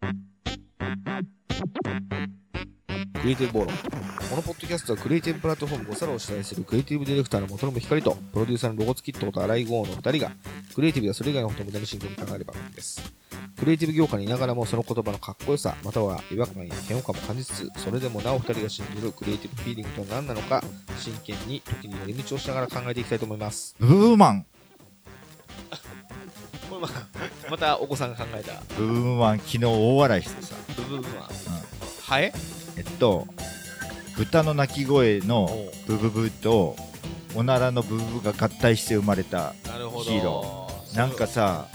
クリエイティブ暴論。このポッドキャストはクリエイティブプラットフォーム5サラを主催するクリエイティブディレクターの元信光と、プロデューサーのロゴツキットと荒井豪の2人が、クリエイティブやそれ以外のことを無駄に真剣に考える番組です。クリエイティブ業界にいながらもその言葉のかっこよさ、または違和感や嫌悪感も感じつつ、それでもなお2人が信じるクリエイティブフィーリングとは何なのか、真剣に時に寄り道をしながら考えていきたいと思います。ブブーマン。これまあ、またお子さんが考えた、ブブーマン、昨日大笑いしてさ。ブブーブは、ハエ？えっと、豚の鳴き声のおブブブと、おならのブブブが合体して生まれた。なるほど。ヒーロなんかさ、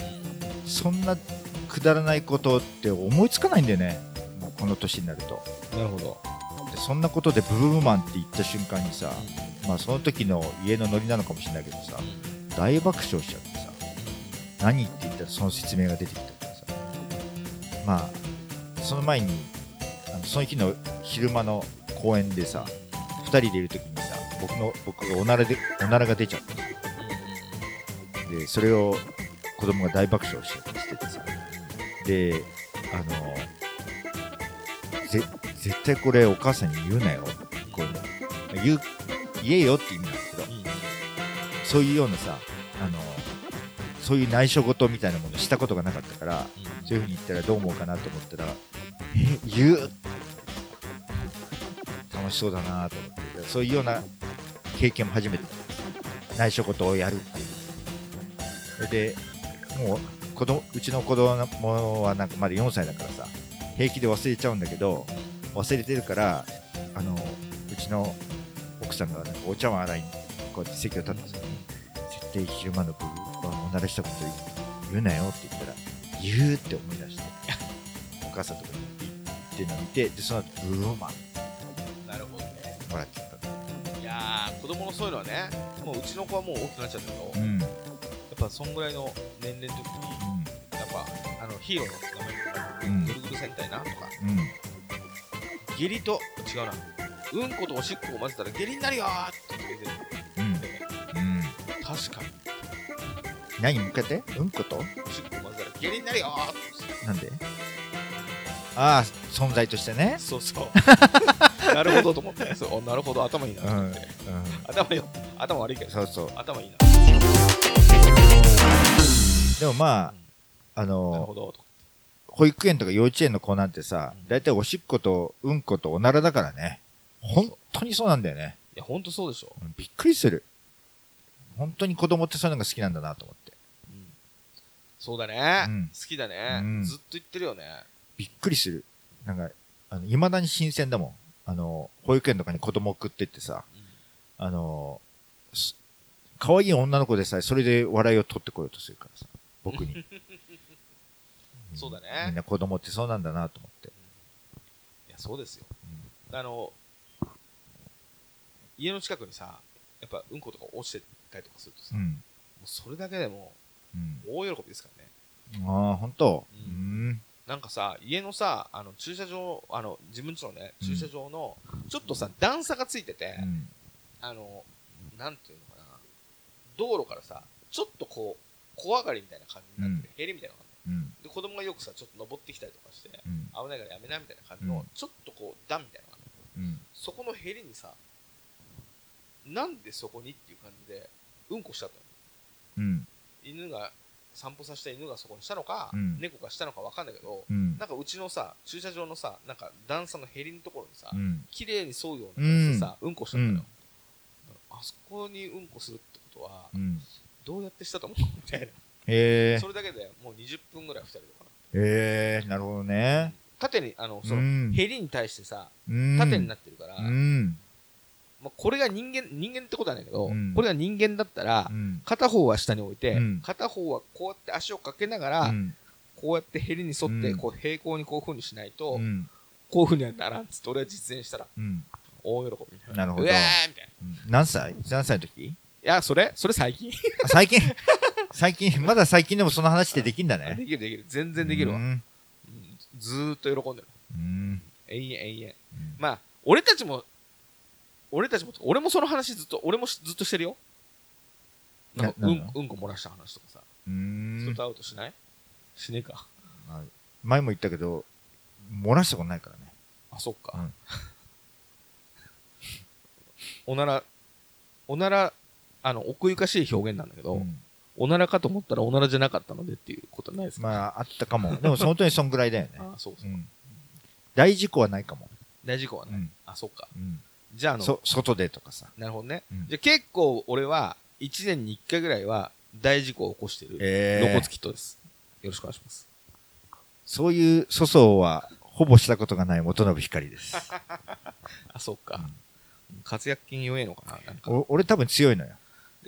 そんなくだらないことって思いつかないんだよね。もうこの年になると。なるほど。でそんなことでブブブマンって言った瞬間にさ、まあその時の家のノリなのかもしれないけどさ、大爆笑しちゃってさ、何って言ったらその説明が出てきたからさ、まあ、その前に、あのその日の昼間の公園でさ、2人でいる時にさ、僕の、僕がおならで、おならが出ちゃって、で、それを子供が大爆笑してしててさ、で、あの、ぜ、絶対これお母さんに言うなよ、こう。言う、言えよって意味なんだけど、そういうようなさ、あの、そういう内緒事みたいなものしたことがなかったから、そういうふうに言ったらどう思うかなと思ったら、え、言う？楽しそうだなと思って、そういうような経験も初めて内緒事をやるっていう。それで、もう、子供、うちの子供はなんかまだ4歳だからさ、平気で忘れちゃうんだけど、忘れてるから、あの、うちの奥さんがなんかお茶碗洗いにこうやって席を立った時に、絶対昼間のーはおならしたこと言うなよって言ったら、言うって思い出して、お母さんとかに言ってるのを見て、で、その後、ブーマンなるほどね。もらっちゃった。いやー、子供のそういうのはね、もううちの子はもう大きくなっちゃったけど、うん。やっぱそんぐらいの年齢の時に、やっぱ、あの、ヒーローの名前とか、うんぐるぐる戦隊なとか、うん。うん。下痢と、違うな、うんことおしっこを混ぜたら下痢になるよーって言ってうん。て、うん。確かに、何？向けてうんこと？おしっこを混ぜたら下痢になるよなんで？ああ、存在としてね。そうそう。なるほどと思って、そうなるほど、頭いいなとうん。うん思って。。頭よ、頭悪いけど、そうそう。頭いいな。でもまあ、あなるほの、ど。保育園とか幼稚園の子なんてさ、だいたいおしっことうんことおならだからね。本当にそうなんだよね。いや、ほんとそうでしょ。びっくりする。本当に子供ってそういうのが好きなんだなと思って。そうだね、うん好きだね、うんずっと言ってるよね。びっくりする。なんか、あの、未だに新鮮だもん。あの、保育園とかに子供送ってってさ、あの、す可愛い女の子でさえそれで笑いを取ってこようとするからさ、僕に。そうだねみんな子供ってそうなんだなと思って。いや、そうですよ。あの、家の近くにさ、やっぱうんことか落ちてたりとかするとさ、もうん。うそれだけでもうん。大喜びですからね。ああ、本当。ううんん。なんかさ、家のさ、あの駐車場、あの自分家のね、うん駐車場の、ちょっとさ、段差がついてて、うん。あの、なんていうのかな、道路からさ、ちょっとこう、小上がりみたいな感じになってる、へりみたいなのがあるうん。で、子供がよくさ、ちょっと登ってきたりとかして、うん。危ないからやめなみたいな感じの、うんちょっとこう、段みたいなのがあるうん。そこのへりにさ、なんでそこにっていう感じで、うんこしちゃったの。うん。犬が、散歩させた犬がそこにしたのか、うん猫がしたのかわかんないけど、うん。なんかうちのさ、駐車場のさ、なんか段差のへりのところにさ、うん。綺麗に沿うような感じでさ、うんこしたのよ。うんあそこにうんこするってことは、うん。どうやってしたと思う？みたいな。そ。れだけでもう20分ぐらい2人でかな。へえ、なるほどね。縦に、あの、その、うんへりに対してさ、うん。縦になってるから、うん。まあ、これが人間、人間ってことはないけど、うんこれが人間だったら、うん。片方は下に置いて、うん片方はこうやって足をかけながら、うん。こうやってヘリに沿って、うんこう平行にこういう風にしないと、うん。こういう風にはならんっつって俺は実演したら、うん。大喜びみたいな。なるほどうわーみたいな。い何歳？何歳の時？や、それそれ最近あ最近？最近、まだ最近でもその話ってできんだね。できるできる。全然できるわ。ずーっと喜んでる。うん。永遠永遠。うんまあ、俺たちも、俺たちも、俺もその話ずっと、俺もしずっとしてるよ。なんかうんうんこ漏らした話とかさ。うん人と会うとしない？しねえか。前も言ったけど、漏らしたことないからね。あ、そっか。うん おなら、おなら、あの、奥ゆかしい表現なんだけど、うんおならかと思ったらおならじゃなかったのでっていうことないですか、まあ、あったかも。でも、本当にそんぐらいだよね。あそうそうう。ん。大事故はないかも。大事故はね。うんあ、そっか。うん。じゃあ、あの、そ、外でとかさ。なるほどね。うんじゃあ結構俺は、1年に1回ぐらいは大事故を起こしてる、え露骨キットです。よろしくお願いします。そういう粗相は、ほぼしたことがない元信光です。あ、そっか。活躍筋弱いのかななんか。お俺多分強いのよ。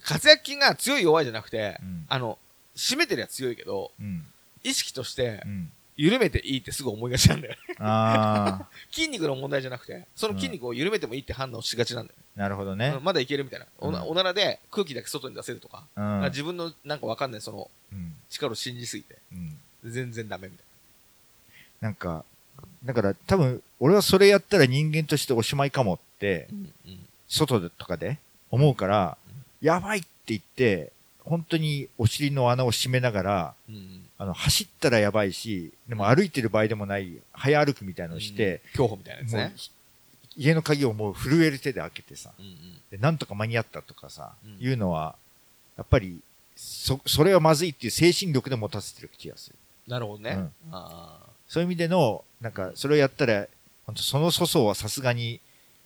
活躍筋が強い弱いじゃなくて、うんあの、締めてるやつ強いけど、うん。意識としてう、ん。緩めていいってすぐ思いがちなんだよね。あ 筋肉の問題じゃなくて、その筋肉を緩めてもいいって判断をしがちなんだよね。ー、なるほどねうん。まだいけるみたいな。おなうんおならで空気だけ外に出せるとか、うん。自分のなんかわかんないそのうん。力を信じすぎて、うん。全然ダメみたいなんか、だから多分、俺はそれやったら人間としておしまいかもって、な。うん外でとかで思うから、やばいって言って、本当にお尻の穴を閉めながら、うんうんあの、走ったらやばいし、でも歩いてる場合でもない、早歩くみたいなのをして、競歩みたいなやつね。家の鍵をもう震える手で開けてさ、うんうんでなんとか間に合ったとかさ、うんいうのは、やっぱり、そ、それはまずいっていう精神力で持たせてる気がする。なるほどね。うんあそういう意味での、なんか、それをやったら、本当その粗相はさすがに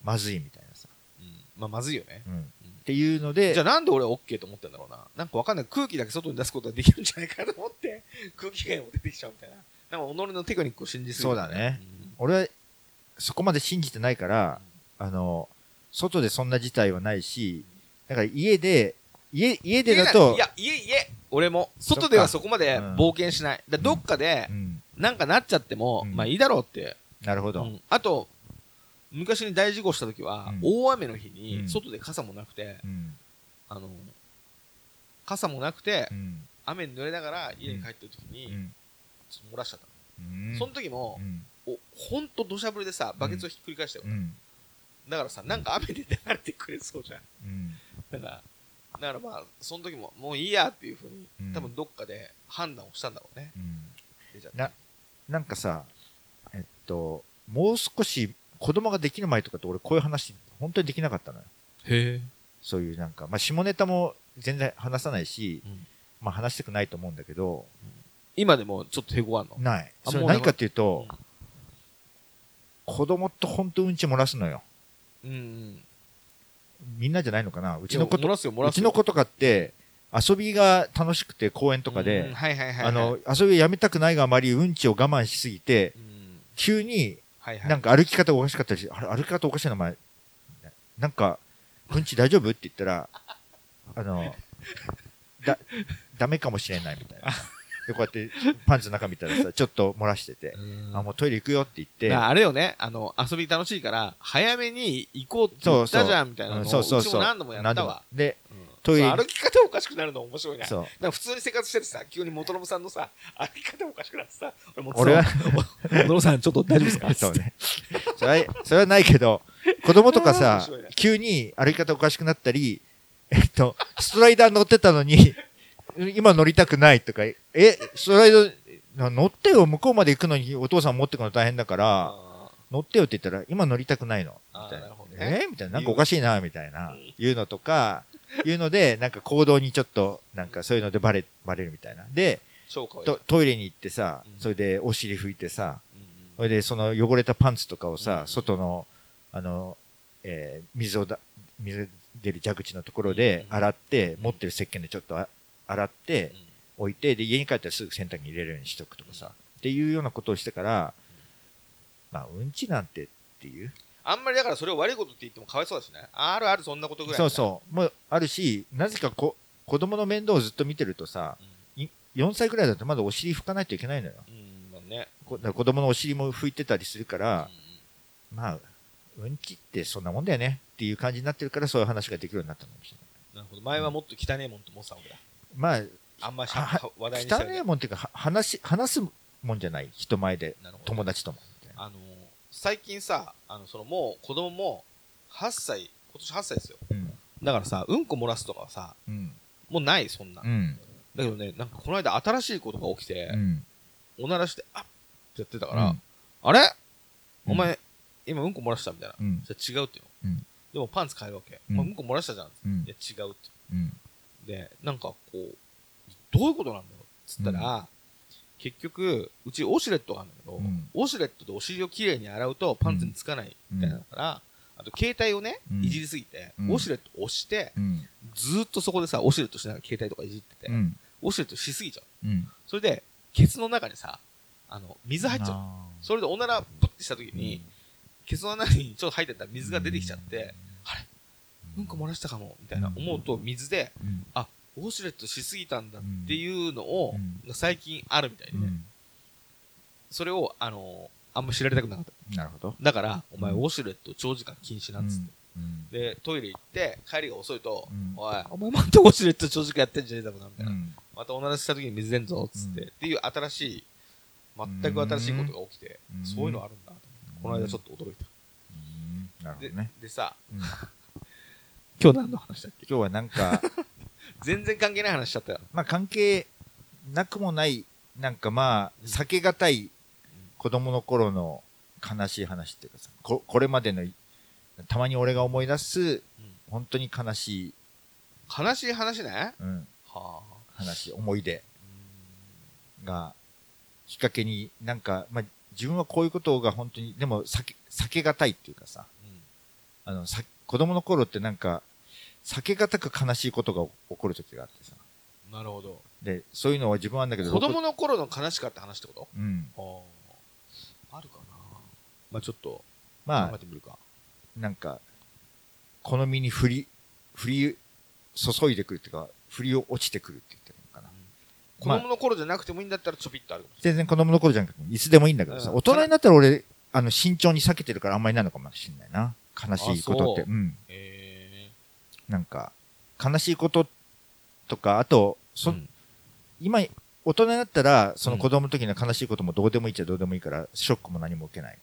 まずいみたいなさ。ーうんまあ、まずいよね。うん。っていうので、じゃあなんで俺は OK と思ってんだろうな。なんかわかんない。空気だけ外に出すことができるんじゃないかと思って、空気外も出てきちゃうみたいな。なんか己のテクニックを信じすぎるそうだね俺はそこまで信じてないから、あの、外でそんな事態はないし、だから家で、家、家でだとい、や、家、家。俺も。外ではそこまでうん冒険しない。だどっかでう、ん、なんかなっちゃっても、うんまあいいだろうって。なるほど。うんあと、昔に大事故した時は、うん。大雨の日うに、ん。外で傘もなくて、うん、あの、傘もなくてう、ん、雨に濡れながら家に帰ってる時に、うん、ちょっと漏らしちゃった。その時もう、ん、おほんと土砂降りでさ、バケツをひっくり返したよ。うん、だからさ、なんか雨で流れてくれそうじゃん。うん、だから、だからまあ、その時も、もういいやっていうふうに、うん。多分どっかで判断をしたんだろうね。うん。ななんかさ、えっと、もう少し子供ができる前とかって俺こういう話本当にできなかったのよ。へえ。そういうなんか、まあ下ネタも全然話さないし、うんまあ話したくないと思うんだけど、今でもちょっと抵抗あんの？ない。あそれ何かっていうと、うん子供って本当うんち漏らすのよ。うんうん。みんなじゃないのかな？うちの子と、漏らすよ、漏らうすよ。ちの子とかって、遊びが楽しくて公園とかうんで、はいはいはいはい。あの、遊びをやめたくないがあまりうんちを我慢しすぎて、うん、急にはいはい。なんか歩き方がおかしかったりして、あれ歩き方おかしいな、お前。なんか、うんち大丈夫？って言ったら、あの、だ、ダメかもしれないみたいな。で、こうやってパンツの中見たらさ、ちょっと漏らしてて、うんあ、もうトイレ行くよって言って、あれよね、あの、遊び楽しいから、早めに行こうって言ったじゃんみたいなのを、うんそうそうちそうも何度もやったわ。で、うんトイレ歩き方おかしくなるの面白いね。そう。なんか普通に生活しててさ、急に元信さんのさ、歩き方おかしくなってさ、俺は、元信さんちょっと大丈夫ですか？そうね。それは、それはないけど、子供とかさね、急に歩き方おかしくなったり、えっと、ストライダー乗ってたのに、今乗りたくないとか、え、ストライダー、乗ってよ、向こうまで行くのにお父さん持ってくの大変だから、あ乗ってよって言ったら、今乗りたくないの。あみたいなな。ねえみたいな。なんかおかしいな、みたいなうん。いうのとか、いうので、なんか行動にちょっと、なんかそういうのでバレ、バレるみたいな。で、超可愛い。とトイレに行ってさうん、それでお尻拭いてさ、うんそれでその汚れたパンツとかをさ、うん外の、あの、えー水をだ、水出る蛇口のところでうん洗って、うん。持ってる石鹸でちょっとあ洗って置いて、で、家に帰ったらすぐ洗濯機に入れるようにしとくとかさ、っていうようなことをしてから、まあ、うんちなんてっていう。あんまりだからそれを悪いことって言ってもかわいそうだしね。あるあるそんなことぐらい。そうそう。もうあるし、なぜかこ子供の面倒をずっと見てるとさ、うん。い4歳ぐらいだとまだお尻拭かないといけないのよ。うん、まあね。こ子供のお尻も拭いてたりするかうんら、まあ、うんちってそんなもんだよねっていう感じになってるからそういう話ができるようになったのかもしれない。なるほど。前はもっと汚ねえもんと思ってたわけだ。まあ、あんまし話題に汚いもんっていうか、は話し、話すもんじゃない。人前で、友達とも。あのー最近さ、あの、そのもう子供も8歳、今年8歳ですよ。うん。だからさ、うんこ漏らすとかはさ、うん。もうない、そんな。うん。だけどね、なんかこの間新しいことが起きてう、ん。おならして、あっってやってたから、あれ？うんお前、今うんこ漏らしたみたいな。うん。じゃあ違うってよ。うんでもパンツ変えるわけ。うんお前うんこ漏らしたじゃん。うんいや、違うって。うん。で、なんかこう、どういうことなんだよ。つったら、結局、うちウォシュレットがあるんだけど、うん。ウォシュレットでお尻をきれいに洗うとパンツにつかないみたいなのから、あと携帯をね、うん。いじりすぎて、うん。ウォシュレット押して、うん。ずーっとそこでさ、ウォシュレットしながら携帯とかいじってて、うん。ウォシュレットしすぎちゃう。うん。それで、ケツの中にさ、あの、水入っちゃう。それでおならプッてした時に、ケツの中にちょっと入ってた水が出てきちゃって、あれ？うん。こ漏らしたかもみたいな思うと水で、うん。あ、ウォシュレットしすぎたんだっていうのを、うん最近あるみたいで。それを、あのあんま知られたくなかった。なるほど。だから、お前うんウォシュレット長時間禁止なんつって。うん。で、トイレ行って、帰りが遅いと、うんおい、お前またウォシュレット長時間やってんじゃねえだろな、みたいな。うん。またおならした時に水出んぞ、つって、うんっていう新しい、全く新しいことが起きて、うんそういうのあるんだこの間ちょっと驚いた。うんなるほでどね。でさ、うん 今日何の話だっけ？今日はなんか、全然関係ない話しちゃったよ。まあ関係なくもない、なんかまあ、避けがたい子供の頃の悲しい話っていうかさ、ここれまでの、たまに俺が思い出す、本当に悲しい、悲しい話ね。うん、はあ。話、思い出が、きっかけになんか、まあ自分はこういうことが本当に、でも避け、避けがたいっていうかさ、あの、さ子供の頃ってなんか、避けがたく悲しいことが起こる時があってさ。なるほど。で、そういうのは自分はあるんだけど、子供の頃の悲しかった話ってこと？うん。ああ。あるかな。まあちょっと、まあ考え、てみるか。なんか、この身に降り、降り注いでくるっていうか、降り落ちてくるって言ってるのかな。子供の頃じゃなくてもいいんだったらちょぴっとあるかもしれ全然子供の頃じゃなくても、いつでもいいんだけどさ、うん大人になったら俺、あの、慎重に避けてるからあんまりなのかもしれないな。悲しいことって。。あそうん。ない。へなんか、悲しいこととか、あと、そ、うん今、大人になったら、その子供の時の悲しいこともどうでもいいっちゃどうでもいいから、ショックも何も受けない。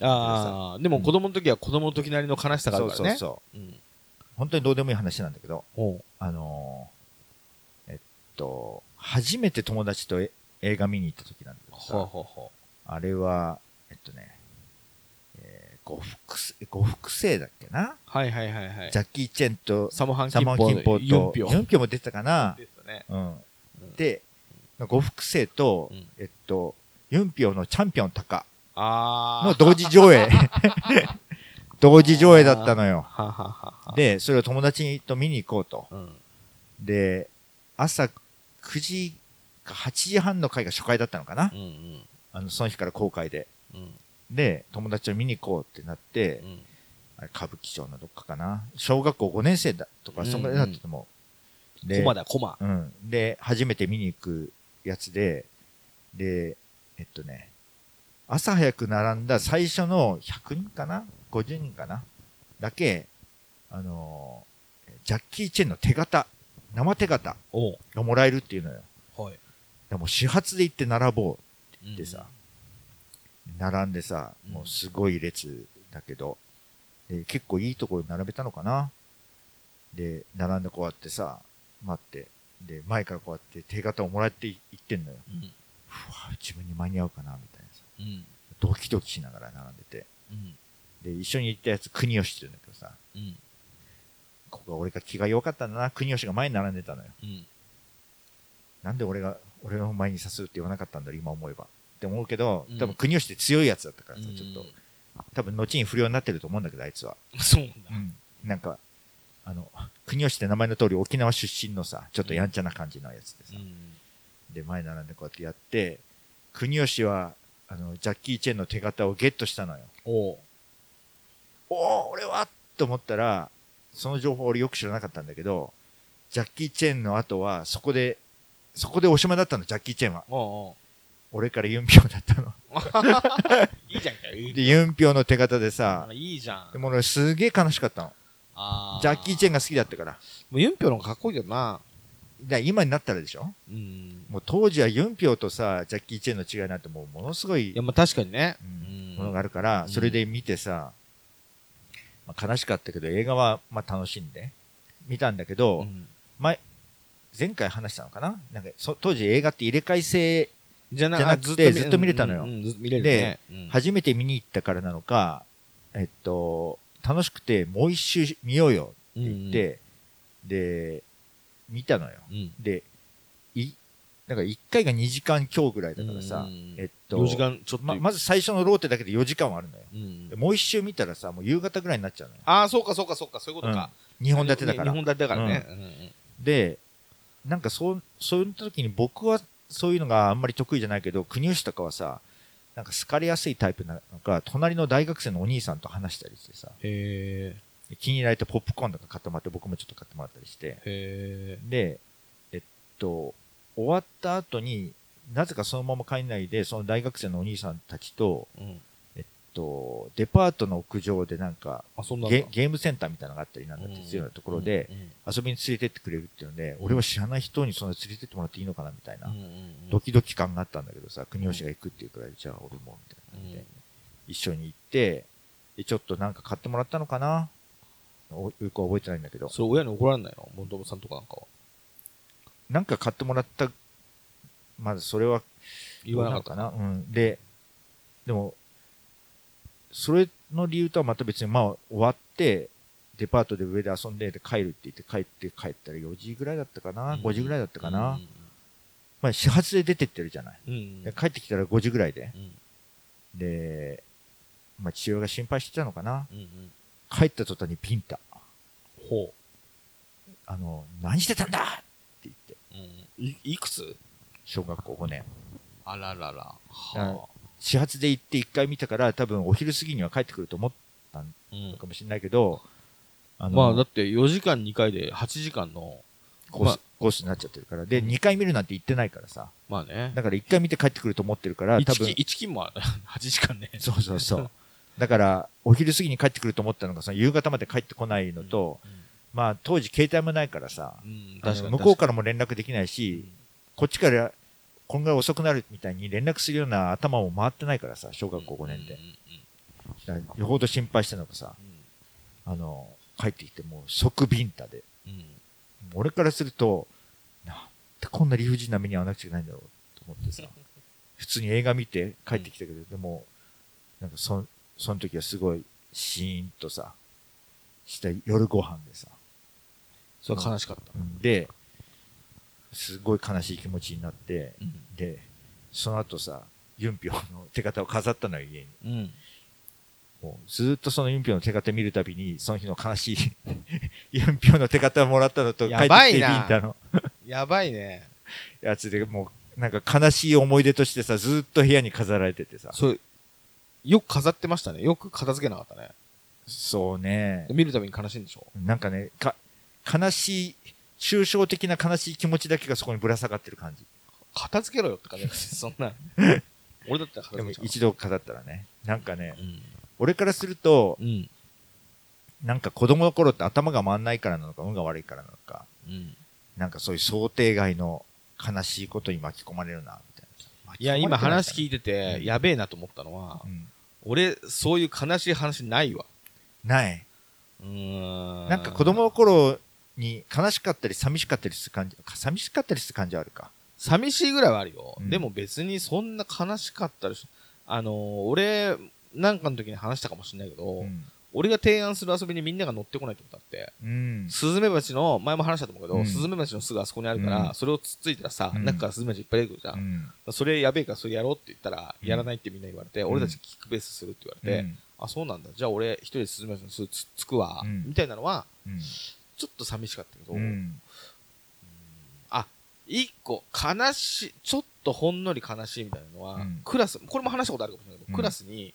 ああ、でも子供の時は子供の時なりの悲しさがあるからね。そうそうそう。うん。本当にどうでもいい話なんだけど、あのーえっと、初めて友達とえ映画見に行った時なんだけどさ、ほうほうほあれは、えっとね、えー、呉服生、呉服生だっけな、う。はいはいはいはい。ジャッキー・チェンとサモハンキンポと、ユンピョ。ユンピョも出てたかな？でしたね。うん。うんで、呉服生と、うんえっと、ユンピョのチャンピオンタカ。の同時上映。同時上映だったのよ。はははは。、で、それを友達と見に行こうと。うん。で、朝9時か8時半の回が初回だったのかな？うんうん。あの、その日から公開で。うん。で、友達と見に行こうってなってう、ん。あれ歌舞伎町のどっかかな小学校5年生だとか、そんぐらいだったと思う。でコマだ、コマ。うん。で、初めて見に行くやつで、で、えっとね、朝早く並んだ最初の100人かな ?50 人かな？だけ、あのージャッキー・チェンの手形、生手形。がもらえるっていうのよ。はい。でも始発で行って並ぼううんってさ、並んでさ、うんもうすごい列だけど、で結構いいところに並べたのかな？で、並んでこうやってさ、待って、で、前からこうやって手形をもらっていってんのよ。うん。ふわ自分に間に合うかなみたいなさ、うん。ドキドキしながら並んでて。うん。で、一緒に行ったやつ、国吉って言うんだけどさ、うん。ここが俺が気が良かったんだな、国吉が前に並んでたのよ。うん。なんで俺が、俺の前にさすって言わなかったんだろう、今思えば。って思うけどうん、多分国吉って強いやつだったからさ、うんちょっと。多分後に不良になってると思うんだけど、あいつは。そうなんだ。なんか、あの、国吉って名前の通り沖縄出身のさ、ちょっとやんちゃな感じのやつでさ。うん。で、前並んでこうやってやって、国吉は、あの、ジャッキー・チェンの手形をゲットしたのよ。おお俺はと思ったら、その情報俺よく知らなかったんだけど、ジャッキー・チェンの後は、そこで、そこでおしまいだったの、ジャッキー・チェンは。おうおう。俺からユンピョウだったの。いいじゃんかよ。で、ユンピョウの手形でさあ、いいじゃん。でも俺すげえ悲しかったの。あジャッキー・チェンが好きだったから。もうユンピョの方がかっこいいけどな。だ今になったらでしょ？うん。もう当時はユンピョウとさ、ジャッキー・チェンの違いなんてもうものすごいいや、まあ確かにね。うんうんものがあるから、うんそれで見てさ、まあ、悲しかったけど映画はまあ楽しんで見たんだけど、うん前前回話したのかな？なんかそ当時映画って入れ替え制じゃなくてずっと見れたのようんうんずっと見れるね。うん初めて見に行ったからなのか、えっと、楽しくてもう一周見ようよって言って、で、見たのよ。うんで、い、なんか1回が2時間強ぐらいだからさ、うんえっと、4時間ちょっと。ままず最初のローテだけで4時間はあるのよ。もう一周見たらさ、もう夕方ぐらいになっちゃうのよ。ああ、そうかそうかそうか、そういうことか。2本立てだから2。本立てだからね。で、なんかそう、そういう時に僕はそういうのがあんまり得意じゃないけど、国吉とかはさ、なんか好かれやすいタイプなのか、隣の大学生のお兄さんと話したりしてさ、へ気に入られてポップコーンとか買ってもらって、僕もちょっと買ってもらったりして、え。へで、えっと、終わった後になぜかそのまま帰んないで、その大学生のお兄さんたちと、え。うん。と、デパートの屋上でなんか、ゲゲームセンターみたいなのがあったりなんだっていうようなところで、遊びに連れてってくれるっていうので、俺は知らない人にそんな連れてってもらっていいのかなみたいな、ドキドキ感があったんだけどさ、国吉が行くっていうくらい、じゃあ俺も、みたいな。感じで、一緒に行って、で、ちょっとなんか買ってもらったのかな？およく覚えてないんだけど、それ親に怒られないの？モンドボさんとかなんかは。なんか買ってもらった、まずそれは言わなかった。かな？うん。で、でも、それの理由とはまた別に、まあ、終わって、デパートで上で遊んでで帰るって言って帰って帰ったら4時ぐらいだったかな、5時ぐらいだったかな、うんまあ始発で出てってるじゃない。帰ってきたら5時ぐらいで。うんで、まあ父親が心配してたのかな？帰った途端にピンタ。ほあの、何してたんだ？って言って。いいくつ？小学校5年。あららら。あは始発で行って1回見たから多分お昼過ぎには帰ってくると思ったあ。うんのかもしれないけど、あの、まあ、だって4時間2回で8時間の、コース、まあコースになっちゃってるから。で、2回見るなんて言ってないからさ。まあね。だから1回見て帰ってくると思ってるから、多1分金、、一金もある8時間ね。そうそうそう。だから、お昼過ぎに帰ってくると思ったのが、その夕方まで帰ってこないのと、まあ当時携帯もないからさ、確かに。向こうからも連絡できないし、こっちからこんぐらい遅くなるみたいに連絡するような頭も回ってないからさ、小学校5年で。よほど心配したのがさ、あの、帰ってきてもう即ビンタで。俺からすると、なんでこんな理不尽な目に遭わなくちゃいけないんだろうと思ってさ、普通に映画見て帰ってきたけど、でも、なんかそ、その時はすごいシーンとさ、した夜ご飯でさ、それは悲しかった。うんで、すごい悲しい気持ちになって、うん。で、その後さ、ユンピョンの手形を飾ったのよ、家に。うん。もうずーっとそのユンピョンの手形見るたびに、その日の悲しい ユンピョンの手形をもらったのと、帰ってきてビンやばいなタのやばいね。やつで、もう、なんか悲しい思い出としてさ、ずーっと部屋に飾られててさ。それ、よく飾ってましたね。よく片付けなかったね。そうね。見るたびに悲しいんでしょ？なんかね、か、悲しい、抽象的な悲しい気持ちだけがそこにぶら下がってる感じ。片付けろよって感じだ そんな。俺だったら片でも付けちゃう。一度飾ったらね。なんかね、うん。俺からすると、うん。なんか子供の頃って頭が回んないからなのか、運が悪いからなのか、うん。なんかそういう想定外の悲しいことに巻き込まれるな、みたいな。いや、今話聞いいてて、うんやべえなと思ったのはう、ん。俺、そういう悲しい話ないわ。ない。うーん。なんか子供の頃に悲しかったり寂しかったりする感じ、寂しかったりする感じはあるか。寂しいぐらいはあるよ。うんでも別にそんな悲しかったりし、あのー俺、なんかの時に話したかもしれないけど、うん。俺が提案する遊びにみんなが乗ってこないってことあって、うん。スズメバチの、前も話したと思うけど、うんスズメバチの巣があそこにあるから、うんそれをつっついたらさ、うん中からスズメバチいっぱい出てくるじゃ。うんん。それやべえからそれやろうって言ったら、うんやらないってみんな言われて、俺たちキックベースするって言われて、うんあ、そうなんだ。じゃあ俺一人でスズメバチの巣つっつくわ、うんみたいなのは、うん。ちょっと寂しかったけど、うん。あ、一個、悲しい、ちょっとほんのり悲しいみたいなのは、うんクラス、これも話したことあるかもしれないけど、うんクラスに、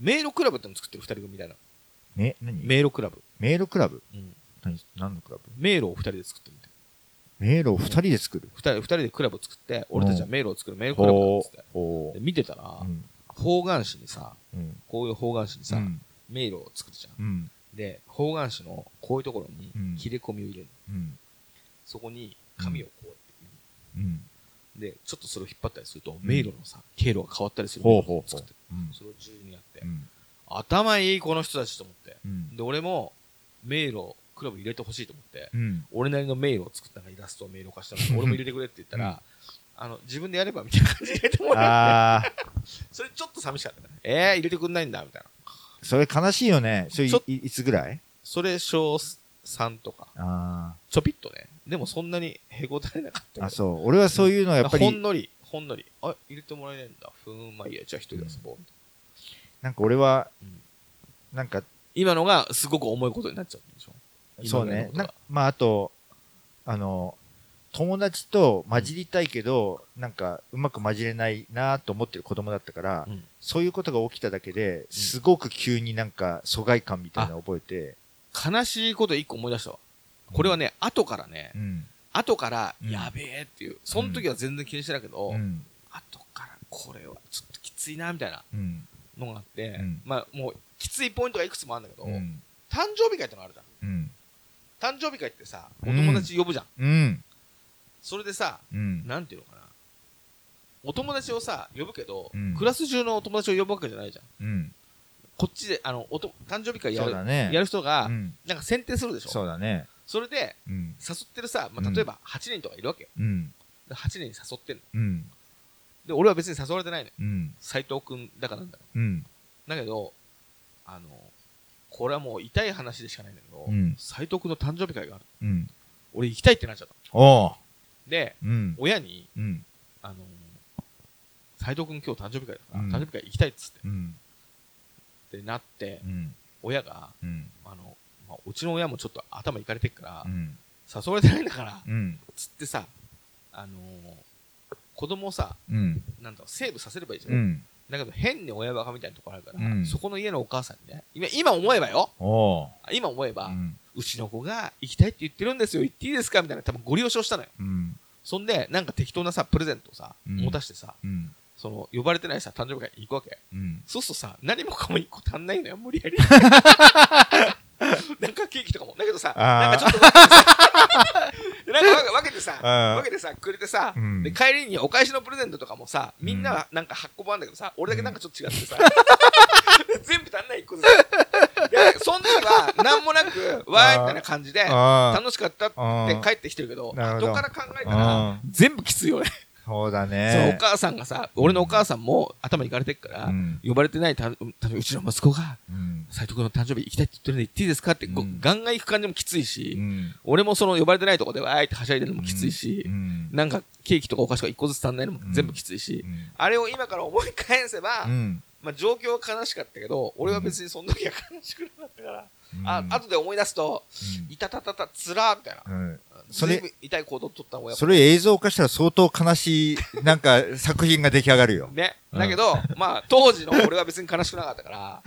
迷路クラブっての作ってる二人組みたいな。ね、何？迷路クラブ。迷路クラブ？うん。何？何のクラブ？迷路を二人で作ってるみたい迷路を二人で作る？な。二人、二人でクラブを作って、俺たちは迷路を作る迷路クラブなんつって。見てたら、うん。方眼紙にさ、うん。こういう方眼紙にさ、うん。迷路を作るじゃん。うん。で、方眼紙のこういうところにうん切れ込みを入れるの。うん。そこに紙をこうやって入うん。れるで、ちょっとそれを引っ張ったりすると、迷路のさ、経路が変わったりするほうほうほうを作って。うん。それを自由にやってう。ん。頭いいこの人たちと思って。うん。で、俺も、迷路、クラブ入れてほしいと思って、うん。俺なりの迷路を作ったのイラストを迷路化したの。俺も入れてくれって言ったら、あの、自分でやればみたいな感じで入れてもらって、それちょっと寂しかったね。えー、入れてくんないんだ、みたいな。それ悲しいよね。それいちょいいつぐらい？それ、小3とか、あちょぴっとね。でもそんなにへこたれなかったけあ。どあ、そう。俺はそういうのはやっぱり、ほんのり、ほんのり。あ、入れてもらえないんだ。ふーん、まあいいや、じゃあ一人で遊ぼう。ななんか俺はうん、なんか、今のがすごく重いことになっちゃうんでしょ？そうね。なまあ、あと、あの、友達と混じりたいけど、なんか、うまく混じれないなと思ってる子供だったから、うんそういうことが起きただけで、すごく急になんか疎外感みたいなのを覚えて、悲しいこと一個思い出したわ。これはね、後からねう、ん。後から、うんやべえっていう、その時は全然気にしてないけど、うん。後からこれはちょっときついな、みたいなうん。のがあって、うんまあもう、きついポイントがいくつもあるんだけど、うん。誕生日会ってのがあるじゃん。うん。誕生日会ってさ、おうん友達呼ぶじゃん。うん。それでさ、うん。なんていうのかな。お友達をさ、呼ぶけど、うんクラス中のお友達を呼ぶわけじゃないじゃん。うん。こっちで、あの、おと誕生日会やるそうだね。やる人が、うん。なんか選定するでしょ。そうだね。それで、うん。誘ってるさ、まあ、うん例えば8人とかいるわけよ。うん。で8人に誘ってんの。うん。で、俺は別に誘われてないのよ。うん。斎藤くんだからなんだよ。うん。だけど、あの、これはもう痛い話でしかないんだけどうん、斎、藤くんの誕生日会がある。うん。俺行きたいってなっちゃった。おう。で、うん。親に、うん。あの、斎藤くん今日誕生日会だから、うん誕生日会行きたいっつって、うん。ってなって、うん。親が、うん。あの、まあ、うちの親もちょっと頭いかれてっから、うん。誘われてないんだから、うん。つってさ、あのー子供をさ、うん。なんだろう、セーブさせればいいじゃん。うん。だけど変に親バカみたいなところあるから、うんそこの家のお母さんにね、今今思えばよ。今思えば、う。うんちの子が行きたいって言ってるんですよ、行っていいですか？みたいな、多分ご利用したのよ。うん。そんで、なんか適当なさ、プレゼントをさ、うん持たしてさ、うん。その、呼ばれてないさ、誕生日会行くわけ。うん。そうするとさ、何もかも一個足んないのよ、無理やり。なんかケーキとかも。だけどさ、なんかちょっと分けてさ、なんか分けてさ、分けてさ、くれてさ、うんで、帰りにお返しのプレゼントとかもさ、みんなはなんか8個分あるんだけどさ、俺だけなんかちょっと違ってさ、全部足んない1個ずつ。で、その時は、なんもなく、わーいみたいな感じで、あ楽しかったって帰ってきてるけど、後から考えたあら、全部きついよね。そうだそうおね。母さんがさ、俺のお母さんも頭いかれてっから、うん呼ばれてないた、たうちの息子が、うん。斉藤君の誕生日行きたいって言ってるんで行っていいですか？って、こううんガンガン行く感じもきついし、うん。俺もその呼ばれてないとこでわーいってはしゃいでるのもきついし、うん。なんかケーキとかお菓子とか一個ずつ足んないのも全部きついし、うんあれを今から思い返せば、うん。まあ状況は悲しかったけど、俺は別にその時は悲しくなかったから、うんあ、後で思い出すと、いたたたた、つらーみたいな。うん。それ痛い行動を取ったのをやっぱそれ映像化したら相当悲しい、なんか作品が出来上がるよ。ね。うんだけど、まあ、当時の俺は別に悲しくなかったから、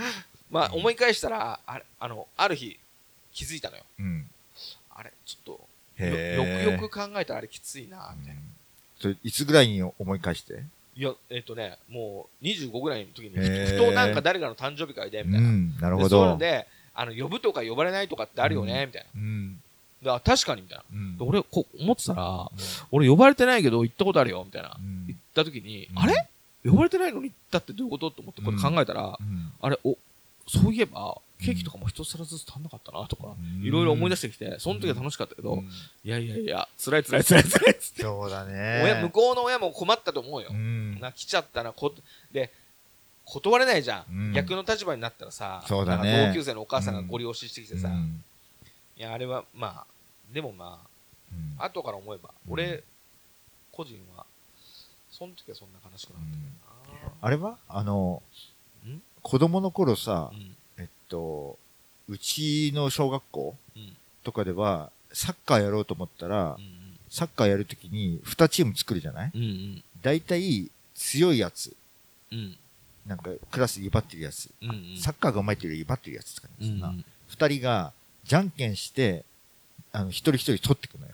まあ、思い返したら、あれ、あの、ある日、気づいたのよ。うん。あれ、ちょっと、よくよく考えたらあれきついな、みたいな。それいつぐらいに思い返して？いや、えっ、とね、もう25ぐらいの時に、ふとなんか誰かの誕生日会で、うみたいな。ん。なるほでそういうのど。で、あの、呼ぶとか呼ばれないとかってあるよね、みたいうん。な。であ確かに、みたいな。うんで俺、こう思ってたら、俺呼ばれてないけど行ったことあるよ、みたいな。うん行った時に、うんあれ？呼ばれてないのに行ったってどういうこと？と思ってこれ考えたら、うんあれ、お、そういえば、ケーキとかも一皿ずつ足んなかったなとか、うんいろいろ思い出してきて、その時は楽しかったけど、うんいやいやいや、辛い辛い辛い辛いっつって。そうだね。親、向こうの親も困ったと思うよ。うん。な、来ちゃったな、こ、で、断れないじゃん。うん逆の立場になったらさ、そうだね同級生のお母さんがご利用ししてきてさ、うんいや、あれは、まあ、でもまうんあ、後から思えば、うん俺、個人は、その時はそんな悲しくなかったけどな。あれは？あのん、子供の頃さう、ん。と、うちの小学校うん。とかでは、サッカーやろうと思ったらう、ん。サッカーやるときに2チーム作るじゃない？うん。うん。大体強いやつ、うん。なんかクラスで威張ってるやつ、うん。うん。サッカーが上手いっていうより威張ってるやつとかうん。な。二人がじゃんけんして、あの、一人一人取ってくのよ。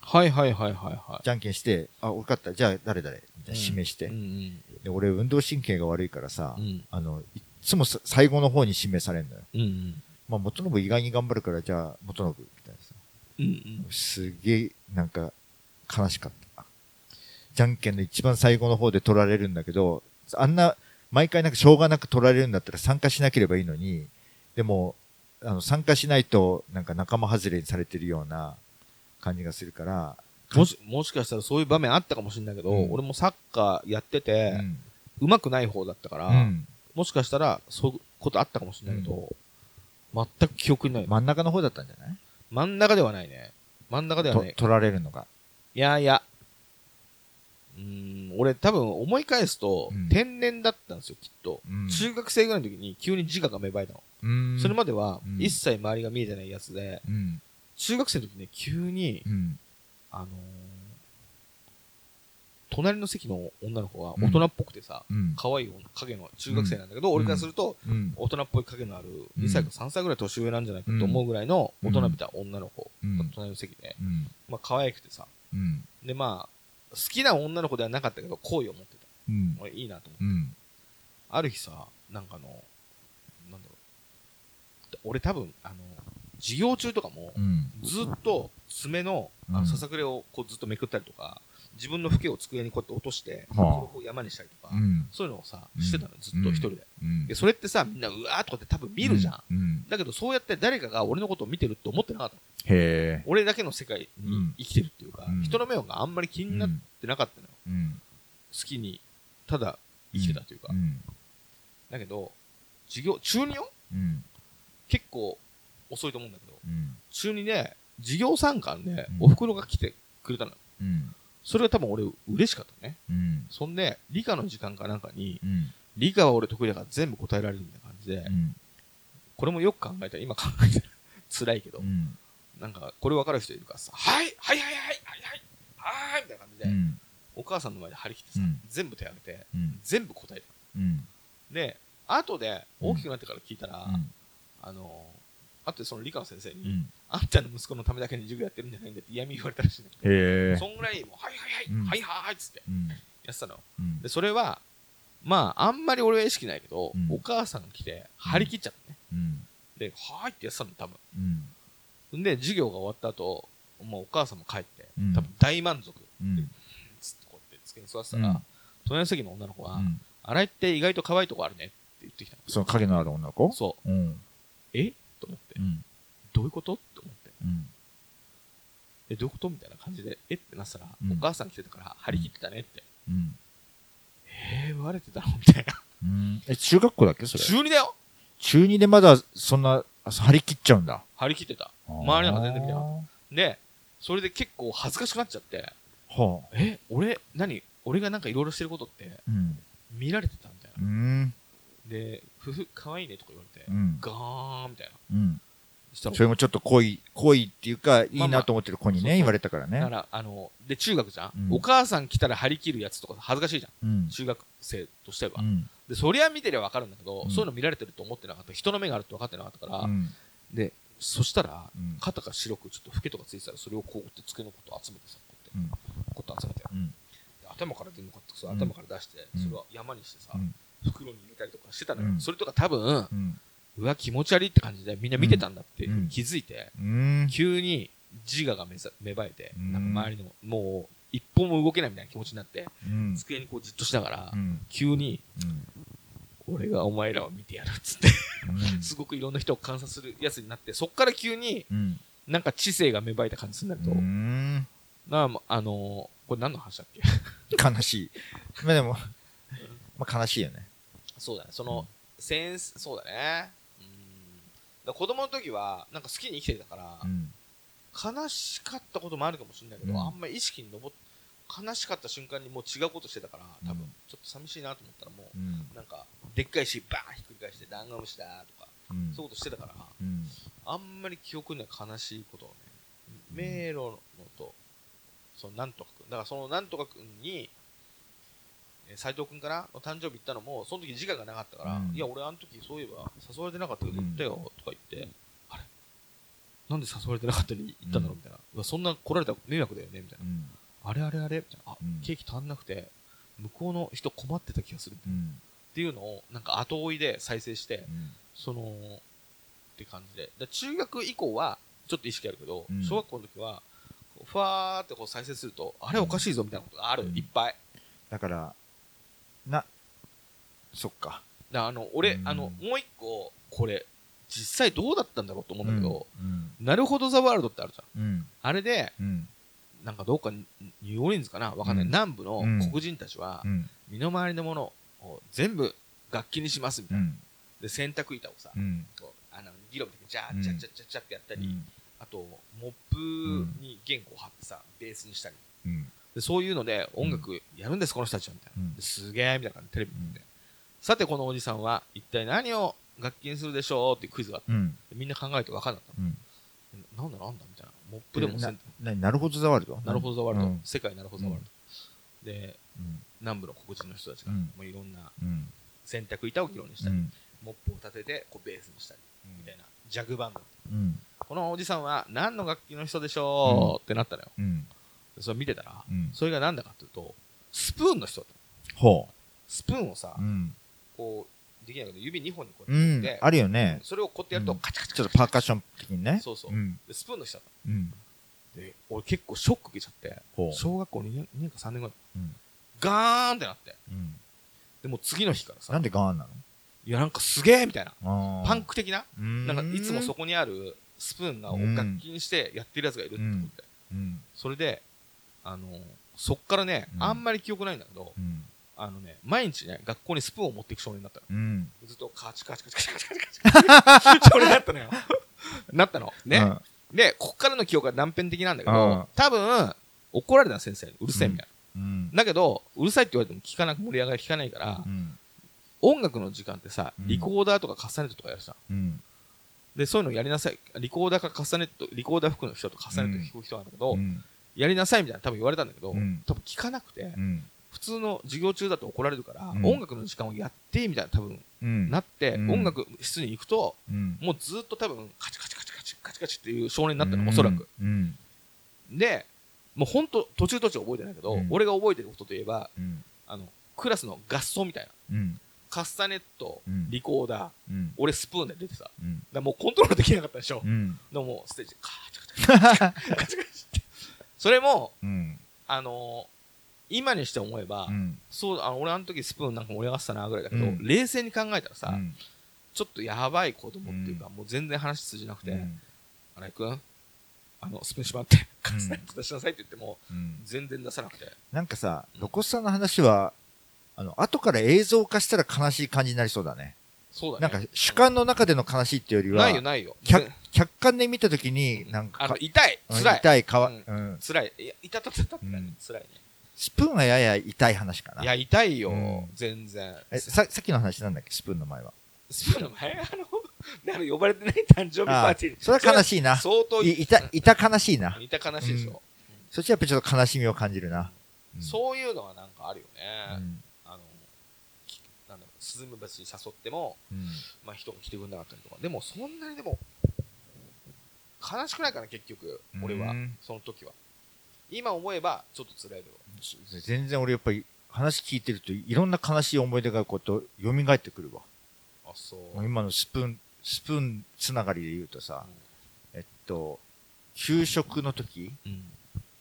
はいはいはいはいはい。じゃんけんして、あ、俺勝った、じゃあ誰々みたいな指名して。うんで、俺運動神経が悪いからさ、うん。あの、いっつもさ最後の方に指名されるのよ。うん。うん。まあ、元信意外に頑張るから、じゃあ、元信、みたいなさ。うん。うん。すげえ、なんか、悲しかった。じゃんけんの一番最後の方で取られるんだけど、あんな、毎回なんかしょうがなく取られるんだったら参加しなければいいのに、でも、あの、参加しないと、なんか仲間外れにされてるような感じがするから、もし、もしかしたらそういう場面あったかもしれないけど、うん俺もサッカーやってて、うんうまくない方だったから、うんもしかしたらそういうことあったかもしれないけど、全く記憶にない。真ん中の方だったんじゃない？真ん中ではないね。真ん中ではない。と取られるのが。いやいや。うーん、俺多分思い返すと、うん天然だったんですよ、きっと。うん中学生ぐらいの時に急に自我が芽生えたの。うんそれまではうん一切周りが見えてないやつで、うん。中学生の時ね、急に、うん。あのー隣の席の女の子が大人っぽくてさ、うん。可愛い影の中学生なんだけど、俺からすると、うん。大人っぽい影のあるうん2歳か3歳ぐらい年上なんじゃないかと思うぐらいの大人びた女の子うんが隣の席で、うん。まあ可愛くてさ、うん。でまあ、好きな女の子ではなかったけど、好意を持ってた。うん。俺いいなと思って。うん。ある日さ、なんかあの、なんだろう。俺多分、あの、授業中とかもう、ん。ずっと爪の、あの、うんささくれをこうずっとめくったりとか、自分の服を机にこうやって落として、はあそれをこう山にしたりとか、うん。そういうのをさ、うんしてたの、ずっと一人で。うんで、それってさ、みんな、うわーとかって多分見るじゃん。うん。だけど、そうやって誰かが俺のことを見てるって思ってなかったの。へえ。俺だけの世界うんに生きてるっていうか、うん人の目があんまり気になってなかったのよ。うん。好きに、ただ生きてたというか。うん。だけど、授業、中2よ？うん。結構遅いと思うんだけど、うん。中2で、授業参観でうんお袋が来てくれたのよ。うん。それが多分俺嬉しかったね。うん。そんで、理科の時間かなんかに、うん。理科は俺得意だから全部答えられるみたいな感じで、うん。これもよく考えたら、今考えたら 辛いけど、うん。なんか、これ分かる人いるからさ、はいはいはいはいはいはいはいみたいな感じで、うん。お母さんの前で張り切ってさ、うん全部手挙げて、うん。全部答えた。うん。で、後で、大きくなってから聞いたら、うん。あのー、後でその理科の先生に、うん。あんたの息子のためだけに授業やってるんじゃないんだって嫌味言われたらしいんだけど、へえ。そんぐらい、もう、はいはいはい、うんはいはいはいっつってうん。やってたの。うんで、それは、まあ、あんまり俺は意識ないけど、うんお母さんが来て、張り切っちゃったね。うん。で、はーいってやってたの、多分。うん。んで、授業が終わった後、もうお母さんも帰って、うん多分大満足。うん。つってこうやって机に座ってたら、うん隣の席の女の子が、うん洗いって意外と可愛いとこあるねって言ってきたの。その影のある女の子？そう。うん。え？と思って、うん。どういうこと？って思って。うん。え、どういうこと？みたいな感じで、えってなったら、うんお母さん来てたから、張り切ってたねって。うん。えー、言われてたの？みたいな。うん。え、中学校だっけ？それ。中2だよ中2でまだそんな、あ張り切っちゃうんだ。張り切ってた。周りなんか全然見てなかっはた。で、それで結構恥ずかしくなっちゃって、あ。はあ。え、俺、何？俺がなんかいろいろしてることって、うん。見られてたみたいうな。ん。で、ふふ、可愛いねとか言われて、うん。ガーンみたいな。うん。したらそれもちょっと恋、恋っていうか、いいなと思ってる子にそうそうね、言われたからだかね。ら、あの、で、中学じゃん、うんお母さん来たら張り切るやつとか恥ずかしいじゃん。うん。中学生としては。うん。で、そりゃ見てりゃわかるんだけど、うんそういうの見られてると思ってなかった。人の目があるって分かってなかったから、うん。で、そしたら、うん肩が白くちょっとフケとかついてたら、それをこうやって机のこと集めてさ、こうやって、うん。こうやって集めて、頭から出るのかってさ、うん頭から出して、うんそれは山にしてさ、うん袋に入れたりとかしてたのよ。うんそれとか多分、うわ、気持ち悪いって感じでみんな見てたんだって気づいて、うん。急に自我が芽生えて、うんなんか周りの、もう、一歩も動けないみたいな気持ちになって、うん。机にこうじっとしながら、うん。急に、俺がお前らを見てやるっつって、うん。すごくいろんな人を観察するやつになって、そっから急にうん。なんか知性が芽生えた感じになると、うん。なあ、あのーこれ何の話だっけ？悲しい。まあでも、まあ悲しいよね。そうだね、その、センス、そうだね。うん。だから子供の時は、なんか好きに生きてたから、うん。悲しかったこともあるかもしれないけど、うんあんまり意識に上っ悲しかった瞬間にもう違うことしてたから、多分、うんちょっと寂しいなと思ったらもう、うん。なんか、でっかい石バーンひっくり返して、ダンゴムシだとか、うん。そういうことしてたから、うん。あんまり記憶には悲しいことをね、迷路のと、そのなんとかくん、だからそのなんとかくんに、斎藤くんかなの誕生日行ったのも、その時時間がなかったから、うんいや、俺あの時そういえば誘われてなかったけど行ったよ、とか言って、あれ？なんで誘われてなかったのに行ったんだろうみたいな。うわそんな来られたら迷惑だよねみたいな。うん。あれあれあれ？みたいな。あ、うんケーキ足んなくて、向こうの人困ってた気がする。っうん。ていうのを、なんか後追いで再生して、うん。その、って感じで。で中学以降は、ちょっと意識あるけど、うん小学校の時は、ふわーってこう再生すると、あれおかしいぞみたいなことがある、うんいっぱい。だから、な、そっか。だからあの、俺、うんあの、もう一個、これ、実際どうだったんだろうと思うんだけど、うん。なるほどザワールドってあるじゃん。うん。あれで、うん。なんかどっかニューオーリンズかな？わかんない、うん南部のうん黒人たちは、うん。身の回りのものを全部楽器にしますみたいな。うん。で、洗濯板をさ、うん。こうあの、ギロみたいにジャうんージャッジャッジャッジャッってやったり、あと、モップに弦を貼ってさ、ベースにしたり。うん。でそういうので音楽やるんです、この人たちはみたいな、すげえみたいな感じでテレビ見て。て、さてこのおじさんは一体何を楽器にするでしょうっていうクイズがあってみんな考えて分かんなかったなんだなんだみたいな。モップでもせん。な、なるほどザワールドなるほどザワールド、うん。世界なるほどザワールド、でうん。南部の黒人の人たちが、うん。もういろんなうん。洗濯板を議論にしたり、うん。モップを立ててこうベースにしたりみたいなジャグバンド。うん。このおじさんは何の楽器の人でしょう、ってなったのよ。うん。でそれ見てたら、うん。それが何だかっていうとスプーンの人ほスプーンをさ、う。うん。こうできないけど指2本にこううんやって、。あるよね。それをこうやってやるとうんカチャカチャちょっとパーカッション的にね。そうそうスプーンの人だっうん。たで俺結構ショック受けちゃって。小学校2年 ,2 年か3年ぐらいうん。ガーンってなってうん。でもう次の日からさなんでガーンなの？いやなんかすげえみたいなパンク的なうんなんかいつもそこにあるスプーンがを楽器にしてやってるやつがいるってことで、うん。それであのそっからね、うんあんまり記憶ないんだけどうん。あのね毎日ね学校にスプーンを持っていく少年だったのうん。ずっとカチカチカチカチカチカチカチ少年だったのよなったのね、うんで、ここからの記憶は断片的なんだけうんど、多分、怒られたの先生に、うるせえみたいうん。な。だけど、うるさいって言われても聞かなく、盛り上がり聞かないからう、ん。音楽の時間ってさ、うんリコーダーとかカスタネットとかやるさ。うん。で、そういうのやりなさい。リコーダーかカスタネット、リコーダー服の人とカスタネット弾く人なんだけど、うん。やりなさいみたいな多分言われたんだけど、うん多分聞かなくて、うん。普通の授業中だと怒られるから、うん音楽の時間をやってみたいな多分うん。なって、うん音楽室に行くと、うん。もうずっと多分カチカチカチカチカチカチっていう少年になったの、おそらく。。うん。で、もう本当途中途中覚えてないけど、うん俺が覚えてることといえば、うん。あの、クラスの合奏みたいな。うん。カスタネット、うんリコーダー、うん。俺スプーンで出てさ。だもうコントロールできなかったでしょ。うん。でももうステージでカチャカチャカチャカチャカチ。それも、うん。あのー今にして思えば、うん。そう、あの、俺あの時スプーンなんか盛り上がってたなぐらいだけど、うん冷静に考えたらさ、うんちょっとやばい子供っていうか、もう全然話通じなくて、うん荒井くん、あの、スプーンしまって、出しなさいって言っても、うん全然出さなくて。なんかさ、露骨さんの話は、あの、後から映像化したら悲しい感じになりそうだね。そうだね。なんか主観の中での悲しいっていうよりは、ないよ、ないよ。客客観で見たときに、なんかあのか、痛い、うん辛い。痛い、かわ、うんうん。辛い。いや、痛たたたってうん辛いね。スプーンはやや痛い話かな。いや、痛いようん、全然。え、さ、さっきの話なんだっけスプーンの前は。スプーンの前、あの、なんか呼ばれてない誕生日パーティーに。それは悲しいな。相当い、いた、いた悲しいな。痛悲しいでしょ。そっちはやっぱりちょっと悲しみを感じるな。うんそういうのはなんかあるようね。ん。あの、きなんだろう、スズムバチ誘っても、うん。まあ人が来てくれなかったりとか。でも、そんなにでも、悲しくないかな、結局。俺はうん、その時は。今思えば、ちょっと辛いけど。全然俺やっぱり話聞いてるといろんな悲しい思い出がこうと蘇ってくるわ。あ、そう。今のスプーン、スプーンつながりで言うとさ、えっと、給食の時うん。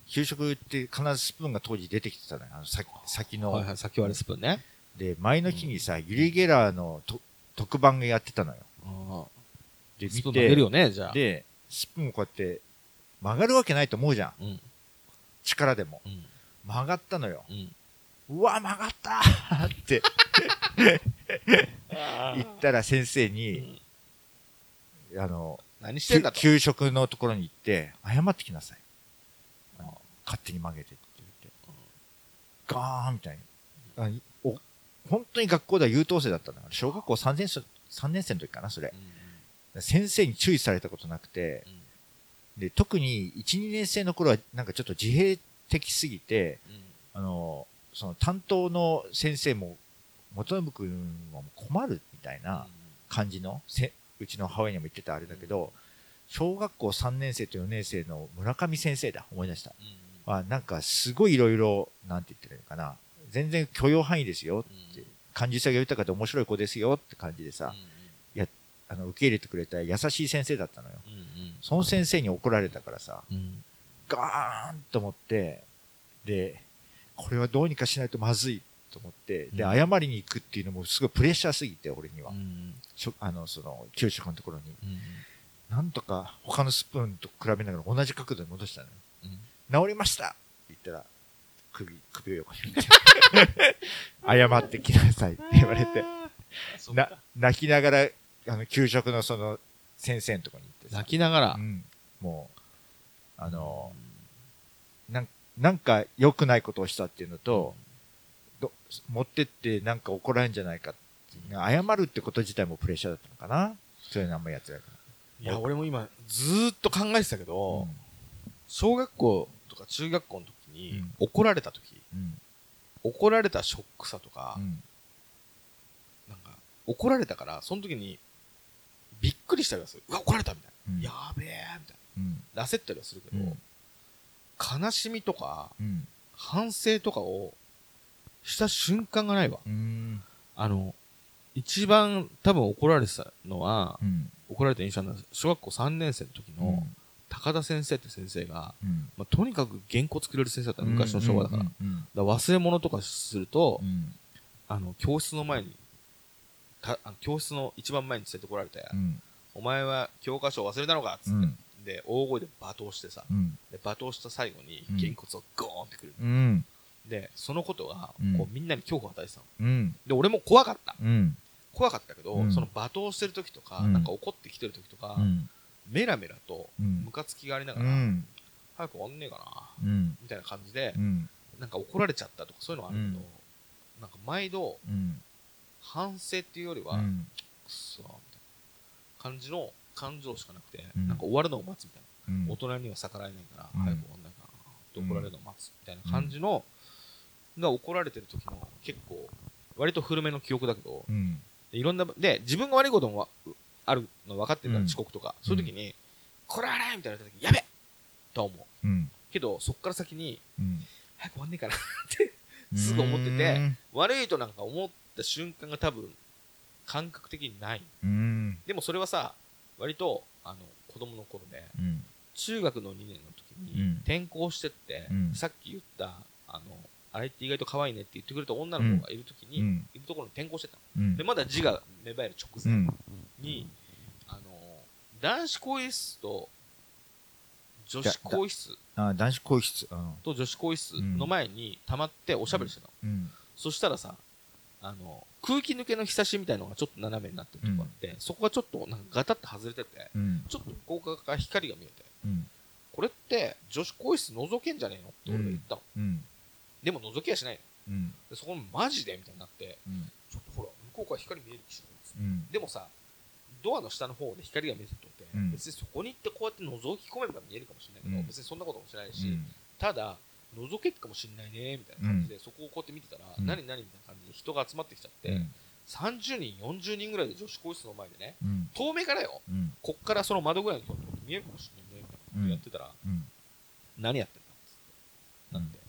給食って必ずスプーンが当時出てきてたのよ。あの先先の。はいはい、先割れスプーンね。で、前の日にさ、ユリ・ゲラーのと特番がやってたのよ。あで、見て、るよね、じゃあ。で、スプーンこうやって曲がるわけないと思うじゃん。うん。力でも。うん。曲がったのよ。うん。うわ、曲がったーって言ったら先生に、あの、何してんだと。給食のところに行って、謝ってきなさい。勝手に曲げてって言って。ガーンみたいに。本当に学校では優等生だったんだから、小学校3年生、3年生の時かな、それ。先生に注意されたことなくて、で、特に1、2年生の頃はなんかちょっと自閉的すぎて、あの、その担当の先生も、元信君は困るみたいな感じの、せうちの母親にも言ってたあれだけど、小学校3年生と4年生の村上先生だ、思い出した。は、なんかすごいいろいろ、なんて言ってるのかな、全然許容範囲ですよって、感受性が豊かで面白い子ですよって感じでさ、あの、受け入れてくれた優しい先生だったのよ。その先生に怒られたからさ、ガーンと思って、で、これはどうにかしないとまずいと思って、で、うん謝りに行くっていうのもすごいプレッシャーすぎて、俺には。あの、その、給食のところに。なんとか他のスプーンと比べながら同じ角度に戻したのよ。治りました言ったら、首、首を横に振って、謝ってきなさいって言われて、な、泣きながら、あの、給食のその、先生のとこに行ってさ。泣きながら？う、ん、もう、あの、なんなんか良くないことをしたっていうのと、ど持ってってなんか怒られるんじゃないかっていう謝るってこと自体もプレッシャーだったのかな。そういうのあんまやってないかいや、俺も今、ずーっと考えてたけら。ど、小学校とか中学校の時にうん怒られた時、うん。怒られたショックさとかう、ん。なんか、怒られたから、その時に、びっくりしたりはする。うわ、怒られたみたいうんな。やべえみたいうん。な。焦ったりはするけど、うん悲しみとか、うん。反省とかをした瞬間がないわ。うん。あの、一番多分怒られてたのは、うん。怒られた印象は、小学校3年生の時の、高田先生って先生が、うん。まあ、とにかく原稿作れる先生だったの昔の昭和だから。だかうん。ら忘れ物とかすると、うん。あの、教室の前に、た教室の一番前に連れてこられて、うん。お前は教科書を忘れたのかっつって、うんで、大声で罵倒してさ、うん。で罵倒した最後にうんげんこつをゴーンってくる。うん。で、そのことが、うんこうみんなに恐怖を与えてたの。うん。で、俺も怖かった。うん。怖かったけど、うんその罵倒してる時とか、うんなんか怒ってきてる時とか、うん。メラメラとうんムカつきがありなうがら、ん。早く終わんねえかな、うん。みたいな感じでう、ん。なんか怒られちゃったとかそういうのはあるけど、うんなんか毎度うん。反省っていうよりは、うん。くそーみたいな感じの感情しかなくて、うんなんか終わるのを待つみたいな。うん大人には逆らえないから、うん早く終わんないかなって怒られるのを待つみたいな感じの、が怒られてる時の結構、割と古めの記憶だけど、うん。いろんな、で、自分が悪いこともわあるの分かってるから、うん遅刻とか、そういう時に、これあれみたいな時に、やべとは思う。うん。けど、そっから先に、うん。早く終わんねえかなって、すぐ思ってて、悪いとなんか思った瞬間が多分、感覚的にない。うん。でもそれはさ、割と、あの、子供の頃で、うん。中学の2年の時うんに転校してって、うんさっき言ったあのあれって意外と可愛いねって言ってくれた女の子がいる時に、うん。いるところに転校してたのうんで。まだ字が芽生える直前うん。に、あの男子更衣室と女子更衣室あ、男子更衣室。うん。と女子更衣室の前に溜まっておしゃべりしてたの、うん。そしたらさあの空気抜けのひさしみたいのがちょっと斜めになってるとこあって、そこがちょっとなんかガタッと外れててうん。ちょっと向こう側から光が見えてうん。これって女子更衣室覗けんじゃねえのって俺が言ったの、うん。でも覗きはしないのうん。でそこマジでみたいになってうん。ちょっとほら向こうから光見える気しないですうん。でもさドアの下の方で光が見えてるとって、うん別にそこに行ってこうやって覗き込めば見えるかもしれないけど、うん別にそんなこともしないし、ただ覗けるかもしれないねみたいな感じで、そこをこうやって見てたら、うん何何みたいな感じで人が集まってきちゃって、うん。30人40人ぐらいで女子更衣室の前でねうん。遠目からようん。こっからその窓ぐらいのところ見えるかもしれないねみたいなことやってたら、うん。何やってんだっつってなって、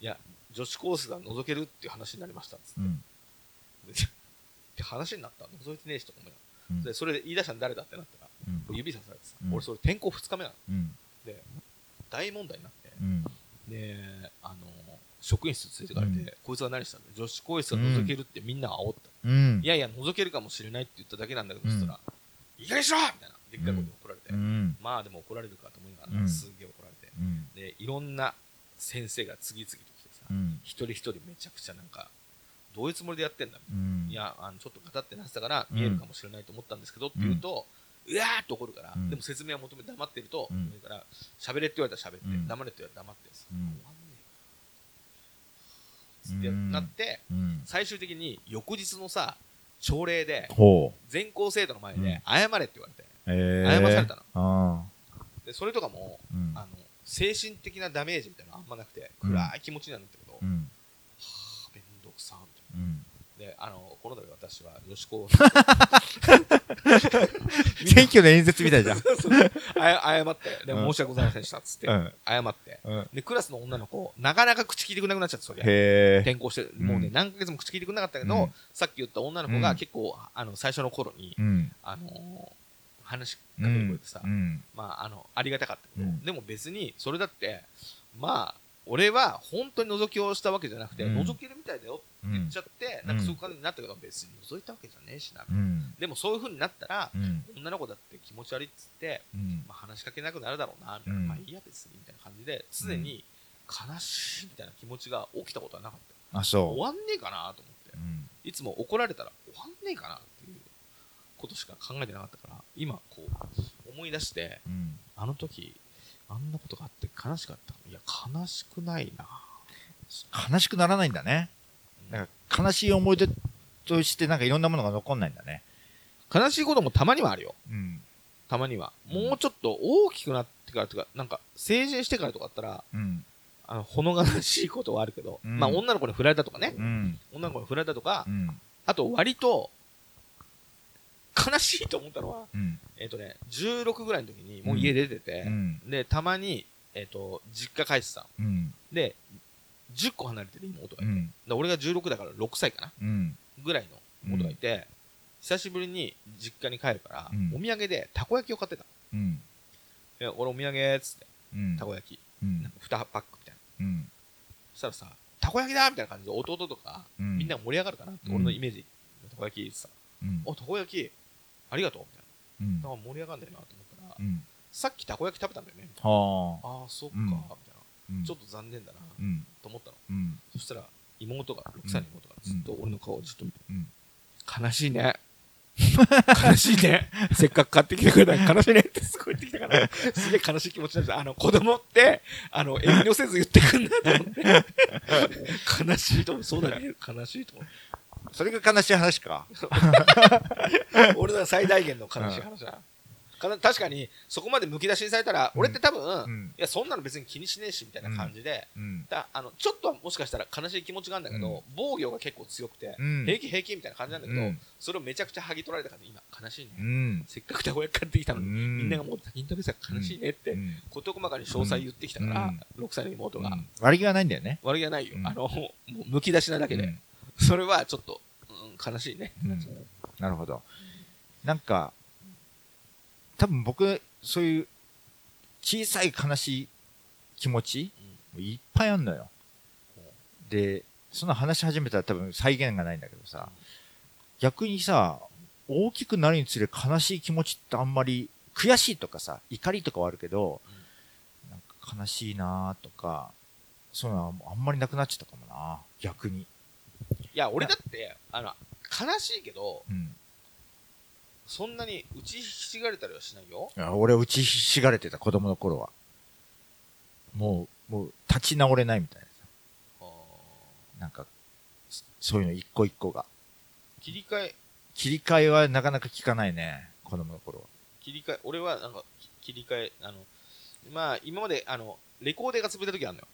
いや女子コースが覗けるっていう話になりました。っつって、うん。話になった覗いてねえしとか思いながうん。らでそれで言い出したの誰だってなったらうん。指さされてさ、うん。俺それ転校2日目なの。うん。で大問題になって、うん。であの職員室連れてかれて、うん。こいつは何したんだ？女子更衣室が覗けるってみんな煽った、うん。いやいや覗けるかもしれないって言っただけなんだけど、そしたら「いい加減にしろ!」みたいな。でっかい声で怒られて、うん。まあでも怒られるかと思いながら、うん。すげえ怒られて。うん。でいろんな先生が次々とうん。一人一人めちゃくちゃなんかどういうつもりでやってんだみたいな、うん。いやあのちょっとガタってなってたから見えるかもしれないと思ったんですけどって言うと、うわーって怒るから、うん。でも説明は求めて黙ってると、うん。言うから喋れって言われたら喋って、うん。黙れって言われたら黙ってさ、ってなって、うん。最終的に翌日のさ朝礼で。全校生徒の前で謝れって言われてえ謝られたの。あでそれとかも、あ。の精神的なダメージみたいなのあんまなくてうん暗い気持ちになるんだけど、はうん。あめんどくさみたいうん。なであのこの度私は女子高選挙の演説みたいじゃん。あ謝ってでうん申し訳ございませんでしたっつって、うん謝ってうん。でクラスの女の子なかなか口聞いてくれなくなっちゃってそりゃへえ。転校してもうねうん何ヶ月も口聞いてくれなかったけど、うんさっき言った女の子うんが結構あの最初の頃に、うん。あのー話しかけうんてくれてさ、うん。まああのありがたかったけど、うん。でも別にそれだってまあ俺は本当に覗きをしたわけじゃなくて、うん。覗けるみたいだよって言っちゃって、うん。なんかそういう感じになったけど別に覗いたわけじゃねえしな、うん。でもそういう風になったら、うん。女の子だって気持ち悪いっつって、うん。まあ、話しかけなくなるだろうなみたいな、うんまあいいや別にみたいな感じで常に悲しいみたいな気持ちが起きたことはなかった。あ終そわんねえかなと思って。いつも怒られたら終わんねえかなっていうことしか考えてなかったから今こう思い出してうん、あの時あんなことがあって悲しかった。いや悲しくないな。悲しくならないんだね。なん。か悲しい思い出としてなんかいろんなものが残んないんだね。悲しいこともたまにはあるよ。うん。たまには。うん。もうちょっと大きくなってからとかなんか成人してからとかだったらうん。あのほの悲しいことはあるけど、うん。まあ女の子に振られたとかね。うん。女の子に振られたとか、うん。あと割と悲しいと思ったのはうん。えっ、とね16ぐらいの時にもう家出てて、うん。でたまに、えっと実家帰ってたの。うん。で10個離れてる妹がいて、俺が16だから6歳かなうん。ぐらいの妹がいて、久しぶりに実家に帰るから、うん。お土産でたこ焼きを買ってたうん。で俺お土産っつってうん。たこ焼き、うん。なんか2パックみたいな。うん。そしたらさたこ焼きだみたいな感じで弟とか、うん。みんなが盛り上がるかなってうん俺のイメージ、たこ焼きってさうん。おたこ焼きありがとう。みたいうん。ななんか盛り上がんねえなと思ったら、うん。さっきたこ焼き食べたんだよね。はあ。ああそっか、うん。みたいな。うん。ちょっと残念だなうん。と思ったの。うん。そしたら妹が6歳の妹がずっと俺の顔をじっと見て、うん。悲しいね。悲しいね。せっかく買ってきてくれたのに悲しいねってすごい言ってきたからすげえ悲しい気持ちになってあの子供ってあの遠慮せず言ってくんなと思って。悲しいと思う。そうだね。悲しいと思それが悲しい話か。う 俺の最大限の悲しい話だ、かな確かにそこまでむき出しにされたら、うん。俺って多分、うん。いやそんなの別に気にしねえしみたいな感じで、うん。だあのちょっとはもしかしたら悲しい気持ちがあるんだけど、防御が結構強くて、うん。平気平気みたいな感じなんだけど、うん。それをめちゃくちゃ剥ぎ取られたから今悲しいね、うん。せっかくたこ焼き買ってきたのに、うん。みんながもう先に食べてたから悲しいねって、うん。事細かに詳細言ってきたから、6歳の妹が、うん。悪気はないんだよね。悪気はないよ、うん。あのもうむき出しなだけで、うんそれはちょっと、うん、悲しいね、うん。なるほど。なんか多分僕そういう小さい悲しい気持ちいっぱいあんのよ。でその話し始めたら多分再現がないんだけどさ逆にさ大きくなるにつれ悲しい気持ちってあんまり悔しいとかさ怒りとかはあるけど、なんか悲しいなとかそういうのはあんまりなくなっちゃったかもな。逆に、いや俺だってあの悲しいけどうん、そんなに打ちひしがれたりはしないよ。いや俺は打ちひしがれてた子供の頃は。もうもう立ち直れないみたいなさ。なんかそそういうの一個一個が。切り替え。切り替えはなかなか効かないね子供の頃は。切り替え俺はなんかき切り替えあのまあ今まであのレコーデが潰れた時あるのよ、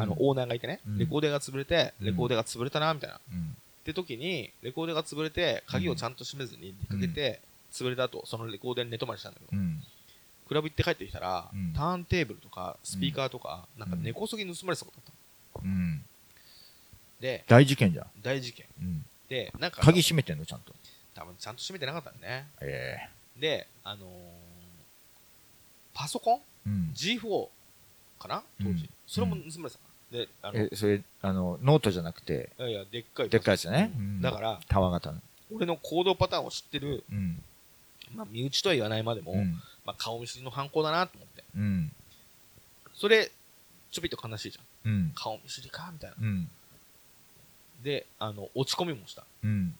あのうん。オーナーがいてね、うん。レコーデが潰れてうん。レコーデが潰れたなみたいな、っうん。て時にレコーデが潰れて鍵をちゃんと閉めずに出かけて、潰れた後そのレコーデに寝泊まりしたんだけど、うん。クラブ行って帰ってきたら、うん。ターンテーブルとかスピーカーとか、なんか根こそぎ盗まれてたことあったの。うん。で大事件じゃん、大事件。うん、でなんか鍵閉めてんのちゃんと。多分ちゃんと閉めてなかったんだね。えであのーパソコン？えうん。G4 かな？当時、うん。それも盗まれてたであのえそれあのノートじゃなくていやいやでっかいでっかいやつね、ううん。んだからタワー型の俺の行動パターンを知ってる、うん。まあ、身内とは言わないまでも、うん。まあ、顔見知りの犯行だなと思って。うん。それちょびっと悲しいじゃん。うん。顔見知りかみたいな。うん。であの落ち込みもした。うん。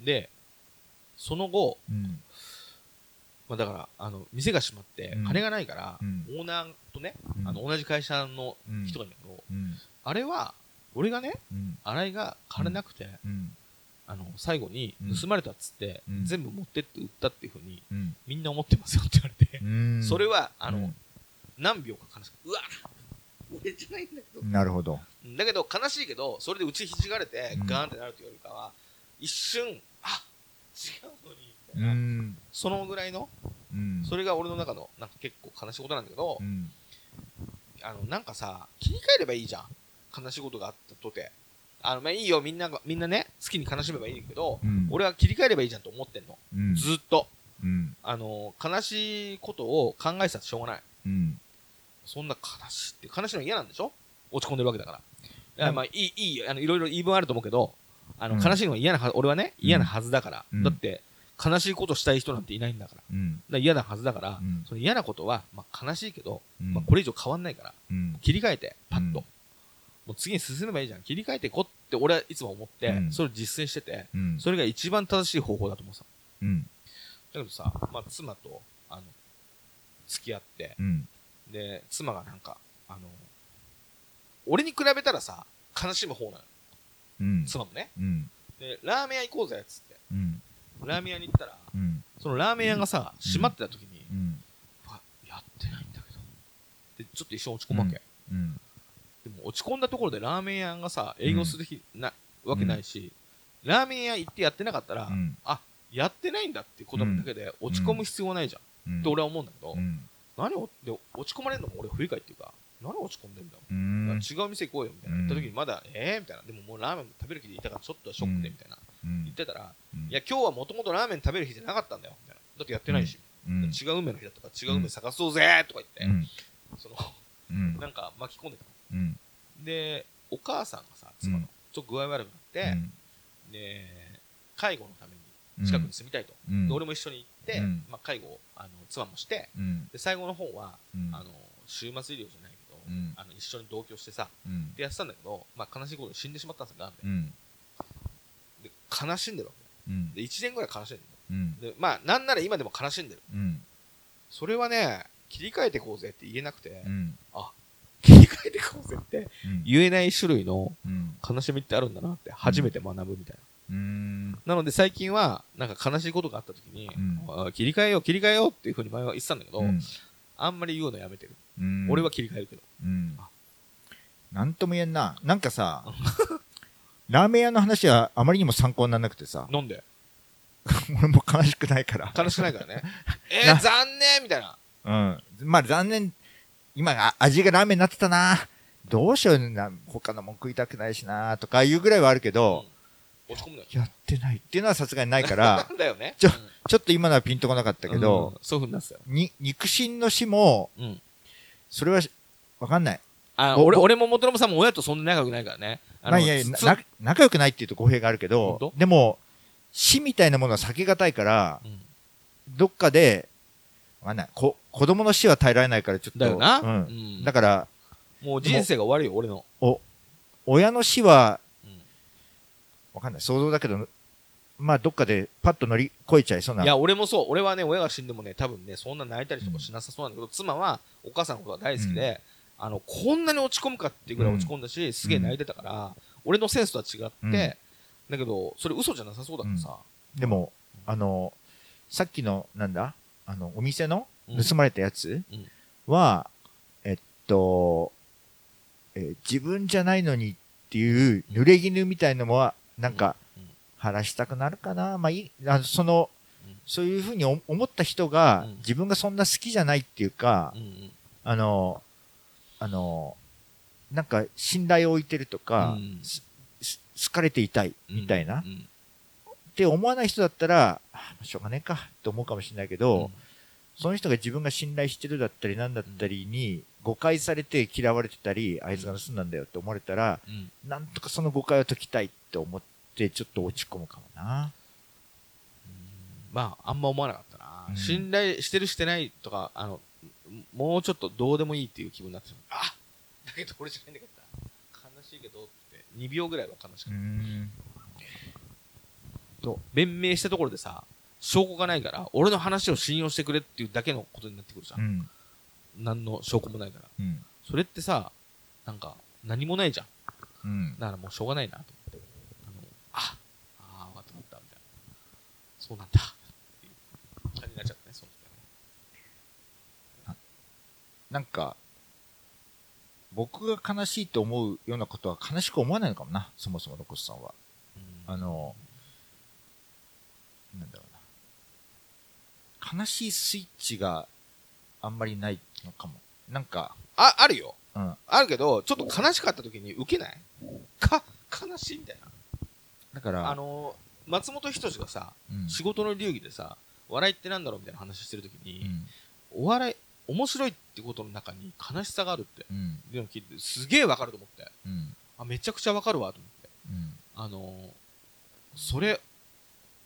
でその後、うん。まあ、だからあの店が閉まってうん。金がないから、うん。オーナーとね、うん。あの同じ会社のうん。人がいるんだけど、うん。あれは俺がねうん。新井が金なくて、うん。あの最後にうん。盗まれたっつって、うん。全部持ってって売ったっていうふうにうん。みんな思ってますよって言われて、うん。それはあの、うん。何秒か悲しくうわ俺じゃないんだけど、なるほど。だけど悲しいけどそれで打ちひしがれてうん。ガーンってなるというよりかは一瞬あ違うのにみたういな、ん。そのぐらいのうん。それが俺の中のなんか結構悲しいことなんだけど、うんあのなんかさ切り替えればいいじゃん。悲しいことがあったとて。あのまあいいよ。みんながみんなね好きに悲しめばいいけど、うん。俺は切り替えればいいじゃんと思ってんの、うん。ずっと。うん。あの悲しいことを考えてたってしょうがない。うん。そんな悲しいって悲しいの嫌なんでしょ？落ち込んでるわけだから。いやうんまあいいいいあのいろいろ言い分あると思うけどあのうん。悲しいのは嫌なは俺はね嫌なはずだから、うん。だって悲しいことしたい人なんていないんだから。うん。ら嫌なはずだから、うんその嫌なことは、まあ、悲しいけど、うんまあ、これ以上変わんないから、うん。切り替えて、パッと。うんもう次に進めばいいじゃん。切り替えていこうって俺はいつも思って、うんそれを実践してて、うん。それが一番正しい方法だと思うさ。うん。だけどさ、まあ、妻と、あの、付き合って、うん。で、妻がなんか、あの、俺に比べたらさ、悲しむ方なの。うん。妻もね。うん。で、ラーメン屋行こうぜ、っつって。うん。ラーメン屋に行ったら、うん。そのラーメン屋がさ、閉まってた時に、うん。やってないんだけど。で、ちょっと一瞬落ち込むわけ。うん。でも落ち込んだところでラーメン屋がさ、営業する日、な、わけないし、ラーメン屋行ってやってなかったら、うん。あ、やってないんだってことだけで落ち込む必要はないじゃん。うん。って俺は思うんだけど、うん。何を、で、落ち込まれるのも俺不理解っていうか、何落ち込んでんだうろう、ん。違う店行こうよみたいな。うん言った時にまだ、えーみたいな。でももうラーメン食べる気でいたからちょっとはショックで、うんみたいな。うん言ってたら、うんいや、今日はもともとラーメン食べる日じゃなかったんだよ。みたいな。だってやってないし。うん。違う梅の日だったから違う梅探そうぜとか言って、うん。その、うん。なんか巻き込んでたうん。の。で、お母さんがさ、妻の、うんちょっと具合悪くなって、で、介護のために近くに住みたいと。うん。で俺も一緒に行って、うんまあ、介護をあの妻もして、うん。で最後の方は、うん。あの週末医療じゃないけど、うんあの一緒に同居してさ、うん。でやってたんだけど、まあ、悲しいことに死んでしまったんですよ、がんでうん。で。悲しんでるわうんけ。で、1年ぐらい悲しんでうん。で、まあ、なんなら今でも悲しんでる。うん。それはね、切り替えてこうぜって言えなくて、うん。切り替えてこうぜってうん。言えない種類のうん。悲しみってあるんだなって初めて学ぶみたいな。うん。なので最近は、なんか悲しいことがあった時に、うんあ切り替えよう、切り替えようっていうふうに前は言ってたんだけど、うん。あんまり言うのやめてる。うん。俺は切り替えるけど。うんあ。なんとも言えんな。なんかさ、ラーメン屋の話はあまりにも参考にならなくてさ、なんで？俺も悲しくないから。悲しくないからね。えなー、残念みたいな。うん。まあ残念、今あ味がラーメンになってたな。どうしような、他のもん食いたくないしな、とかいうぐらいはあるけど、うん落ち込むのよ。やってないっていうのはさすがにないから、だよね。ちょうんちょっと今のはピンとこなかったけど、うんそういうふうになってたよ。に、肉親の死も、うん。それはし、わかんない。あ、お俺、俺も元信さんも親とそんなに仲良くないからね。まあいやいや、仲良くないっていうと語弊があるけどでも、死みたいなものは避けがたいから、うんどっかで、わかんない。こ、子供の死は耐えられないからちょっと。だよな。う。うんんだから、もう人生が終わるよ、俺の。お、親の死は、うんわかんない。想像だけど、まあどっかでパッと乗り越えちゃいそうな。いや、俺もそう。俺はね、親が死んでもね、多分ね、そんな泣いたりとかしなさそうなんだけど、妻はお母さんのことが大好きで、あの、こんなに落ち込むかっていうぐらい落ち込んだし、すげえ泣いてたから、俺のセンスとは違って、うん。だけど、それ嘘じゃなさそうだからさ。でも、あの、さっきの、なんだあの、お店のうん。盗まれたやつうん。は、えっと、えー自分じゃないのにっていう濡れ衣みたいのもは、なんか晴らしたくなるかな。まあいい、あのそのうん、そういうふうにお思った人がうん、自分がそんな好きじゃないっていうかあの、あの、なんか信頼を置いてるとかうん、好かれていたいみたいな。う、んって思わない人だったら、あしょうがねえかって思うかもしれないけど、うん。その人が自分が信頼してるだったりなんだったりに誤解されて嫌われてたり、あいつが盗んだんだよって思われたら、うん。なんとかその誤解を解きたいって思ってちょっと落ち込むかもな。まあ、あんま思わなかったな。うん。信頼してるしてないとか、あの、もうちょっとどうでもいいっていう気分になってしまう。あだけど俺じゃないんだけどな悲しいけどって、2秒ぐらいは悲しかうった。ん。と弁明したところでさ、証拠がないから、俺の話を信用してくれっていうだけのことになってくるじゃ。うんん。何の証拠もないから。うん。それってさ、なんか、何もないじゃん。うん。だからもうしょうがないなと思って。あの、あ、ああ、わかったわかった、みたいな。そうなんだ。っていう感じになっちゃったね、その時はね。なんか、僕が悲しいと思うようなことは悲しく思わないのかもな、そもそもロコスさんは。うんあの、なんだろうな。悲しいスイッチがあんまりないのかも。なんか、あ、あるよ。うん。あるけど、ちょっと悲しかった時に受けない？か、悲しいみたいな。だから、あのー、松本人志がさ、うん仕事の流儀でさ、笑いってなんだろうみたいな話してる時うに、ん。お笑い、面白いってことの中に悲しさがあるって、うん。いうのを聞いて、すげえわかると思って。うん。あ、めちゃくちゃわかるわと思って。うん。あのー、それ、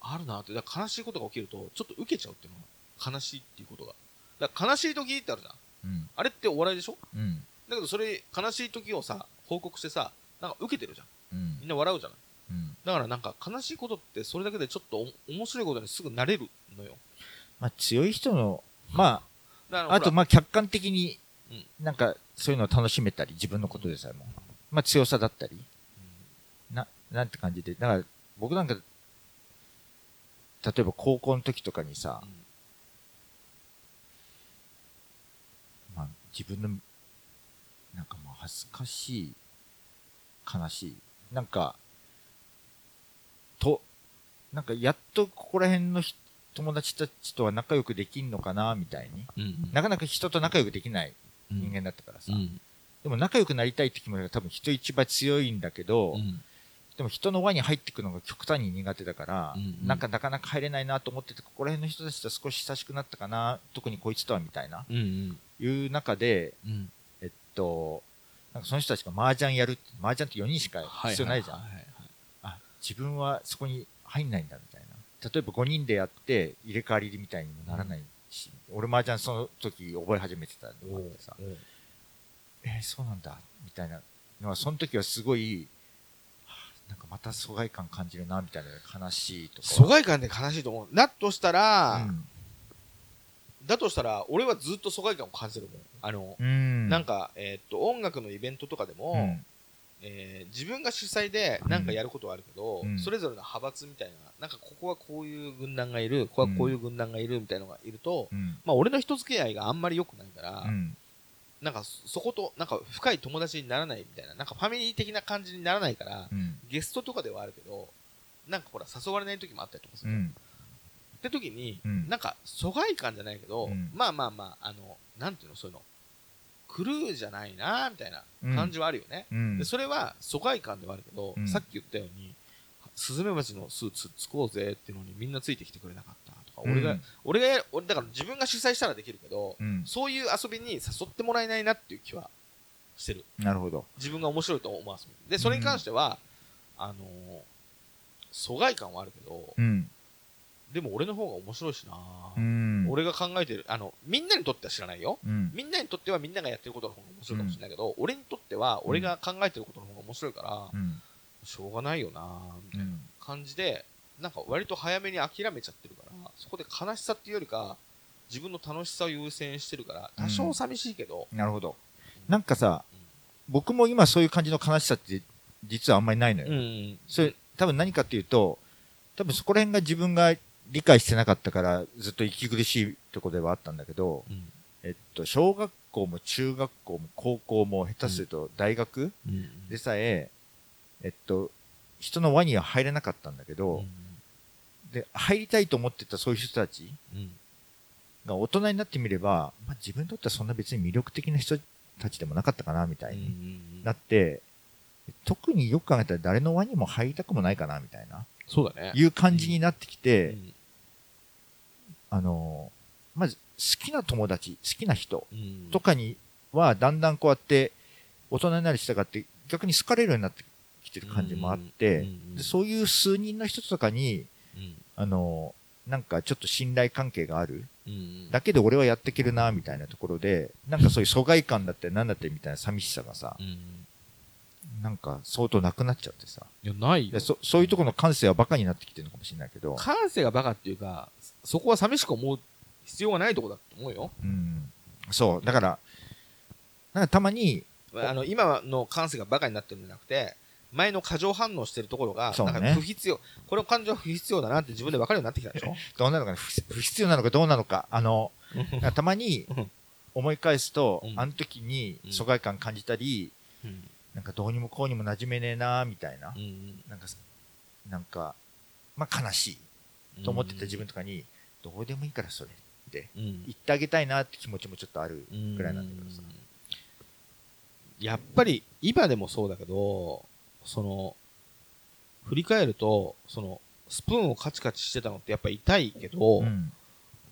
あるなって。だから悲しいことが起きると、ちょっと受けちゃうっていうのが、悲しいっていうことが。だから悲しい時ってあるじゃん。うん。あれってお笑いでしょ？うん。だけどそれ、悲しい時をさ、報告してさ、なんか受けてるじゃん。うんみんな笑うじゃない？うん。だからなんか悲しいことってそれだけでちょっとお面白いことにすぐなれるのよ。まあ、強い人の、まあ、あと、まあ、客観的にうん、なんか、そういうのを楽しめたり、自分のことでさえも。まあ、強さだったり、な、なんて感じで。だから、僕なんか、例えば高校の時とかにさう、んまあ、自分の、なんかまあ、恥ずかしい、悲しい。なんか、と、なんか、やっとここら辺のひ友達たちとは仲良くできんのかな、みたいに。うんうんなかなか人と仲良くできない人間だったからさ。うんでも仲良くなりたいって気持ちが多分人一倍強いんだけど、うんでも人の輪に入っていくのが極端に苦手だから、うんうんなんかなかなか入れないなと思ってて、ここら辺の人たちと少し親しくなったかな、特にこいつとはみたいな、うんうんいう中で、うんえっと、なんかその人たちが麻雀やる麻雀って4人しか必要ないじゃん。はははいはいあ、自分はそこに入んないんだみたいな。例えば5人でやって入れ替わりみたいにもならないし、俺麻雀その時覚え始めてたのもあってさ、えーそうなんだ、みたいなのは、その時はすごい、はあなんかまた疎外感感じるな、みたいな悲しいとかは。疎外感で悲しいと思う。だとしたら、だとしたら、俺はずっと疎外感を感じてるもん。あの、うん。うん。なんか、えーっと、音楽のイベントとかでも、うん、えー自分が主催でなんかやることはあるけど、うんそれぞれの派閥みたいな、なんかここはこういう軍団がいる、ここはこういう軍団がいるみたいなのがいると、うん。まあ俺の人付き合いがあんまり良くないから、うん。なんかそそことなんか深い友達にならないみたいな、なんかファミリー的な感じにならないから、うん。ゲストとかではあるけど、なんかほら誘われない時もあったりとかする。うん。って時に、うんなんか疎外感じゃないけど、うんまあまあまあ、あの、なんていうの、そういうの、クルーじゃないなみたいな感じはあるよね。うんで。それは疎外感ではあるけど、うんさっき言ったように、スズメバチのスーツつこうぜっていうのにみんなついてきてくれなかったとか、俺が、うん俺がや、俺だから自分が主催したらできるけど、うん。そういう遊びに誘ってもらえないなっていう気はしてる。なるほど。自分が面白いと思う遊び。で、それに関しては、あのー疎外感はあるけど、うん。でも俺の方が面白いしな、うん。俺が考えてる、あの、みんなにとっては知らないよ。うん。みんなにとってはみんながやってることの方が面白いかもしれないけど、俺にとっては俺が考えてることの方が面白いから、うん。しょうがないよなみたいなうん。感じで、なんか割と早めに諦めちゃってるから、そこで悲しさっていうよりか、自分の楽しさを優先してるから、多少寂しいけど、なるほど。なんかさうん、僕も今そういう感じの悲しさって実はあんまりないのよ。うん。それ、多分何かっていうと、多分そこら辺が自分が理解してなかったから、ずっと息苦しいとこではあったんだけど、うん。えっと、小学校も中学校も高校も下手すると大学うん。でさえ、えっと、人の輪には入れなかったんだけど、で、入りたいと思ってたそういう人たちうん。が大人になってみれば、まあ、自分にとってはそんな別に魅力的な人たちでもなかったかな、みたいにうんなって、特によく考えたら誰の輪にも入りたくもないかな、みたいな、そうだね。いう感じになってきて、うんあの、まず好きな友達、好きな人うん。とかには、だんだんこうやって大人になる人がって逆に好かれるようになってきてる感じもあって、うんでそういう数人の人とかに、うん。あの、なんかちょっと信頼関係がある。うんだけで俺はやっていけるな、みたいなところで、なんかそういう疎外感だってなんだってみたいな寂しさがさう、ん。なんか相当なくなっちゃってさ、いや、ないよ。で。そそういうところの感性はバカになってきてるのかもしれないけど、感性がバカっていうか、そこは寂しく思う必要がないとこだと思うよ。うん、そう、だから、なんかたまに、あの、今の感性がバカになってるんじゃなくて、前の過剰反応してるところが、なんか不必要、この感情は不必要だなって自分で分かるようになってきたでしょ？どうなのかな不不必要なのかどうなのか、あの、たまにうん。思い返すと、うん。あの時にうん。疎外感感じたり、うん。なんかどうにもこうにも馴染めねえな、みたいな。う、ん。なんか、なんか、まあ悲しいと思ってた自分とかに、どうでもいいからそれってうん言ってあげたいなって気持ちもちょっとあるぐらいなんだけどさ。やっぱり今でもそうだけど、その、振り返ると、その、スプーンをカチカチしてたのってやっぱ痛いけど、うん。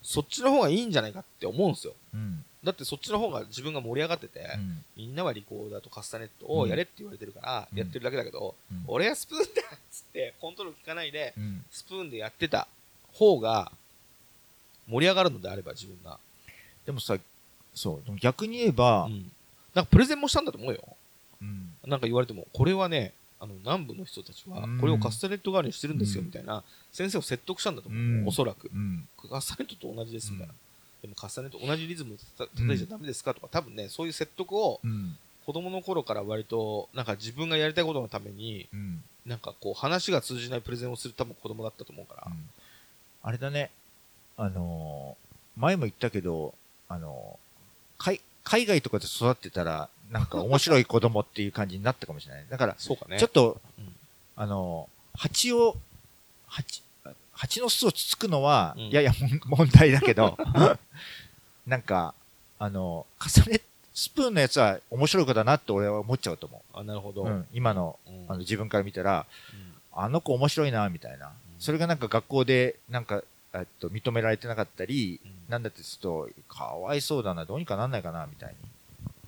そっちの方がいいんじゃないかって思うんですよ。うん。だってそっちの方が自分が盛り上がってて、うんみんなはリコーダーとカスタネットをやれって言われてるから、うんやってるだけだけど、うん俺はスプーンだっつって、コントロール効かないで、うんスプーンでやってた方が、盛り上がるのであれば自分が。でもさそう逆に言えばう、ん。なんかプレゼンもしたんだと思うよ。うんなんか言われても、これはね、あの、南部の人たちはうん、これをカスタネット代わりにしてるんですよ、うんみたいな、先生を説得したんだと思う、うんおそらく。うんカスタネットと同じです、みたいな。うんでもカスタネット同じリズムでた叩いちゃダメですかとか、多分ね、そういう説得をうん子供の頃から割と、なんか自分がやりたいことのために、うんなんかこう話が通じないプレゼンをする多分子供だったと思うから。あれだね。あのー前も言ったけどあのー海海外とかで育ってたらなんか面白い子供っていう感じになったかもしれない。だからそうかね。ちょっと、うん。あのー蜂を蜂蜂の巣をつつくのは、うん。ややも問題だけど なんかあのー重ねスプーンのやつは面白い子だなって俺は思っちゃうと思あ、なるほど。う、うん、今のうん。あの自分から見たらうん。あの子面白いなみたいな、それがなんか学校でなんかえっと認められてなかったり、うん。なんだってするとかわいそうだなどうにかなんないかなみたいに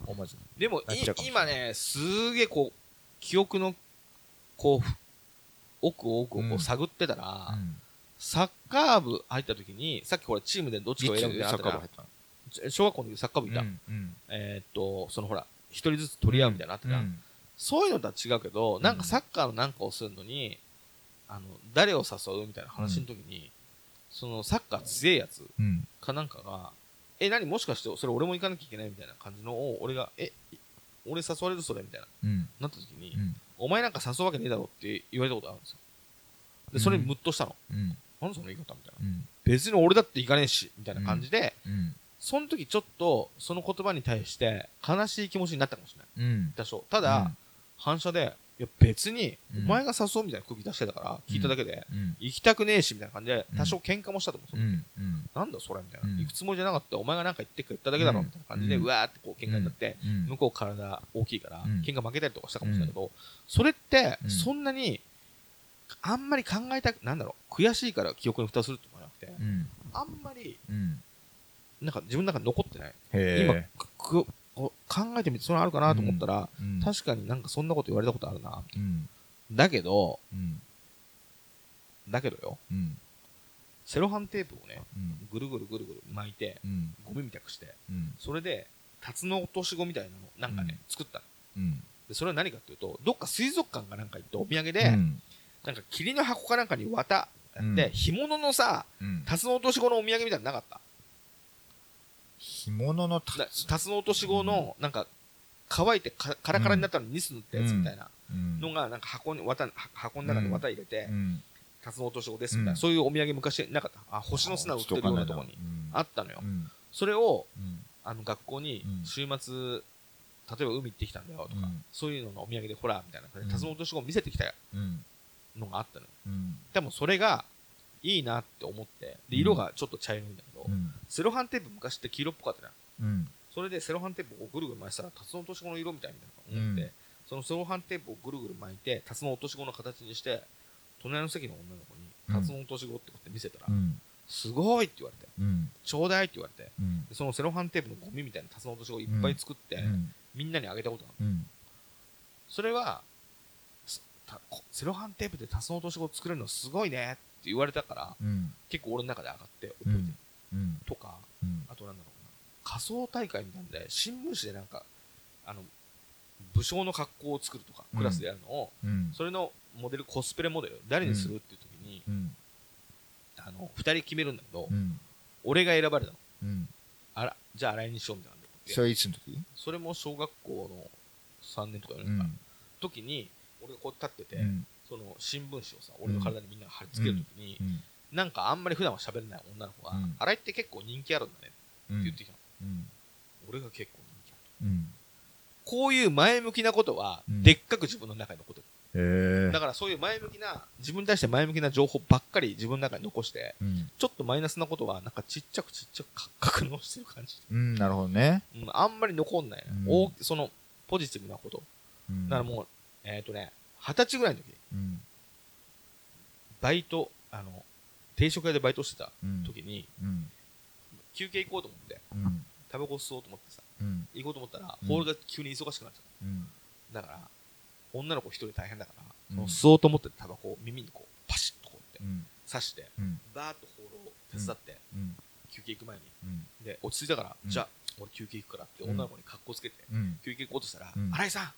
思わず。でも今ね、すげえこう、記憶の、こう、奥を奥をこううん。探ってたら、うん。サッカー部入った時に、さっきこれチームでどっちか選ぶみたいなのあったサッカー部入ったの。じゃん小学校の時サッカー部いた。うんうん。えーっと、そのほら、一人ずつ取り合うみたいなそういうのとは違うけど、なんかサッカーのなんかをするのに、あの、誰を誘うみたいな話の時に、そのサッカー強いやつうん。かなんかが、え、何もしかしてそれ俺も行かなきゃいけないみたいな感じのを、俺が、え、俺誘われるそれ？みたいな、うん。なった時に、うんお前なんか誘うわけねえだろって言われたことあるんですよ。で、それにムッとしたの。うんなんでその言い方？みたいな。うん別に俺だって行かねえし、みたいな感じで、うん。その時ちょっと、その言葉に対して悲しい気持ちになったかもしれない。うん。多少。ただ、反射で、いや別に、うん。お前が誘うみたいな空気出してたから、聞いただけで、うん。行きたくねえし、みたいな感じでう、ん。多少喧嘩もしたと思う。なんだそれみたいな、うん。行くつもりじゃなかった。お前がなんか言ってくれただけだろ、うんみたいな感じで、ううんわーってこう喧嘩になって、うん。向こう体大きいから、うん。喧嘩負けたりとかしたかもしれないけど、それってう、ん。そんなに、あんまり考えたく、なんだろう、悔しいから記憶に蓋するってことじゃなくて、うん。あんまり、うん。なんか自分の中に残ってない。へ今考えてみて、それあるかなと思ったら、うん。確かになんかそんなこと言われたことあるな。うん。だけど、うん。だけどよ、うん。セロハンテープをね、うん。ぐるぐるぐるぐる巻いて、うん。ゴミみたくして、うん。それで、タツノオトシゴみたいなの、なんかね、うん。作った。の。うん。で、それは何かっていうと、どっか水族館かなんか行ってお土産で、うん。なんか霧の箱かなんかに綿やって、うん。干物のさ、うん。タツノオトシゴのお土産みたいなのなかった？干物のなタツノオトシゴの、なんか、乾いてかカラカラになったのにニス塗ったやつみたいな。うん。のが、なんか箱に、綿、は箱の中に綿入れてう、ん。タツノオトシゴですみたいな、うん。そういうお土産昔なかった。あ、星の砂売ってるようなところにあったのよ。う。ん。それを、うん。あの学校にうん。週末、例えば海行ってきたんだよとか、うん。そういうののお土産でほらみたいなタツノオトシゴを見せてきたうん。のがあったのよ。うん。でもそれがいいなって思って、で、色がちょっと茶色いんだけど、うん。セロハンテープ昔って黄色っぽかったじゃん。うん。それでセロハンテープをぐるぐる巻いてたら、タツノオトシゴの色みたいなの。思って、うん。そのセロハンテープをぐるぐる巻いて、タツノオトシゴの形にして、隣の席の女の子に、うん。タツノオトシゴってこって見せたら、うん。すごいって言われて、うん。ちょうだいって言われて、そのセロハンテープのゴミみたいなタツノオトシゴをいっぱい作って、うん。みんなにあげたことがある。うん。それは、セロハンテープでタツノオトシゴを作れるのすごいねって言われたから、うん。結構俺の中で上がって覚えてるうん。うん。とか、うん。あとなんだろうな、仮装大会みたいなんで、新聞紙でなんか、あの、武将の格好を作るとか、クラスでやるのを、うん。それのモデル、コスプレモデル、誰にするっていう時に、うん。あの、二人決めるんだけど、うん。俺が選ばれたの。うん。あら、じゃあ、あれにしようみたいな。それいつの時？それも小学校の3年とか4う年か。な、ん。時に、俺がこう立ってて、うんその新聞紙をさ、俺の体にみんなが貼り付ける時に、うん。なんかあんまり普段は喋れない女の子が、うん。あれって結構人気あるんだねってうん。言ってきたの。うん。俺が結構人気ある。うん。こういう前向きなことは、うん。でっかく自分の中に残ってへる。え。だからそういう前向きな、自分に対して前向きな情報ばっかり自分の中に残して、うん。ちょっとマイナスなことは、なんかちっちゃくちっちゃく格納してる感じ。うんなるほどね。うん、あんまり残んないな、うん。大その、ポジティブなこと。うん。だからもう、えっ、とね、二十歳ぐらいの時、うん。バイト、あの、定食屋でバイトしてたうん。時に、うん。休憩行こうと思って、うん。タバコ吸おうと思ってさ、うん。行こうと思ったら、うん。ホールが急に忙しくなっちゃっうん。た。だから、女の子一人大変だから、吸おうと思ってたタバコを耳にこう、パシッとこうやってうん。刺して、うん。バーッとホールを手伝って、うん。休憩行く前に。うん。で、落ち着いたから、うん。じゃあ、俺休憩行くからって女の子に格好つけて、うん。休憩行こうとしたら、うん。新井さん、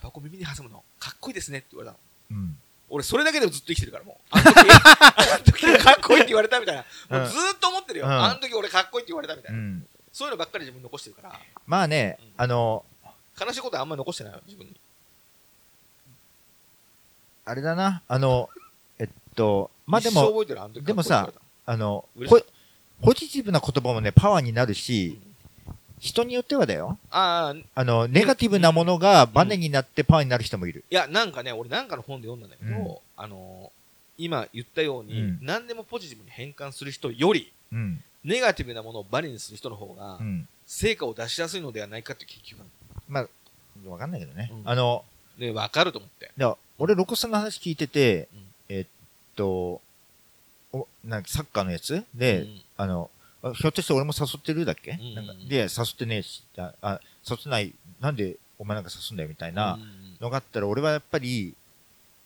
タバコ耳に挟むのかっこいいですねって言われたの。うん俺、それだけでもずっと生きてるから、もう。あの時、あの時かっこいいって言われたみたいな。もうずーっと思ってるよ。うんあの時俺かっこいいって言われたみたいうな。んそういうのばっかり自分に残してるから、まあねうんあの悲しいことはあんまり残してないよ、自分に。あれだなあのえっとまあでもでもさあのポポジティブな言葉もねパワーになるし人によってはだよ。ああ、いあのネガティブなものがバネになってパワーになる人もいる。や、なんかね、俺なんかの本で読んだんだけど、うん。あのー今言ったように、うん。何でもポジティブに変換する人より、うん。ネガティブなものをバネにする人の方がう、ん。成果を出しやすいのではないかっていう研究があまあわかんないけどね。うん。あのる。ね、わかると思って。だから俺ロコさんの話聞いててうん。えっとおなんかサッカーのやつで、うん。あのあひょっとして俺も誘ってるだっけ、うんなんかで誘ってねえしああ誘ってない。なんでお前なんか誘うんだよみたいなうんうんのがあったら俺はやっぱり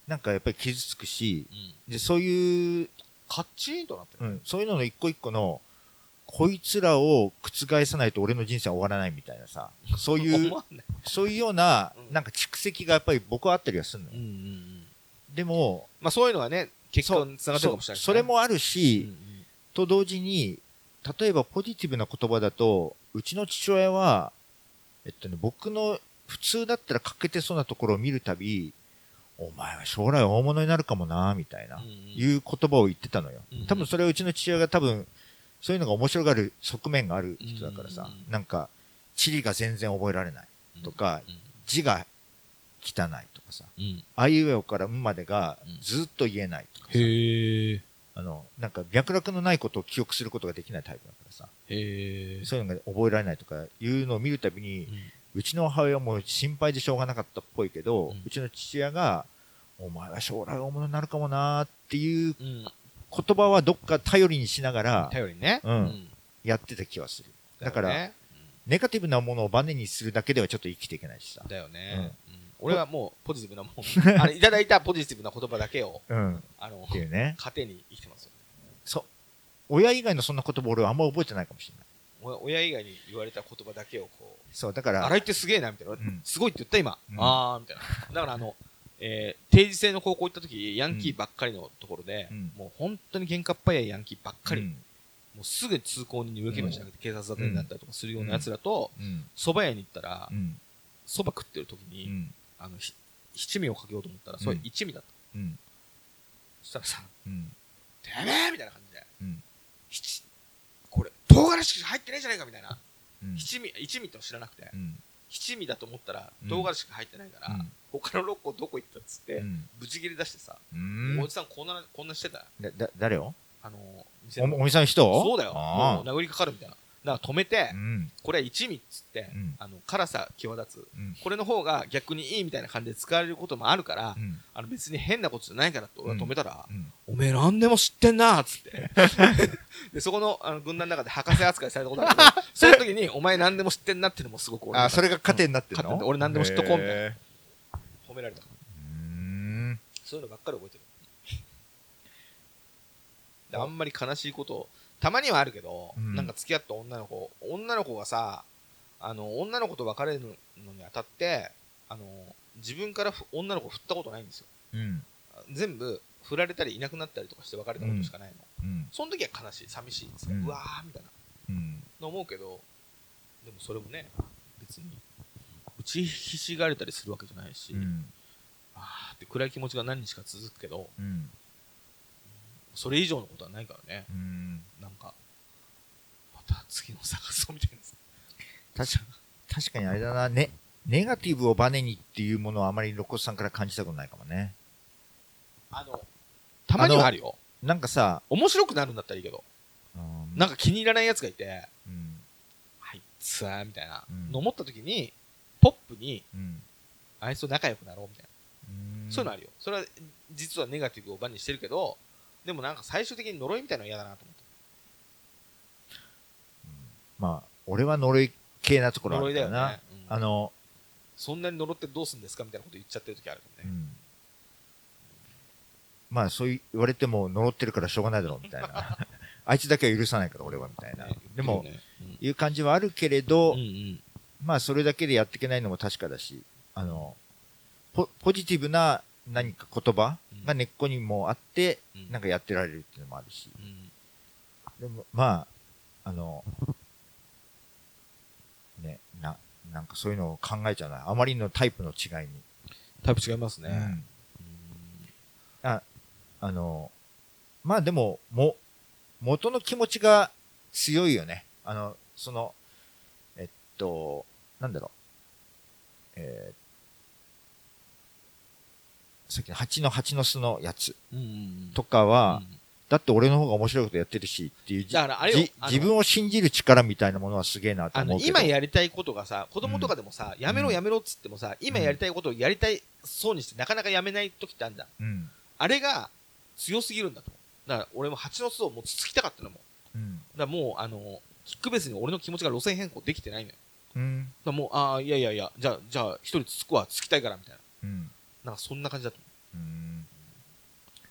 なんかやっぱり傷つくしうん。でそういう、カッチーンとなってる。うん、そういうのの一個一個のこいつらを覆さないと俺の人生は終わらないみたいなさ。そういう そういうようなうん。なんか蓄積がやっぱり僕はあったりはするのよ、うんうんうん。でもまあそういうのはね、結果につながってるかもしれないそそれ、もあるうし、んうん。と同時に、例えばポジティブな言葉だと、うちの父親は、えっとね、僕の普通だったら欠けてそうなところを見るたび、お前は将来大物になるかもな、みたいな、うんうん。いう言葉を言ってたのよ。うん。多分それはうちの父親が多分、そういうのが面白がる側面がある人だからさうんうん。う、んなんか、地理が全然覚えられないとか、うん字が汚いとかさ、うん。あいうえおからんまでがうん。ずっと言えないとかさ。あの、なんか脈絡のないことを記憶することができないタイプだからさ、へえ。そういうのが覚えられないとかいうのを見るたびに、うちの母親も心配でしょうがなかったっぽいけど、ううんちの父親が、お前は将来大物になるかもなーっていううん。うん。言葉はどっか頼りにしながら頼りにね。うんやってた気はする。だから、ネガティブなものをバネにするだけではちょっと生きていけないしさ。だよね。うん俺はもうポジティブなもん、あのいただいたポジティブな言葉だけを、うん。あのっ、ていうね。糧に生きてますよ。そう。親以外のそんな言葉俺はあんま覚えてないかもしれない。お親以外に言われた言葉だけをこう、そう、だから、洗いってすげえな、みたいな。んすごいって言った今。うんあー、みたいな。だからあの、えー定時制の高校行った時、ヤンキーばっかりのところで、うんもう本当に喧嘩っ早いヤンキーばっかり、うんもうすぐ通行人に動けばしなくて、警察沙汰になったりとかするような奴らと、うん。蕎麦屋に行ったらう、ん。蕎麦食ってる時に、うん。あの、ひ七味をかけようと思ったら、それうん一味だった。うん。そしたらさ、うん。てめえみたいな感じで、うん。七、これ、唐辛子しか入ってないじゃないかみたいな。うん。七味、一味っての知らなくて、うん。七味だと思ったらうん唐辛子しか入ってないから、うん他の6個どこ行ったっつって、うんブチ切り出してさ、うんおじさんこんな、こんなしてただ、だ、誰を？あの、店おのお店の人？そうだよ。あもう殴りかかるみたいな。だから止めてあ。う、ん。これは一味っつって、うんあの、辛さ際立つ。うん。これの方が逆にいいみたいな感じで使われることもあるから、うん。あの別に変なことじゃないからって俺は止めたら、うん。おめえ何でも知ってんなーっつって。で、そこのあの軍団の中で博士扱いされたことあるけど、その時にお前何でも知ってんなっていうのもすごく俺のあ、それが糧になってるの？糧になって俺何でも知っとこうみたいな褒められた。そういうのばっかり覚えてる。であんまり悲しいことを、たまにはあるけど、うんなんか付き合った女の子、女の子がさ、あの、女の子と別れるのにあたって、あの、自分からふ女の子振ったことないんですよ。うん。全部、振られたりいなくなったりとかして別れたことしかないの。うん。その時は悲しい、寂しいですね。うんうわーみたいなうん。の思うけど、でもそれもね、別に、打ちひしがれたりするわけじゃないし、うん。あーって暗い気持ちが何日か続くけど、うん。それ以上のことはないからね。うん。なんか、また次の探そうみたいなさ。確か確かにあれだな、ね、ネガティブをバネにっていうものはあまり露骨さんから感じたことないかもね。あの、たまにはあるよ。なんかさ、面白くなるんだったらいいけど、うんなんか気に入らない奴がいて、うん。あいつは、みたいなうんの思った時に、ポップに、うん。あいつと仲良くなろうみたいな。そういうのあるよ。それは、実はネガティブをバネにしてるけど、でもなんか最終的に呪いみたいなの嫌だなと思って。まあ、俺は呪い系なところあ呪いだよるからな。ね。うんあの、そんなに呪ってどうすんですかみたいなこと言っちゃってる時あるもんね。うんまあそう言われても呪ってるからしょうがないだろうみたいな。あいつだけは許さないから俺はみたいなね。でも、言ってるよねいう感じはあるけれど、うんうんうんまあそれだけでやっていけないのも確かだし、あの、ポポジティブな何か言葉が根っこにもあって、うんなんかやってられるっていうのもあるし。うんでも、まあ、あの、ね、な、なんかそういうのを考えちゃうな。あまりのタイプの違いに。タイプ違いますね。うんあ、あの、まあでも、も、元の気持ちが強いよね。あの、その、えっと、なんだろう。えーさっきの蜂の蜂の巣のやつとかは、うんだって俺の方が面白いことやってるしっていうじだからあれあの自分を信じる力みたいなものはすげえなとあの思うけど。今やりたいことがさ、子供とかでもさ、やめろうんやめろっつってもさ、今やりたいことをやりたいそうにして、なかなかやめない時ってあるんだ。うん。あれが強すぎるんだと思う。だから俺も蜂の巣をもうつつきたかったのも。うん。だからもう、あの、キックベースに俺の気持ちが路線変更できてないのよ。だかうん。らもう、ああ、いやいやいや、じゃあ、じゃあ、一人つつくわ、つきたいから、みたいな。うん。なんかそんな感じだと思うん。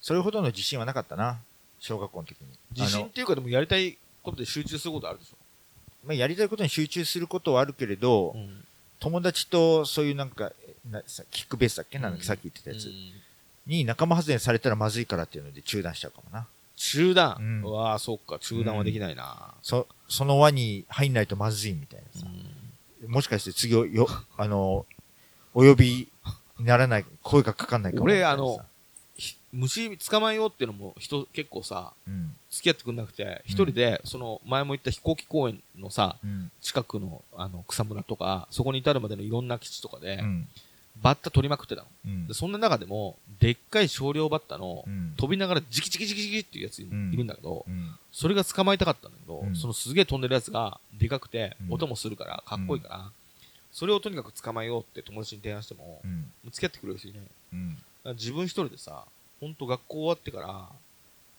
それほどの自信はなかったな。小学校の時に。う。自信っていうか、でもやりたいことで集中することあるでしょ。まあ、やりたいことに集中することはあるけれど、うん。友達とそういうなんか、えなさキックベースだっけ？なんだっけ、さっき言ってたやつ、うんに仲間外れされたらまずいからっていうので中断しちゃうかもな。中断？うんうわあ、そっか、中断はできないな。そ、その輪に入んないとまずいみたいなさ。もしかして次をよ、あの、お呼びにならない、声がかかんないかも俺あの、ひ虫捕まえようっていうのも人結構さ、うん。付き合ってくんなくて、一人で、その前も言った飛行機公園のさ、うん。近くのあの草むらとか、そこに至るまでのいろんな基地とかで、うん。バッタ取りまくってたの。うんで、そんな中でも、でっかい少量バッタの、うん。飛びながらジキジキジキジキっていうやついるんだけど、うん。それが捕まえたかったんだけど、うんそのすげえ飛んでるやつがでかくて、うん音もするから、かっこいいから、それをとにかく捕まえようって友達に提案しても、うん。付き合ってくれる人いない。うん。ら自分一人でさ、ほんと学校終わってから、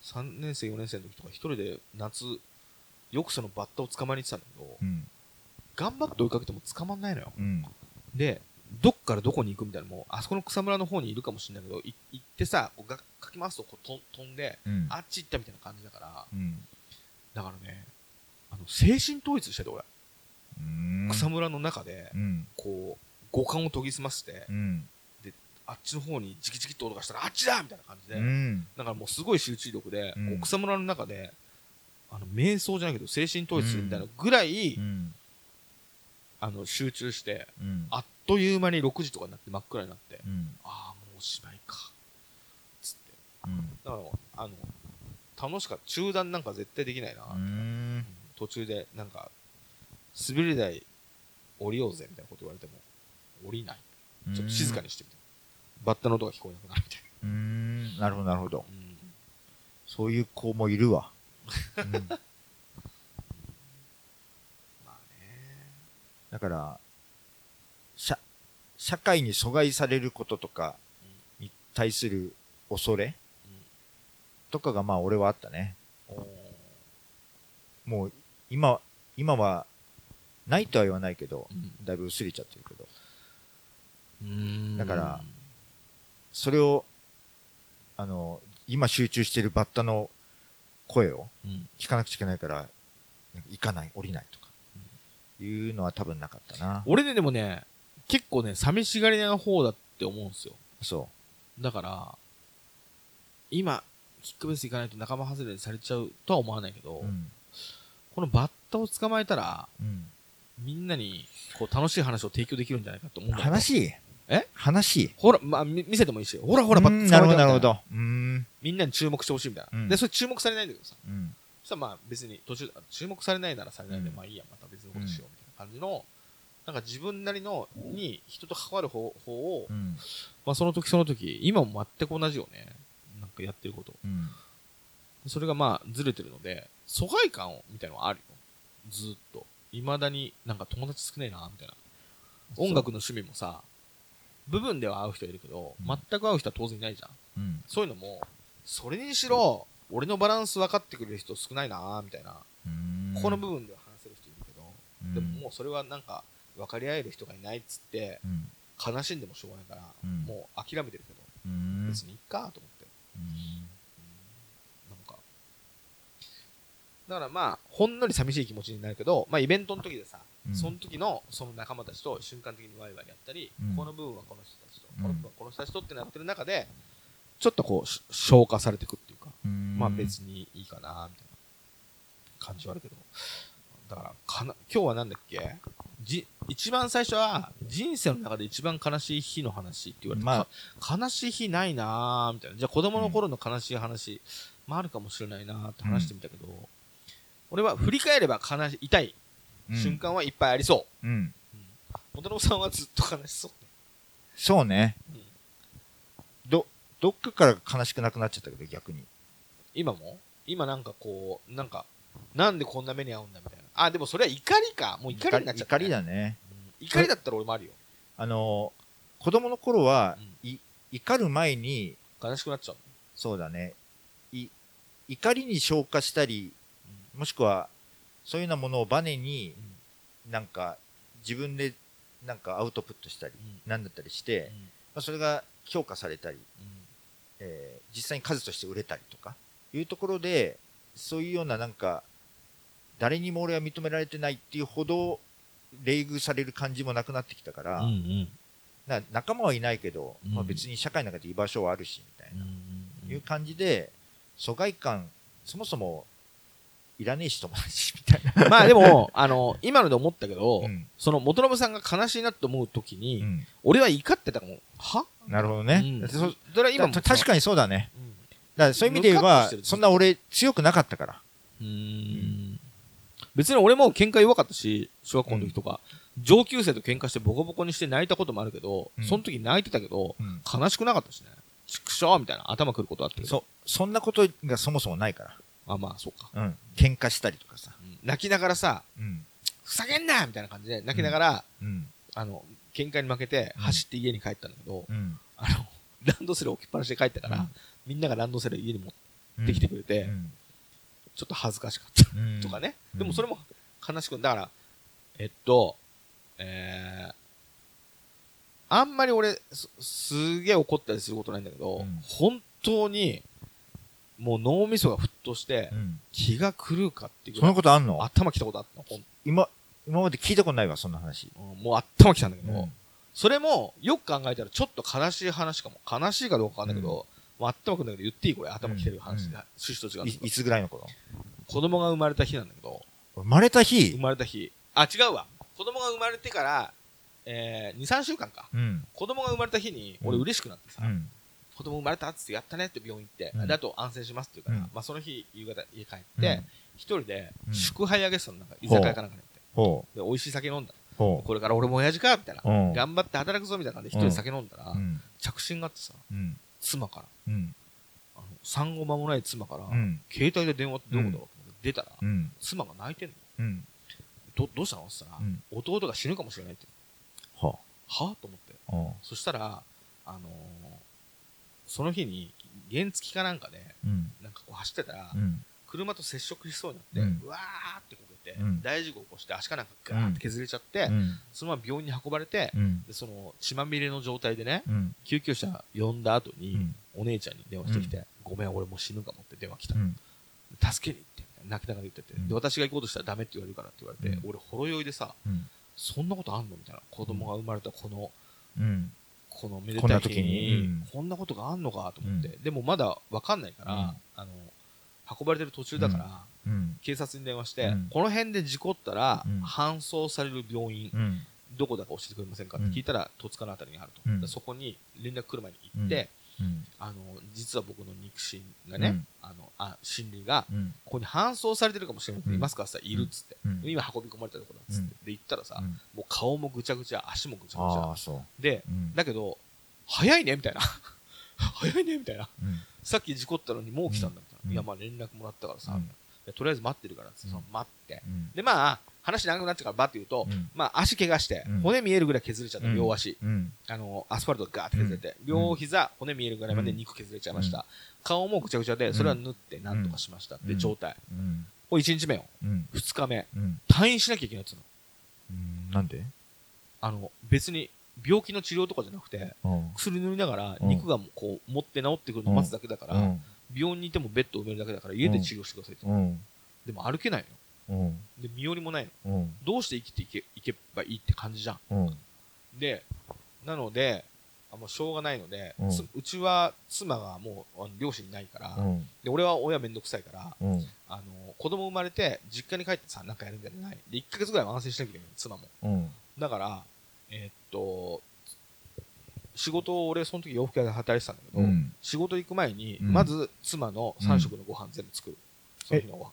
3年生、4年生の時とか一人で夏、よくそのバッタを捕まえに行ってたんだけど、うん。頑張って追いかけても捕まんないのよ。うん。で、どっからどこに行くみたいなのも、あそこの草むらの方にいるかもしれないけど、い行ってさ、こうがかき回すとこうと飛んで、うん。あっち行ったみたいな感じだから、うん。だからね、あの、精神統一してて、俺。うん。草むらの中でう、ん。こう、五感を研ぎ澄ませてう、ん。あっちの方にジキジキって音がしたら、あっちだみたいな感じで、うん。だからもうすごい集中力で、うんこう草むらの中で、あの、瞑想じゃないけど、精神統一するみたいなぐらい、うん。あの、集中して、うん。あっという間に6時とかになって真っ暗になって、うん。ああ、もうおしまいか。つって。うん。だから、あの、楽しかった。中断なんか絶対できないな。うん。途中で、なんか、滑り台降りようぜみたいなこと言われても、降りない。ちょっと静かにしてみたいな。バッタの音が聞こえなくなるみたいうん。なるほど、なるほど。そういう子もいるわ。うんまあね。だから、社、社会に阻害されることとかに対する恐れとかがまあ俺はあったね。もう今、今はないとは言わないけど、うんだいぶ薄れちゃってるけど、だからそれを、あの、今集中してるバッタの声をうん聞かなくちゃいけないから、なんか行かない、降りないとか、いうのは多分なかったな。俺ね、でもね、結構ね、寂しがり屋な方だって思うんですよ。そだから、今、キックベース行かないと仲間外れにされちゃうとは思わないけど、う。うん。このバッタを捕まえたら、うん。みんなにこう楽しい話を提供できるんじゃないかと思うんだけど。話？え？話？ほら、まあ、み見せてもいいし、ほらほら、バッうんなるほど、なるほど。うん。みんなに注目してほしいみたいな。うんで、それ注目されないんだけどさ。うん。そしたらまあ別に途中、注目されないならされないで、うんまあいいや、また別のことしようみたいな感じの、なんか自分なりの、に人と関わる方法を、うん。まあその時その時、今も全く同じよね。なんかやってること。うん。それがまあずれてるので、疎外感を、みたいなのはあるよ。ずーっと。未だになんか友達少ないな、みたいな。音楽の趣味もさ、部分では会う人いるけど、うん。全く会う人は当然いないじゃん。うん。そういうのも、それにしろ、俺のバランス分かってくれる人少ないな、みたいな。うん。ここの部分では話せる人いるけど、うん。でももうそれはなんか分かり合える人がいないっつってうん。悲しんでもしょうがないから、うん。もう諦めてるけど、うん。別にいっかと思って、うんなんかだからまあほんのり寂しい気持ちになるけど、まあ、イベントの時でさ、うん。その時のその仲間たちと瞬間的にワイワイやったり、うん。この部分はこの人たちと、うん。この部分はこの人たちとってなってる中でちょっとこうし消化されていくっていうか、うん。まあ別にいいかなみたいな感じはあるけど。だからかな今日はなんだっけ？じ一番最初は人生の中で一番悲しい日の話って言われて、まか悲しい日ないなーみたいな。じゃあ子供の頃の悲しい話もあるかもしれないなーって話してみたけど、俺は振り返れば悲し痛い瞬間はいっぱいありそう、うん。うん元信さんはずっと悲しそう。そうね。うん。どどっかから悲しくなくなっちゃったけど逆に。今も？今なんかこうなんかなんでこんな目に遭うんだみたいな。あでもそれは怒りか。もう怒りになっちゃった、怒りだね。うん。怒りだったら俺もあるよ。あの子供の頃はうん。い怒る前に悲しくなっちゃうそうだね。い怒りに消化したりもしくはそういうようなものをバネになんか自分でなんかアウトプットしたりなんだったりして、まあ、それが評価されたり、えー実際に数として売れたりとかいうところでそういうようななんか誰にも俺は認められてないっていうほど冷遇される感じもなくなってきたから,、仲間はいないけど、うん。まあ、別に社会の中で居場所はあるしみたいな、うん。いう感じで疎外感そもそもいらねえし友達みたいな。まあでも、あの、今ので思ったけど、うん。その元信さんが悲しいなって思うときに、うん。俺は怒ってたかも。は？なるほどね。うん。そそれは今確かにそうだね。うん。だからそういう意味で言えばそんな俺強くなかったから。うーん。別に俺も喧嘩弱かったし、小学校の時とか、上級生と喧嘩してボコボコにして泣いたこともあるけど、うん。その時泣いてたけど、うん。悲しくなかったしね。畜生みたいな。頭くることあったけど。そ、そんなことがそもそもないかあ、まあ、そうか。ら。うん。喧嘩したりとかさ。うん泣きながらさ、うん。ふざけんなみたいな感じで泣きながら、うん。あの、喧嘩に負けてうん走って家に帰ったんだけど、うん。あの、ランドセル置きっぱなしで帰ったから、うんみんながランドセル家に持うんってきてくれて、うんちょっと恥ずかしかった。うんとかね。うんでもそれも悲しく、だから、えっと、えー、あんまり俺、すすげえ怒ったりすることないんだけど、うん本当に、もう脳みそが沸騰して、うん気が狂うかっていうそんなことあんの？頭きたことあったの、今、今まで聞いたことないわ、そんな話。うんもう頭きたんだけど、うんそれもよく考えたらちょっと悲しい話かも。悲しいかどうかわかんないけど、もう頭くんだけど言っていいこれ頭きてる話で、うん趣旨と違ういいつぐらいの頃？子供が生まれた日なんだけど、生まれた生日まれた日。あ、違うわ。子供が生まれてから、えー、2、3週間か。うん。子供が生まれた日に、俺うん嬉しくなってさ、うん。子供生まれたっつってやったねって病院行って、うんであと安静しますって言うから、うんまあその日夕方家帰って、うん一人でうん祝杯あげてたの、なんか居酒屋かなんかに行って。ほで、美味しい酒飲んだ。う。ほこれから俺も親父かみたいな。うん頑張って働くぞみたいな感じで一人で酒飲んだら、う。うん。着信があってさ、うん。妻から、うん。あの産後間もない妻から、うん。携帯で電話ってどういうこと？だろうと思って出たら、うん。妻が泣いてんの。うん。どどうしたの？って言ったら、うん弟が死ぬかもしれないって。ははと思って。そしたら、あのーその日に原付かなんかで、うん。なんかこう走ってたら、うん。車と接触しそうになって、うんうわーってこけて、うん大事故起こして足かなんかガーって削れちゃって、うん。そのまま病院に運ばれて、うん。でその血まみれの状態でね、うん。救急車呼んだ後に、うん。お姉ちゃんに電話してきて、ごめん、俺もう死ぬかもって電話来た。うん。助けに行って、泣きながら言ってて、うんで、私が行こうとしたらダメって言われるからって言われて、うん俺、ほろ酔いでさ、うん。そんなことあんのみたいな。子供が生まれたこの、うん。このめでたい日に。こんなことがあんのかと思って、うでもまだわかんないから、うん。あの、運ばれてる途中だから、うん。警察に電話して、うん。この辺で事故ったら、うん。搬送される病院、うん。どこだか教えてくれませんかって聞いたら、戸塚のあたりにあると。そこに連絡来る前に行って、うん。あの、実は僕の肉親がね、うん。あの、あ、心理が、うん。ここに搬送されてるかもしれないってうん。いますからいるっつって、うん。今運び込まれたところだっつって、うん。で行ったらさ、うん。もう顔もぐちゃぐちゃ足もぐちゃぐちゃ。でうん。だけど早いねみたいな。早いねみたいな。うん。さっき事故ったのにもう来たんだみたいな、うん。いやまあ連絡もらったからさ、とりあえず待ってるからっつって、待って。うん。でまあ話長くなっちゃうからバッて言うと、うん。まあ足怪我して、うん。骨見えるぐらい削れちゃった、うん。両足。うん。あのアスファルトがガーって削れて、うん。両膝骨見えるぐらいまで肉削れちゃいました、うん。顔もぐちゃぐちゃでそれは縫ってなんとかしました、うん。で状態。うん。これ1日目よ。うん。2日目。うん。退院しなきゃいけないっつうの。なんで？あの、別に病気の治療とかじゃなくて、うん。薬塗りながらうん。肉がこう持って治ってくるのを待つだけだから、うん。病院にいてもベッドを埋めるだけだから家で治療してくださいって、うん。でも歩けないのうん。で身寄りもないのうん。どうして生きていけいけばいいって感じじゃんうん。でなのであもうしょうがないので、うんつうちは妻がもう両親いないから、うん。で俺は親めんどくさいからうん。あの子供生まれて実家に帰ってさなんかやるんじゃないで1ヶ月ぐらいは安静しなきゃいけない妻もうん。だからえーっと仕事を俺その時洋服屋で働いてたんだけど、うん。仕事行く前に、うんまず妻の3食のご飯全部作る、その日のご飯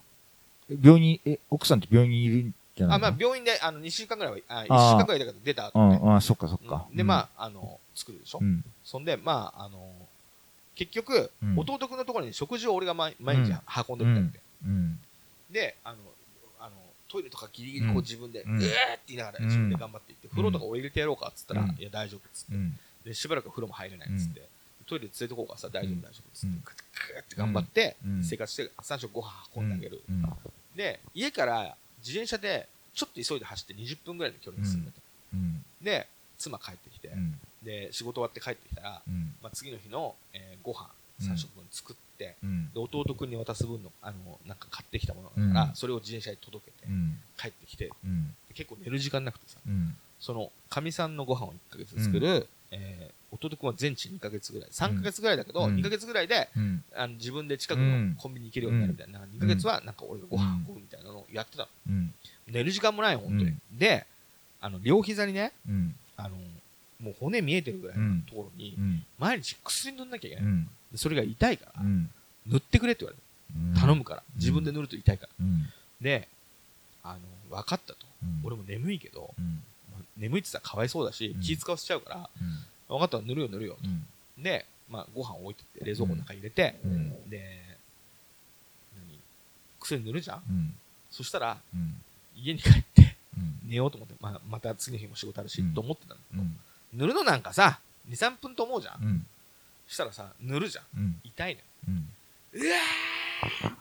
病院に、え、奥さんって病院にいるんじゃないあ、まあ、の病院であの2週間ぐらいはあ1週間ぐらいだけど出た後ね、うん。あ、そっかそっか。うんでまああの作るでしょ、うん。そんでまああの結局、うん。弟君のところに食事を俺が毎毎日運んでみたんで、うん。であのあのトイレとかギリギリこううん。自分で、ううんえーって言いながらうん自分で頑張っていって、風呂とか俺入れてやろうかっつったら、うん。いや大丈夫っつって、うん。でしばらく風呂も入れないっつって、トイレ連れてこうからさ大丈夫うん大丈夫っつって、うんグーって頑張ってうん生活して3食ご飯運んであげる、うん。で家から自転車でちょっと急いで走って20分ぐらいの距離に住んでて、うん。で妻帰ってきて、うん。で仕事終わって帰ってきたら、うん。まあ、次の日の、えーご飯うん3食分作って、うん。で弟君に渡す分のあのなんか買ってきたものだから、うんそれを自転車に届けて、うん。帰ってきてうん。結構寝る時間なくてさうん。そのかみさんのご飯を1ヶ月作る、えー弟君は全治2ヶ月ぐらい。3ヶ月ぐらいだけど、うん。2ヶ月ぐらいでうん。あの自分で近くうん。のコンビニ行けるようになるみたいな、2ヶ月はなんか俺がご飯運ぶみたいなのをやってたの。うん。寝る時間もないの本当に、うん。であの両膝にねうん。あのもう骨見えてるぐらいのところにうん。毎日薬塗んなきゃいけない、それが痛いから、うん。塗ってくれって言われる。頼むから、自分で塗ると痛いから。うん。であの分かったと、うん。俺も眠いけど、眠いって言ったらかわいそうだし、うん。気使わせちゃうからうん。分かった？ら塗るよ塗るよ、うん。で、まあ、ご飯置いてって冷蔵庫の中入れて、うん。で何？薬塗るじゃん？うん。そしたらうん。家に帰ってうん。寝ようと思って、まあ、また次の日も仕事あるし、うんと思ってたの、うん。塗るのなんかさ23分と思うじゃん、うん。したらさ塗るじゃんうん。痛いのようん。うわーうわ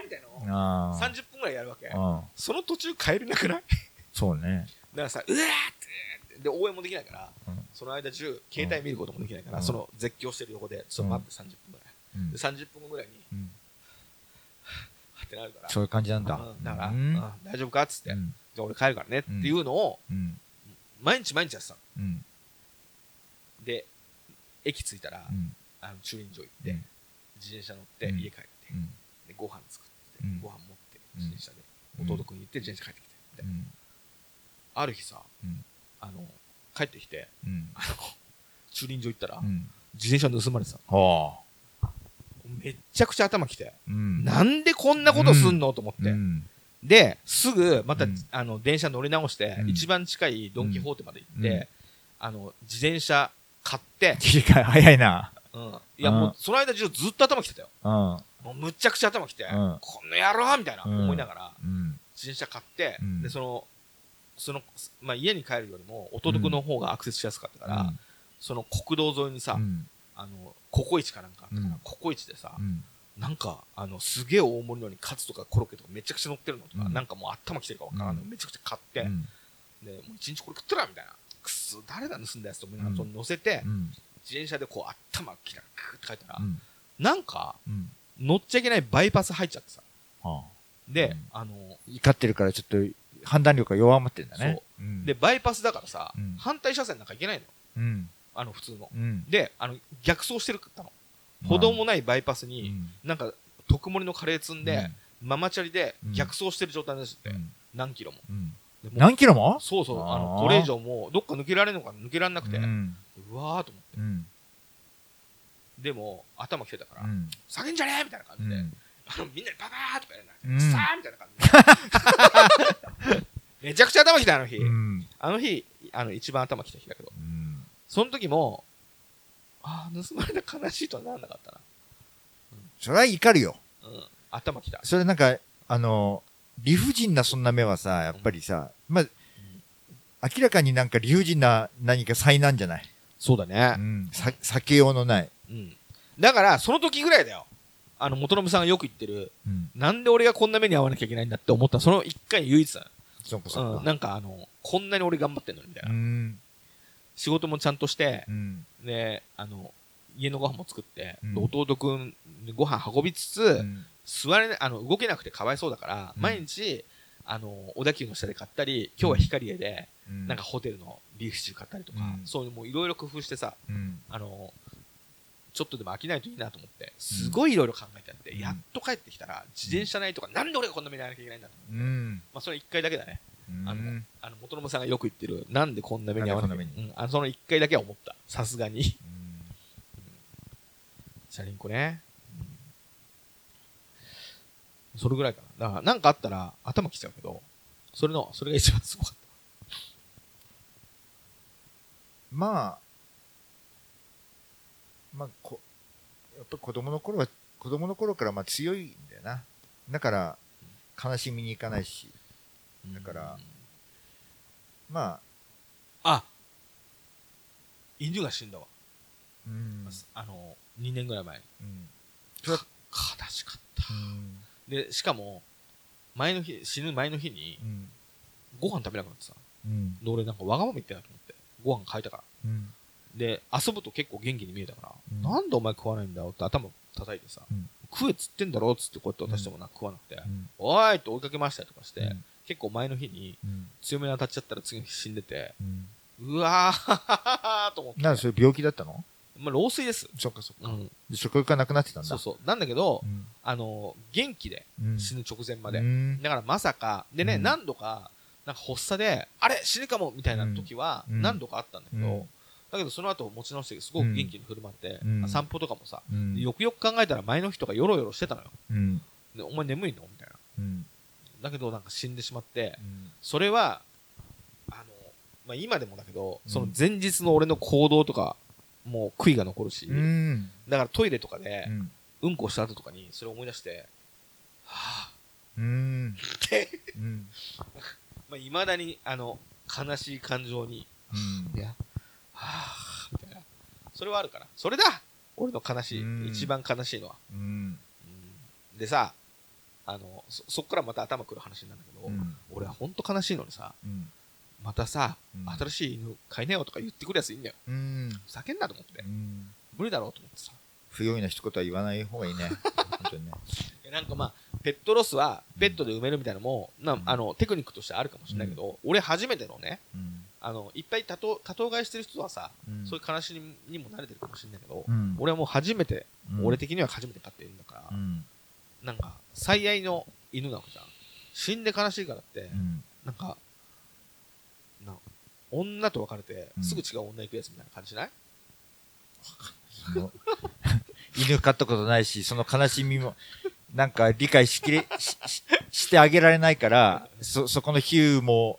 ーみたいなのをああ。30分ぐらいやるわけ。その途中帰れなくない？そうね。だからさ、うわーって、で、応援もできないから、うんその間中、携帯見ることもできないから、うんその絶叫してる横で、ちょっと待って30分ぐらい。うんで、。30分後ぐらいに、うん。はってなるから、そういう感じなんだ。うんだから。大丈夫かっつって、うん。じゃあ俺帰るからねっていうのを、うん。毎日毎日やってたの。うん。で、駅着いたら、うん。あの駐輪場行って、うん自転車乗って、うん家帰って、うん。でご飯作って、うんご飯持って、自転車で、うん弟君に行って自転車帰ってきて、みたいなうん。ある日さ、うんあの、帰ってきて、うん。あの、駐輪場行ったら、うん。自転車盗まれてた。めっちゃくちゃ頭きて、うん。なんでこんなことすんのと思って。うん。で、すぐ、また、うんあの、電車乗り直して、うん一番近いドン・キホーテまで行って、うんあの、自転車買って、切り替え早いな。うん。いや、もう、その間中ずっと頭きてたよ。うん。もう、むっちゃくちゃ頭きて、うんこの野郎みたいな、うん思いながら、うん。自転車買って、うんで、その、その、まあ、家に帰るよりも、弟君の方がアクセスしやすかったから、その国道沿いにさ、うん。あの、ココイチかなんかあったから、うんココイチでさ、うん。なんか、あの、すげえ大盛りのにカツとかコロッケとかめちゃくちゃ乗ってるのとか、うんなんかもう頭きてるかわからんの、うんめちゃくちゃ買って、うん。で、もう一日これ食ったらみたいな。くっそ、誰だ盗んだやつと思いなその乗せて、うん。自転車でこう頭きながらクーって書いたら、うん。なんか、うん。乗っちゃいけないバイパス入っちゃってさ。はあ。で、うんあの、怒ってるからちょっと判断力が弱まってんだね。そううん。で、、バイパスだからさ、うん反対車線なんか行けないのよ。うん。あの、普通の。うん。で、あの、逆走してるったの。歩道もないバイパスに、うんなんか、特盛りのカレー積んで、ママチャリでうん逆走してる状態ですって、うん何キロも。何キロも？そうそう、あの、これ以上もう、どっか抜けられるのか抜けられなくて、ううんわーと思って。うん。でも、頭きてたから、うん。叫んじゃねえみたいな感じで、うん。あの、みんなでババーとかやらうんない。さーみたいな感じで。めちゃくちゃ頭きた、あの日。うん。あの日、あの、一番頭きた日だけど。うん。その時も、ああ、盗まれた悲しいとはならなかったな。それは怒るよ。うん。頭きた。それなんか、あの、理不尽なそんな目はさ、やっぱりさ、まあ、明らかになんか理不尽な何か災難じゃない。そうだねう。ん。さ避けようのない。うん。だから、その時ぐらいだよ。あの、元信さんがよく言ってる、うん。なんで俺がこんな目に遭わなきゃいけないんだって思った、その一回唯一だ。そうかそううん、か。なんかあの、こんなに俺頑張ってんのにみたいうな。ん。仕事もちゃんとしてう、ん。で、あの、家のご飯も作って、弟くんにご飯運びつつ、うん座れあの、動けなくてかわいそうだから、うん毎日、あの、小田急の下で買ったり、今日は光栄で、うんなんかホテルのビーフシチュー買ったりとか、うんそういうもういろいろ工夫してさ、うん。あの、ちょっとでも飽きないといいなと思って、すごいいろいろ考えてあって、うんやっと帰ってきたら、自転車ないとか、なんで俺がこんな目に遭わなきゃいけないんだと思って、うん。まあそれ一回だけだね。うんあの、あの元信さんがよく言ってる、なんでこんな目に遭わなきゃいけなあのその一回だけは思った。さすがに。うんチャリンコね。それぐらいかな。だから、なんかあったら頭きちゃうけど、それの、それが一番すごかっまあ、まあ、こ、やっぱ子供の頃は、子供の頃からまあ強いんだよな。だから、悲しみに行かないし、た。だからうんまあ、あ犬が死んだわ。うん。あの、2年ぐらい前。うん。悲しかった。うん。で、しかも、前の日、死ぬ前の日に、うん。ご飯食べなくなってさ。うん。で、俺なんかわがまま言ってなと思って。ご飯変えたから。うん。で、遊ぶと結構元気に見えたから、うんなんでお前食わないんだよって頭叩いてさ、うん食えっつってんだろっつってこうやって渡してもな、食わなくて、うん。おーいって追いかけましたりとかして、うん結構前の日にうん。強めに当たっちゃったら次の日死んでて、うん。うわーと思って。なんでそれ病気だったの？まあ、老衰です。そっかそっか。うん。で食欲がなくなってたんだ。そうそう。なんだけど、うん。あの、元気でうん。死ぬ直前まで。うんだからまさか、でね、うん何度か、なんか発作で、あれ死ぬかもみたいな時はうん何度かあったんだけど、うんだけどその後持ち直してすごく元気に振る舞って、うん散歩とかもさ、うんよくよく考えたら前の日とかヨロヨロしてたのよ。うん。で、お前眠いの？みたいな。うん。だけどなんか死んでしまって、うんそれは、あの、まあ、今でもだけど、うんその前日の俺の行動とか、もう悔いが残るし、うん。だからトイレとかでう、ん。うんこした後とかにそれを思い出して、はぁ、うん。って、うん。まあ、未だに、あの、悲しい感情に、うんいや、はぁ、みたいな。それはあるから。それだ俺の悲しい、うん一番悲しいのは。うん。うんでさ、あの、そ、そっからまた頭くる話になるんだけど、うん。俺はほんと悲しいのにさ、うん。またさ、うん新しい犬飼いなよとか言ってくるやついいんだよ。うん。ふざけんなと思って。うん。無理だろうと思ってさ。不用意な一言は言わない方がいいね。本当にね。なんかまあ、ペットロスはペットで埋めるみたいなのも、あの、テクニックとしてあるかもしれないけど、俺初めてのね、うん。あの、いっぱい多頭、多頭飼いしてる人はさ、うんそういう悲しみにも慣れてるかもしれないけど、うん俺はもう初めて、うん俺的には初めて飼ってるんだから、うん。なんか、最愛の犬なのじゃん。死んで悲しいからって、うん。なんか、な女と別れてう、んすぐ違う女行くやつみたいな感じしない、その 犬飼ったことないし、その悲しみも、なんか理解しきれ、し、ししてあげられないから、そ、そこの比喩も、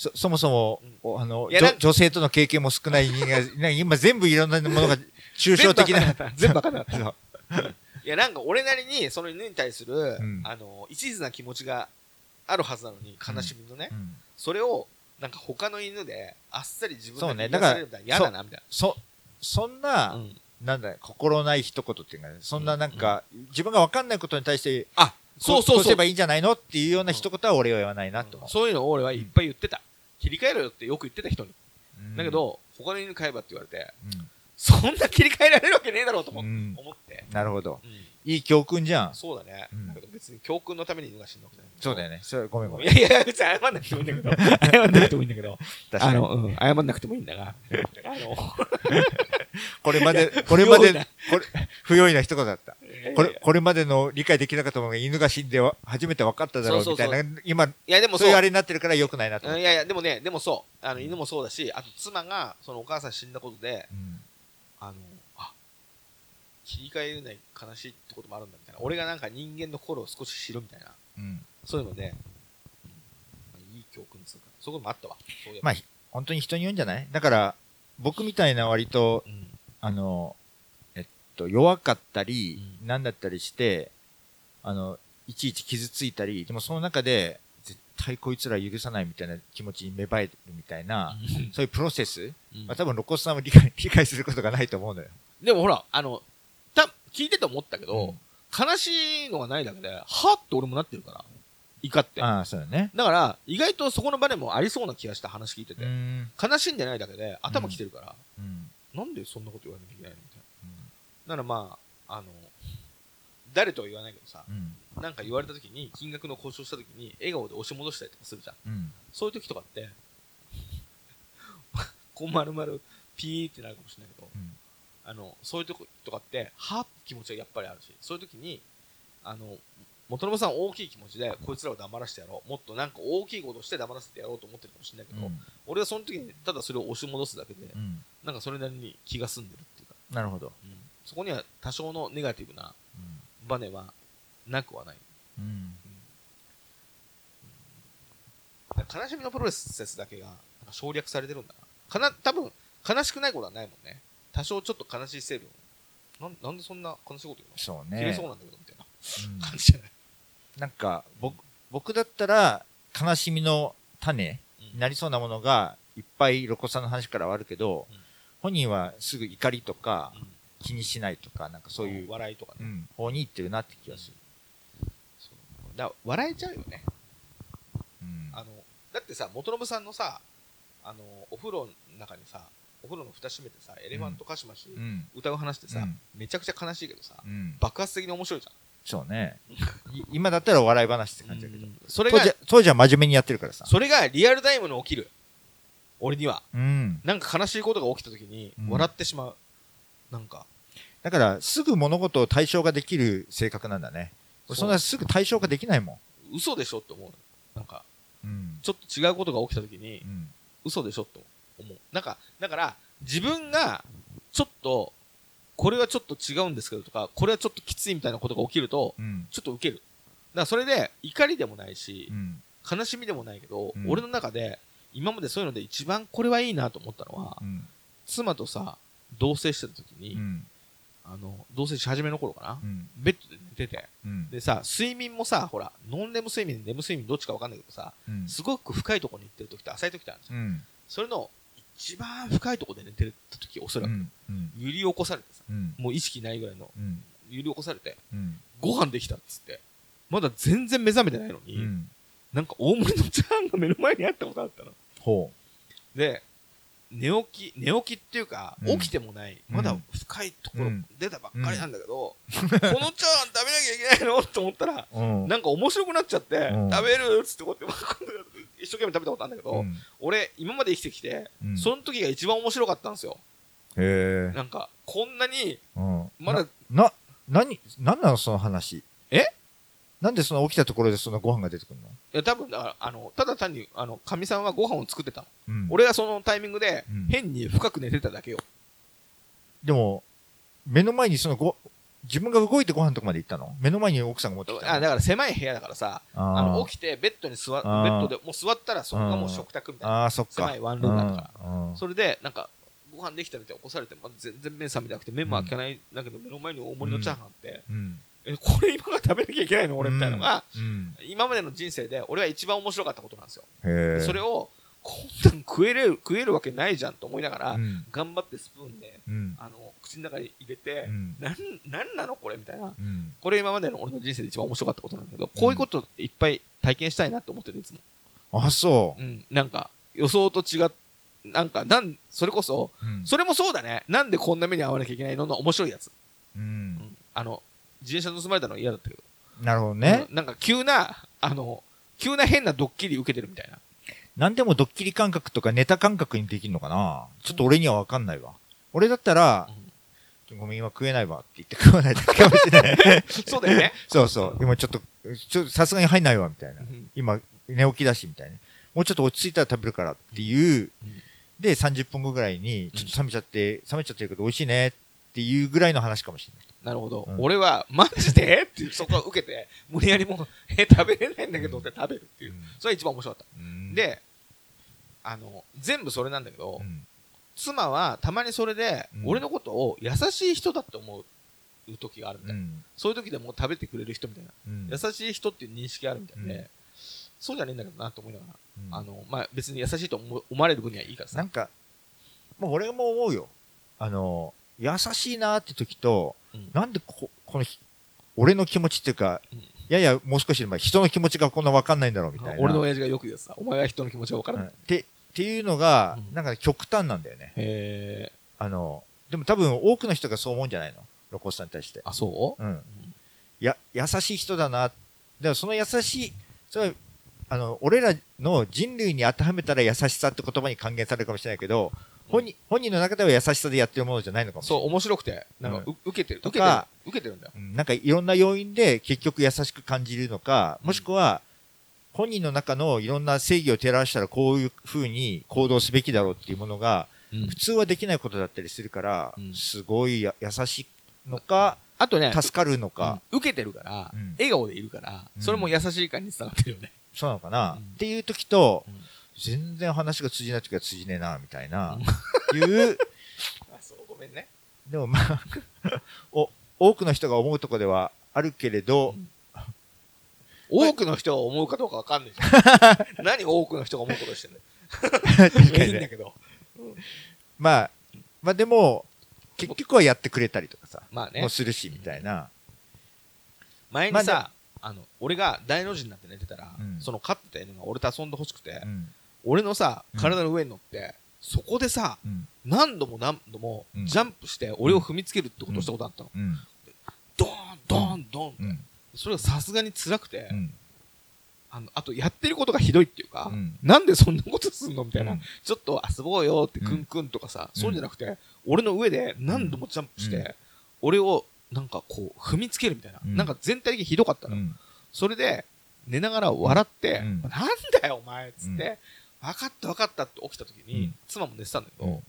そ、そもそも、おあの、女女性との経験も少ない人間今全部いろんなものが 抽象的な。全部わかんなかった。そ ういや、なんか俺なりに、その犬に対する、んあの、一途な気持ちがあるはずなのに、悲しみのね、うんそれを、なんか他の犬で、あっさり自分そうねで癒されるみたいな嫌だな、みたいそ、そんな、な。うん。なんだ、心ない一言っていうかね、そんななんか、自分が分かんないことに対して、あ、そうそうそうこうすれば。いいんじゃないのっていうような一言は俺は言わないなと思う。そういうのを俺はいっぱい言ってた。切り替えろよってよく言ってた人に。うんだけ、ど、他の犬飼えばって言われて、うんそんな切り替えられるわけねえだろうと思って。なるほど。うんいい教訓じゃん。そうだね。うんだけど別に教訓のために犬が死んだわけじゃない。そうだよね。それごめんごめん。いやいや、別に謝んなくてもいいんだけど。謝んなくてもいいんだけど。確かにあの、うん、謝んなくてもいいんだが。あの、これまで、これまでこれ、不用意な一言だった。これ、いこれまでの理解できなかったものが犬が死んでは初めて分かっただろうみたいな、今、や、でもそういうあれになってるから良くないなといやいや、でもね、でもそう。あの、犬もそうだし、あと妻が、そのお母さん死んだことで、うんあの、あ、切り替えれない悲しいってこともあるんだみたいな。俺がなんか人間の心を少し知るみたいな。うんそういうので、うんまあ、いい教訓ですから。そういうこともあったわ。そうまあ、ひ本当に人に言うんじゃない？だから、僕みたいな割と、うん。あの、えっと、弱かったり、うんなんだったりして、あの、いちいち傷ついたり、でもその中で、絶対こいつら許さないみたいな気持ちに芽生えるみたいな、そういうプロセス、うんまあ、多分、露骨さんも理解、理解することがないと思うのよ。でもほら、あの、た、聞いてて思ったけど、うん悲しいのがないだけで、はって俺もなってるから。怒って。ああ、そうだね。だから、意外とそこの場でもありそうな気がした話聞いてて。ん。悲しんでないだけで頭きてるから、うん。なんでそんなこと言わなきゃいけないの？みたいな。だからまあ、あの、誰とは言わないけどさ、うん。なんか言われた時に、金額の交渉した時に、笑顔で押し戻したりとかするじゃん。うん。そういう時とかって、こう丸々ピーってなるかもしれないけど、うんあの、そういうとことかって、はぁって気持ちがやっぱりあるし、そういう時に、あの、元信さん大きい気持ちで、こいつらを黙らせてやろう。もっとなんか大きいことして黙らせてやろうと思ってるかもしれないけど、俺はその時にただそれを押し戻すだけで、うん。なんかそれなりに気が済んでるっていうか、なるほど。うんそこには多少のネガティブなバネはなくはない。うん。悲しみのプロセスだけがなんか省略されてるんだな。かな、多分、悲しくないことはないもんね。多少ちょっと悲しい成分。なんなんでそんな悲しいこと言うの？そうね切れそう。なんだけど、みたいなうん感じじゃない？なんか、僕、僕だったら、悲しみの種になりそうなものが、いっぱい露骨さんの話からはあるけど、うん本人はすぐ怒りとかうん気にしないとか、なんかそういう、笑いとかね。うん、方に行ってるなって気がする。そうだから笑えちゃうよね。うん。あの、だってさ、元信さんのさ、あの、お風呂の中にさ、お風呂の蓋閉めてさ、エレファントカシマシうん。歌う話ってさ、うんめちゃくちゃ悲しいけどさ、うん。爆発的に面白いじゃん。そうね。い今だったら笑い話って感じだけど。それが当時、は真面目にやってるからさ。それがリアルタイムに起きる。俺には。うん。なんか悲しいことが起きた時にうん笑ってしまう。なんか、だから、すぐ物事を対象化できる性格なんだね。俺そんなすぐ対象化できないも嘘でしょって思う。なんか、ん。うん。ちょっと違うことが起きた時にう、ん。嘘でしょって思う。なんか、だから、自分が、ちょっと、これはちょっと違うんですけどとか、これはちょっときついみたいなことが起きると、うん。ちょっとウケる。だからそれで、怒りでもないしう、ん。悲しみでもないけど、うん俺の中で、今までそういうので一番これはいいなと思ったのはう、ん。妻とさ、同棲してた時に、うん。あの、同棲し始めの頃かな、うん。ベッドで寝てて、うん。でさ、睡眠もさ、ほら、ノンレム睡眠、レム睡眠どっちかわかんないけどさ、うん。すごく深いところに行ってる時と浅い時ってあるんですよ。うん。それの一番深いところで寝てる時、おそらく。揺り起こされてさ、うん。もう意識ないぐらいの、うん。揺り起こされて、うん。ご飯できたっつって、まだ全然目覚めてないのに、うん。なんか大盛りのチャーハンが目の前にあったことあったの。ほで、寝起き、寝起きっていうか、うん起きてもない、うんまだ深いところうん出たばっかりなんだけど、このチャーハン食べなきゃいけないの？と思ったら。なんか面白くなっちゃって、うん食べるっつってこうやって、一生懸命食べたことあるんだけど、うん俺、今まで生きてきて、うんその時が一番面白かったんですよ。へえ。なんか、こんなに、うん。まだ、な、な、何、何なのその話？え？なんでその起きたところでそのご飯が出てくるの？いや、多分だから、あの、ただ単に、あの、かみさんはご飯を作ってたの。うん。俺がそのタイミングでうん、変に深く寝てただけよ。でも、目の前にそのご、自分が動いてご飯とかまで行ったの？目の前に奥さんが持ってきたの？あ、だから狭い部屋だからさ、ああの、ー起きてベッドに座っ、ベッドでもう座ったらそこがもう食卓みたいな。あー、そっか。狭いワンルームだからうん。うんそれで、なんか、ご飯できたみたいな起こされて、まだ全然目覚めなくて、目も開けない、だけど目の前に大盛りのチャーハンあって、うん。え、これ今が食べなきゃいけないの？俺みたいなのが、うん。今までの人生で俺は一番面白かったことなんですよ。それを、こんなん食えれる、食えるわけないじゃんと思いながら、うん。頑張ってスプーンで、うん。あの、口の中に入れて、うんなん、なんなのこれみたいな。うん。これ今までの俺の人生で一番面白かったことなんだけど、こういうこといっぱい体験したいなって思ってる、いつも。あ、そうん。なんか、予想と違っ、なんか、なん、それこそ、う。うん。それもそうだね。なんでこんな目に遭わなきゃいけないの？の面白いやつ。う。うんん。あの、自転車盗まれたの嫌だったけど。なるほどね。うんなんか急な、あの、急な変なドッキリ受けてるみたいな。なんでもドッキリ感覚とかネタ感覚にできるのかなちょっと俺にはわかんないわ。俺だったら、ごめん、今食えないわって言って食わないといけかもしれない。そうだよね。そうそう。今ちょっと、ちょっとさすがに入んないわ、みたいなう。ん今、寝起きだし、みたいな。もうちょっと落ち着いたら食べるからっていう、うんで、30分後ぐらいに、ちょっと冷めちゃって、冷めちゃってるけど美味しいねっていうぐらいの話かもしれない。なるほど。うん俺は、マジで？ってそこは受けて、無理やりもう、え、食べれないんだけどって食べるっていう。それが一番面白かった。うん、で、あの、全部それなんだけど、うん、妻はたまにそれで、うん俺のことを優しい人だって思う時があるみたいな。うん、そういう時でもう食べてくれる人みたいな。うん、優しい人っていう認識があるみたいで、うんそうじゃねえんだけどなと思いながら、うんあの、まあ、別に優しいと思思われる分にはいいからさなん。か、もう俺も思うよ。あの、優しいなって時と、うんなんでここのひ、俺の気持ちっていうか、うんやいや、もう少し、まあ、人の気持ちがこんな分かんないんだろうみたいな。俺の親父がよく言うさ、お前は人の気持ちが分からない。うんって、っていうのがう、んなんか極端なんだよね。へえ。あの、でも多分多くの人がそう思うんじゃないの？ロコスさんに対して。あ、そう？うん。や、優しい人だな。でもその優しい、それは、あの、俺らの人類に当てはめたら優しさって言葉に還元されるかもしれないけど、本人、本人の中では優しさでやってるものじゃないのかもしれない。そう、面白くて、なんか、う受けてる。受けてるとか。受けてるんだよ。うんなんかいろんな要因で結局優しく感じるのか、もしくは、本人の中のいろんな正義を照らしたらこういう風に行動すべきだろうっていうものが、うん普通はできないことだったりするから、うんすごいや優しいのか、あとね、助かるのか、うん受けてるからうん、笑顔でいるから、うんそれも優しい感に伝わってるよね。そうなのかな、うんっていう時と、うん全然話が通じない時は通じねえな、みたいな、いう、あ、そう、ごめんね。でもまあ お、多くの人が思うところではあるけれど、多くの人が思うかどうかわかんないじゃん。何多くの人が思うことしてんの？いいんだけど。まあ、まあでも、結局はやってくれたりとかさ、まあねもう。するし、みたいな。前にまさ、あの、俺が大の字になって寝てたらうん、その飼ってた犬が俺と遊んでほしくてう、ん。俺のさ、うん体の上に乗って、そこでさ、うん。何度も何度もうんジャンプして俺を踏みつけるってことをしたことあったの。うん。ドーン、ドーン、ドーンって。うん。それがさすがに辛くてう、ん。あの、あとやってることがひどいっていうかう、ん。なんでそんなことすんのみたいなうん。ちょっと遊ぼうよってうんクンクンとかさ、うんそうじゃなくて、俺の上で何度もジャンプしうんて、俺をなんかこう踏みつけるみたいな。うんなんか全体的にひどかったの。うん。それで、寝ながら笑って、うんなんだよお前っつって、分かった分かったって起きた時に、うん妻も寝てたんだけど、うん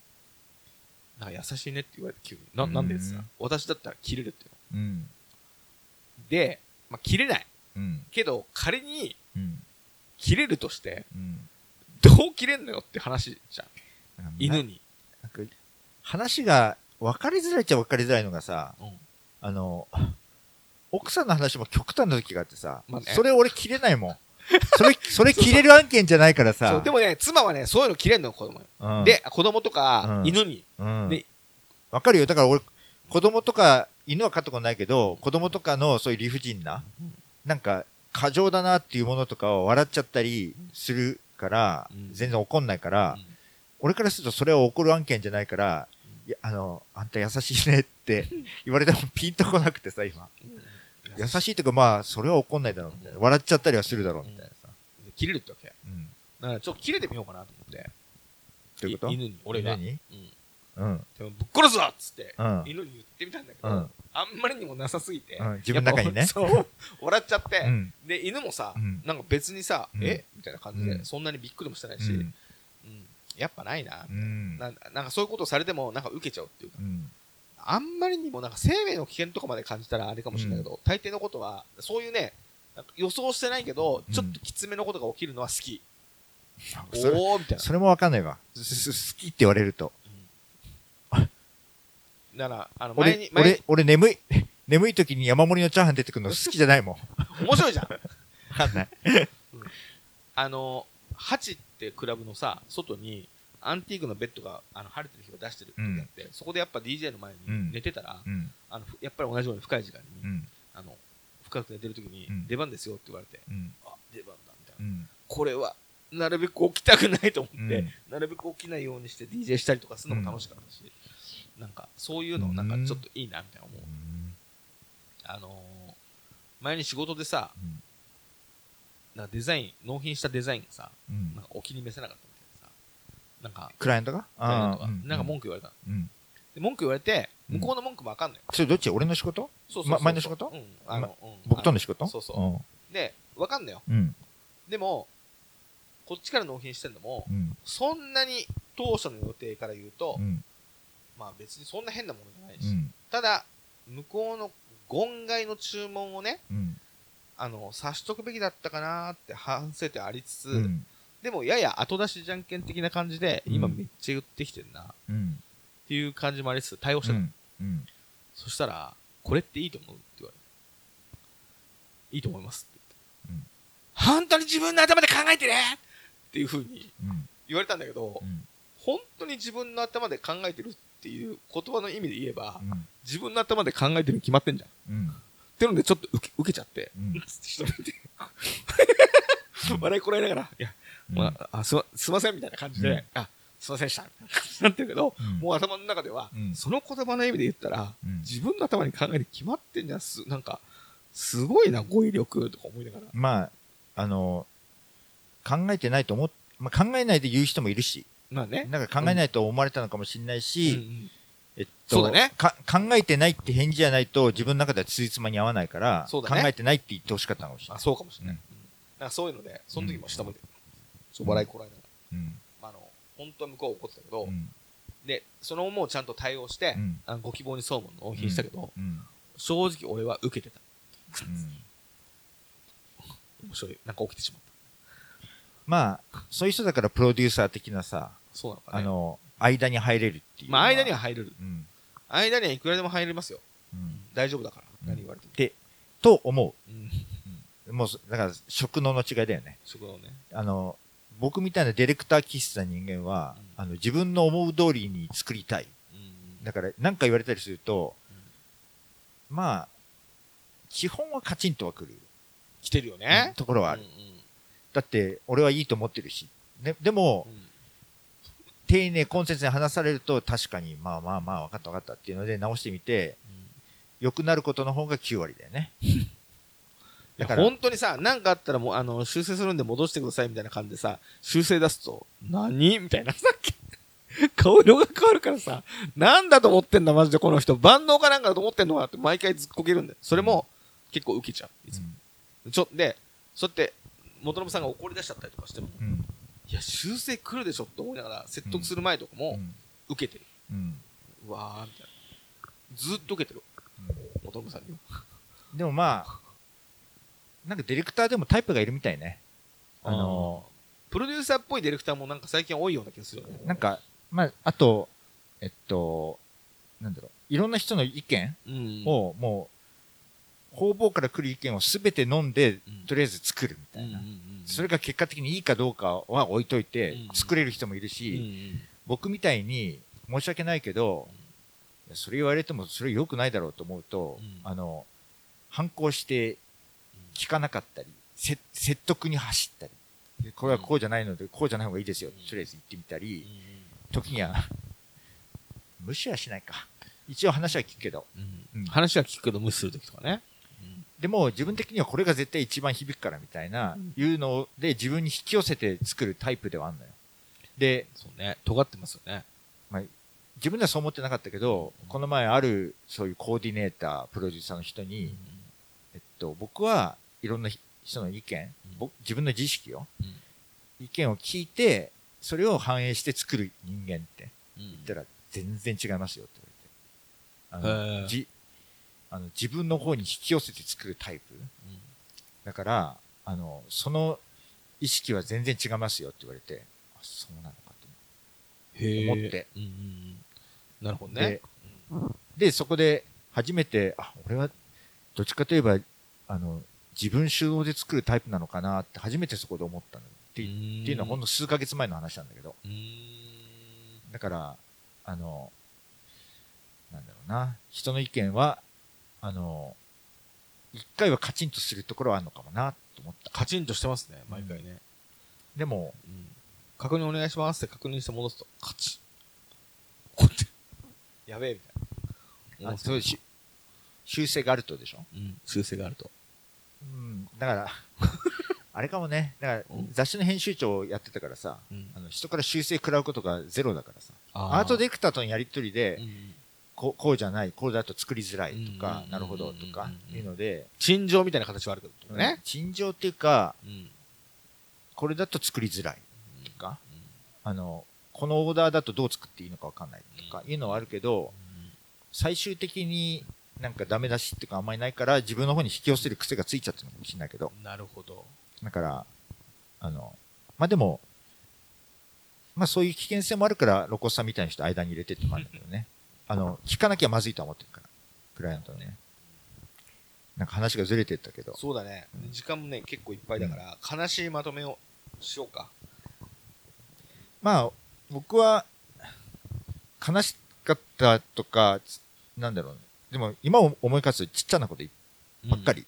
なんか優しいねって言われて急に。な、うんなんでってさ、私だったら切れるっていううん。の。で、まあ、切れない。うん。けど、仮にうん。切れるとして、うん。どう切れんのよって話じゃん。犬に。なんか、話が分かりづらいっちゃ分かりづらいのがさ、うんあの、奥さんの話も極端な時があってさ、まあねそれ俺切れないもん。それ、それ切れる案件じゃないからさ。そう、でもね、妻はね、そういうの切れんのよ、子供に。うん、で、子供とかう、ん犬に。うん、でわかるよ。だから俺、子供とか、犬は飼ったことないけど、子供とかのそういう理不尽な、うんなんか、過剰だなっていうものとかを笑っちゃったりするから、うん全然怒んないから、うん俺からするとそれは怒る案件じゃないから、あの、あんた優しいねって言われてもピンとこなくてさ、今。優しいっていうか、まあ、それは怒んないだろうみたいな。笑っちゃったりはするだろうみたいなさ。切れるってわけ。うん。だからちょっと切れてみようかなと思って。どういうこと？犬に、俺が。犬に？うん。うん。でもぶっ殺すぞっつって、うん犬に言ってみたんだけど、うんあんまりにもなさすぎて、うん自分の中にねそう、笑っちゃって、うん。で、犬もさ、うんなんか別にさ、うんえ？みたいな感じで、うんそんなにびっくりもしてないし、やっぱないな、うん。な。なんかそういうことをされても、なんか受けちゃうっていうか、うん。あんまりにもなんか生命の危険とかまで感じたらあれかもしれないけど、大抵のことは、そういうね、予想してないけど、ちょっときつめのことが起きるのは好き。おーみたいな。それもわかんないわ。好きって言われると。だから、あの、前に俺、俺眠い、眠い時に山盛りのチャーハン出てくるの好きじゃないもん。面白いじゃん。わかんない。あの、ハチってクラブのさ、外に、アンティークのベッドが、あの、晴れてる日を出してる時があって、そこでやっぱ DJ の前うんに寝てたら、うん。あの、ふやっぱり同じように深い時間に、うん。あの、深く寝てる時に、うん出番ですよって言われて、うん。あ、出番だ、みたいな。うん。これは、なるべく起きたくないと思って、うんなるべく起きないようにして DJ したりとかするのも楽しかったし、なんか、そういうのなんかちょっといいな、みたいな思う。あのー前に仕事でさ、なんかデザイン、納品したデザインがさ、うんなんかお気に召せなかったみたいなさ、なんか、クライアントが？クライアントがなんか文句言われたの。うん。で文句言われて、うん向こうの文句もわかんないよ。それどっち？俺の仕事？そうそうそうま前の仕事？うん。あの、うん僕との仕事？そうそう。で、わかんないよ。うん。でも、こっちから納品してんのもう、ん。そんなに当初の予定から言うとう、ん。まあ別にそんな変なものじゃないし、うん。ただ、向こうの言外の注文をね、うん。あの、察しとくべきだったかなーって反省点ありつつ、うん。でもやや後出しじゃんけん的な感じで、今うんめっちゃ言ってきてんな、っうん。ていう感じもありつつ対応してた。うん。そしたら、これっていいと思うって言われて。いいと思いますって言って。うん本当に自分の頭で考えてねっていう風にうん。言われたんだけど、うん。本当に自分の頭で考えてるっていう言葉の意味で言えば、うん。自分の頭で考えてるに決まってんじゃん。ってるんでちょっと受け受けちゃって、うん。笑いこらえながら、いや、まあ、あすま、すいませんみたいな感じで、うん。あ、すいませんでした。みたいな感じになってるけど、うん。もう頭の中では、うん。その言葉の意味で言ったら、うん。自分の頭に考えて決まってんじゃん、す、なんか、すごいな、語彙力とか思いながら。まあ、あの、考えてないと思っ、まあ、考えないで言う人もいるし、まあね。なんか考えないと思われたのかもしれないうんし、うんえっと、そうだねか考えてないって返事じゃないと自分の中ではついつまに合わないから、そうだね考えてないって言ってほしかったのかもしれあ、ない。そうかもしれない。うんうんなんかそういうので、その時も下向いて、そう笑いこらえながら。うん。まあ、あの、本当は向こうは怒ってたけど、うん。で、そのもうちゃんと対応して、うんあのご希望に沿うものを納品したけど、うん。正直俺は受けてた。うん面白い。なんか起きてしまった。まあ、そういう人だからプロデューサー的なさ、そうなのかね。あの、間に入れるっていうのまあ、間には入れる。うん。間にはいくらでも入れますよ。うん。大丈夫だから。うん何言われても。で、と思うん。う。もう、だから、職能の違いだよね。食堂ね。あの、僕みたいなディレクター気質な人間は、うんあの、自分の思う通りに作りたい。うん。だから、何か言われたりすると、まあ、基本はカチンとはくる来てるよね。ところはある。だって、俺はいいと思ってるし。ででも、うん丁寧、コンセンツに話されると、確かに、まあまあまあ、分かった分かったっていうので直してみて、良くなることの方が9割だよね。だから本当にさ、なんかあったらもう、あの、修正するんで戻してくださいみたいな感じでさ、修正出すと、何？みたいなさ、顔色が変わるからさ、なんだと思ってんだ、マジでこの人。万能かなんかだと思ってんのかなって毎回ずっこけるんだよ。それも、結構受けちゃう。いつも。ちょ、で、そうやって、元信さんが怒り出しちゃったりとかしても、うん。うん。いや、修正来るでしょって思いながら、説得する前とかも、うん。受けてる。うん。うわー、みたいな。ずっと受けてる。元信さんには。でもまあ、なんかディレクターでもタイプがいるみたいね。あの、プロデューサーっぽいディレクターもなんか最近多いような気がするよね。なんか、まあ、あと、えっと、なんだろう、いろんな人の意見うん、を、もう、方々から来る意見をすべて飲んで、うん。とりあえず作るみたいな。それが結果的にいいかどうかは置いといてうん、作れる人もいるうんし、僕みたいに、申し訳ないけど、それ言われてもそれ良くないだろうと思うと、うん。あの、反抗して聞かなかったり、せ説得に走ったり、でこれはこうじゃないので、こうじゃない方がいいですよ、うん。とりあえず言ってみたうんり、時には、無視はしないか。一応話は聞くけど、話は聞くけど無視するときとかね。でも自分的にはこれが絶対一番響くからみたいな、うんいうので自分に引き寄せて作るタイプではあるのよ。で、そうね。尖ってますよね。まあ、自分ではそう思ってなかったけど、この前あるそういうコーディネーター、プロデューサーの人に、えっと、僕はいろんな人の意見、僕自分の自意識を、うん意見を聞いて、それを反映して作る人間ってうん言ったら全然違いますよって言われて。あのじあの自分の方に引き寄せて作るタイプだから、あの、その意識は全然違いますよって言われて、あ、そうなのかと思って。うんうんうんなるほど。ね。で、で、そこで初めて、あ、俺はどっちかといえば、あの、自分主導で作るタイプなのかなって初めてそこで思ったの。っていうのはほんの数ヶ月前の話なんだけど。だから、あの、なんだろうな、人の意見は、あの、一回はカチンとするところはあるのかもな、と思った。カチンとしてますね、毎回ね。でも、うん。確認お願いしますって確認して戻すと、カチッ。こって、やべえ、みたいな。あそうし修正があるとでしょ？うん、修正があると。うん、だから、あれかもね、だからうん。雑誌の編集長をやってたからさ、うん。あの人から修正食らうことがゼロだからさ、あアートディレクターとのやりとりで、うんこうじゃない、こうだと作りづらいとかう、んなるほどとかいうので、陳情みたいな形はあるけどね。陳情っていうか、うん。これだと作りづらいとか、あの、このオーダーだとどう作っていいのかわかんないとかいうのはあるけど、最終的になんかダメ出しっていうかあんまりないから自分の方に引き寄せる癖がついちゃってるのかもしれないけど、なるほど。だから、あの、まあ、でも、まあそういう危険性もあるから、ロコスさんみたいな人間に入れてってもあるんだけどね。あの、聞かなきゃまずいとは思ってるから、クライアントのね。なんか話がずれてったけど。そうだね。時間もね、結構いっぱいだから、悲しいまとめをしようか。まあ、僕は、悲しかったとか、つなんだろうね。でも、今思い返すとちっちゃなことばっかり。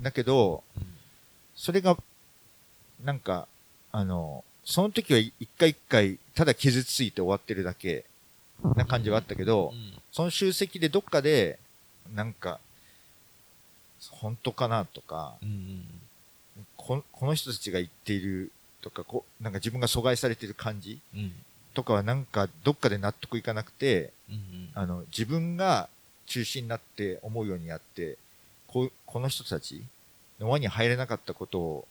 だけど、うん。うんそれが、なんか、あの、その時は一回一回、ただ傷ついて終わってるだけな感じはあったけど、うん。その集積でどっかで、なんか、本当かなとか、うんうん。ここの人たちが言っているとかこう、なんか自分が阻害されている感じうん。とかはなんかどっかで納得いかなくて、うんあの、自分が中心になって思うようにやって、こうこの人たちの輪に入れなかったことを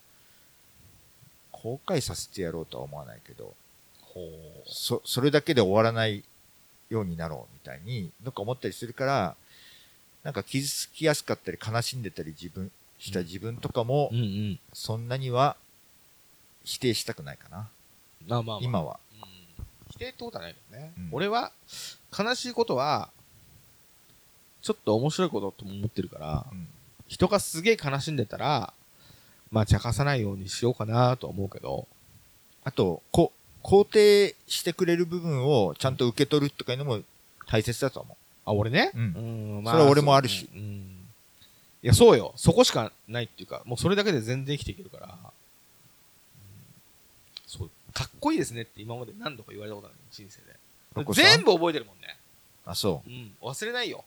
後悔させてやろうとは思わないけど、そ、それだけで終わらないようになろうみたいに、なんか思ったりするから、なんか傷つきやすかったり悲しんでたり自分、した自分とかもそんなには否定したくないかな。まあまあまあ。今は。うん。否定ってことはないけどね、うん。俺は悲しいことはちょっと面白いこととも思ってるからうん。人がすげえ悲しんでたらまあ茶化さないようにしようかなとは思うけど。あと、こ、肯定してくれる部分をちゃんと受け取るとかいうのも大切だと思あ俺ね？うん。んそれは俺もあるし。そううんいやそうよ。そこしかないっていうかもうそれだけで全然生きていけるから、うん。そう。かっこいいですねって今まで何度か言われたことある人生で。ロコさん？全部覚えてるもんね。う。あ、そう。うん。忘れないよ。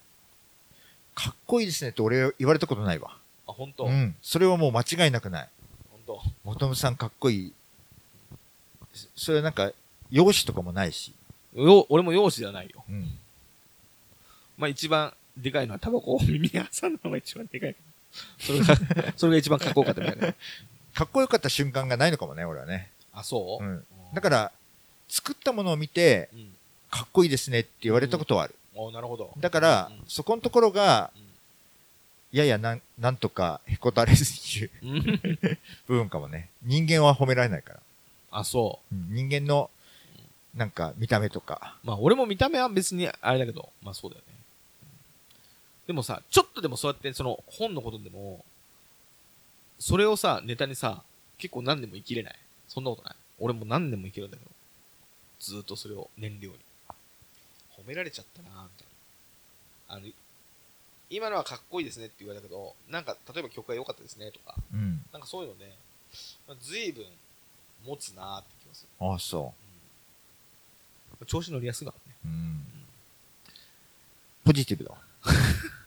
かっこいいですねって俺言われたことないわ。あ本当、うん。それはもう間違いなくない。本当。元ムさんかっこいい。そそれはなんか、容姿とかもないし。よ俺も容姿ではないよ。うん。まあ一番でかいのはタバコを 耳に挟んだのが一番でかい。それが、それが一番かっこよかったみたいな。かっこよかった瞬間がないのかもね、俺はね。あ、そう？うん。だから、作ったものを見て、うん。かっこいいですねって言われたことはある。おなるほど。だから、うんそこのところが、ややなん、なんとかへこたれずにいるうん。う ん部分かもね。人間は褒められないから。あ、そうん人間の、なんか、見た目とか。う。まあ俺も見た目は別にあれだけど、まあそうだよね。でもさ、ちょっとでもそうやってその本のことでも、それをさ、ネタにさ、結構何年も生きれない。そんなことない。俺も何年も生きるんだけど、ずーっとそれを燃料に。褒められちゃったなみたいな。あの、今のはかっこいいですねって言われたけど、なんか、例えば曲が良かったですねとか、うん。なんかそういうので、まあ、随分持つなーって気がする。ああ、そうん調子乗りやすいからね。う。うん。ポジティブだわ。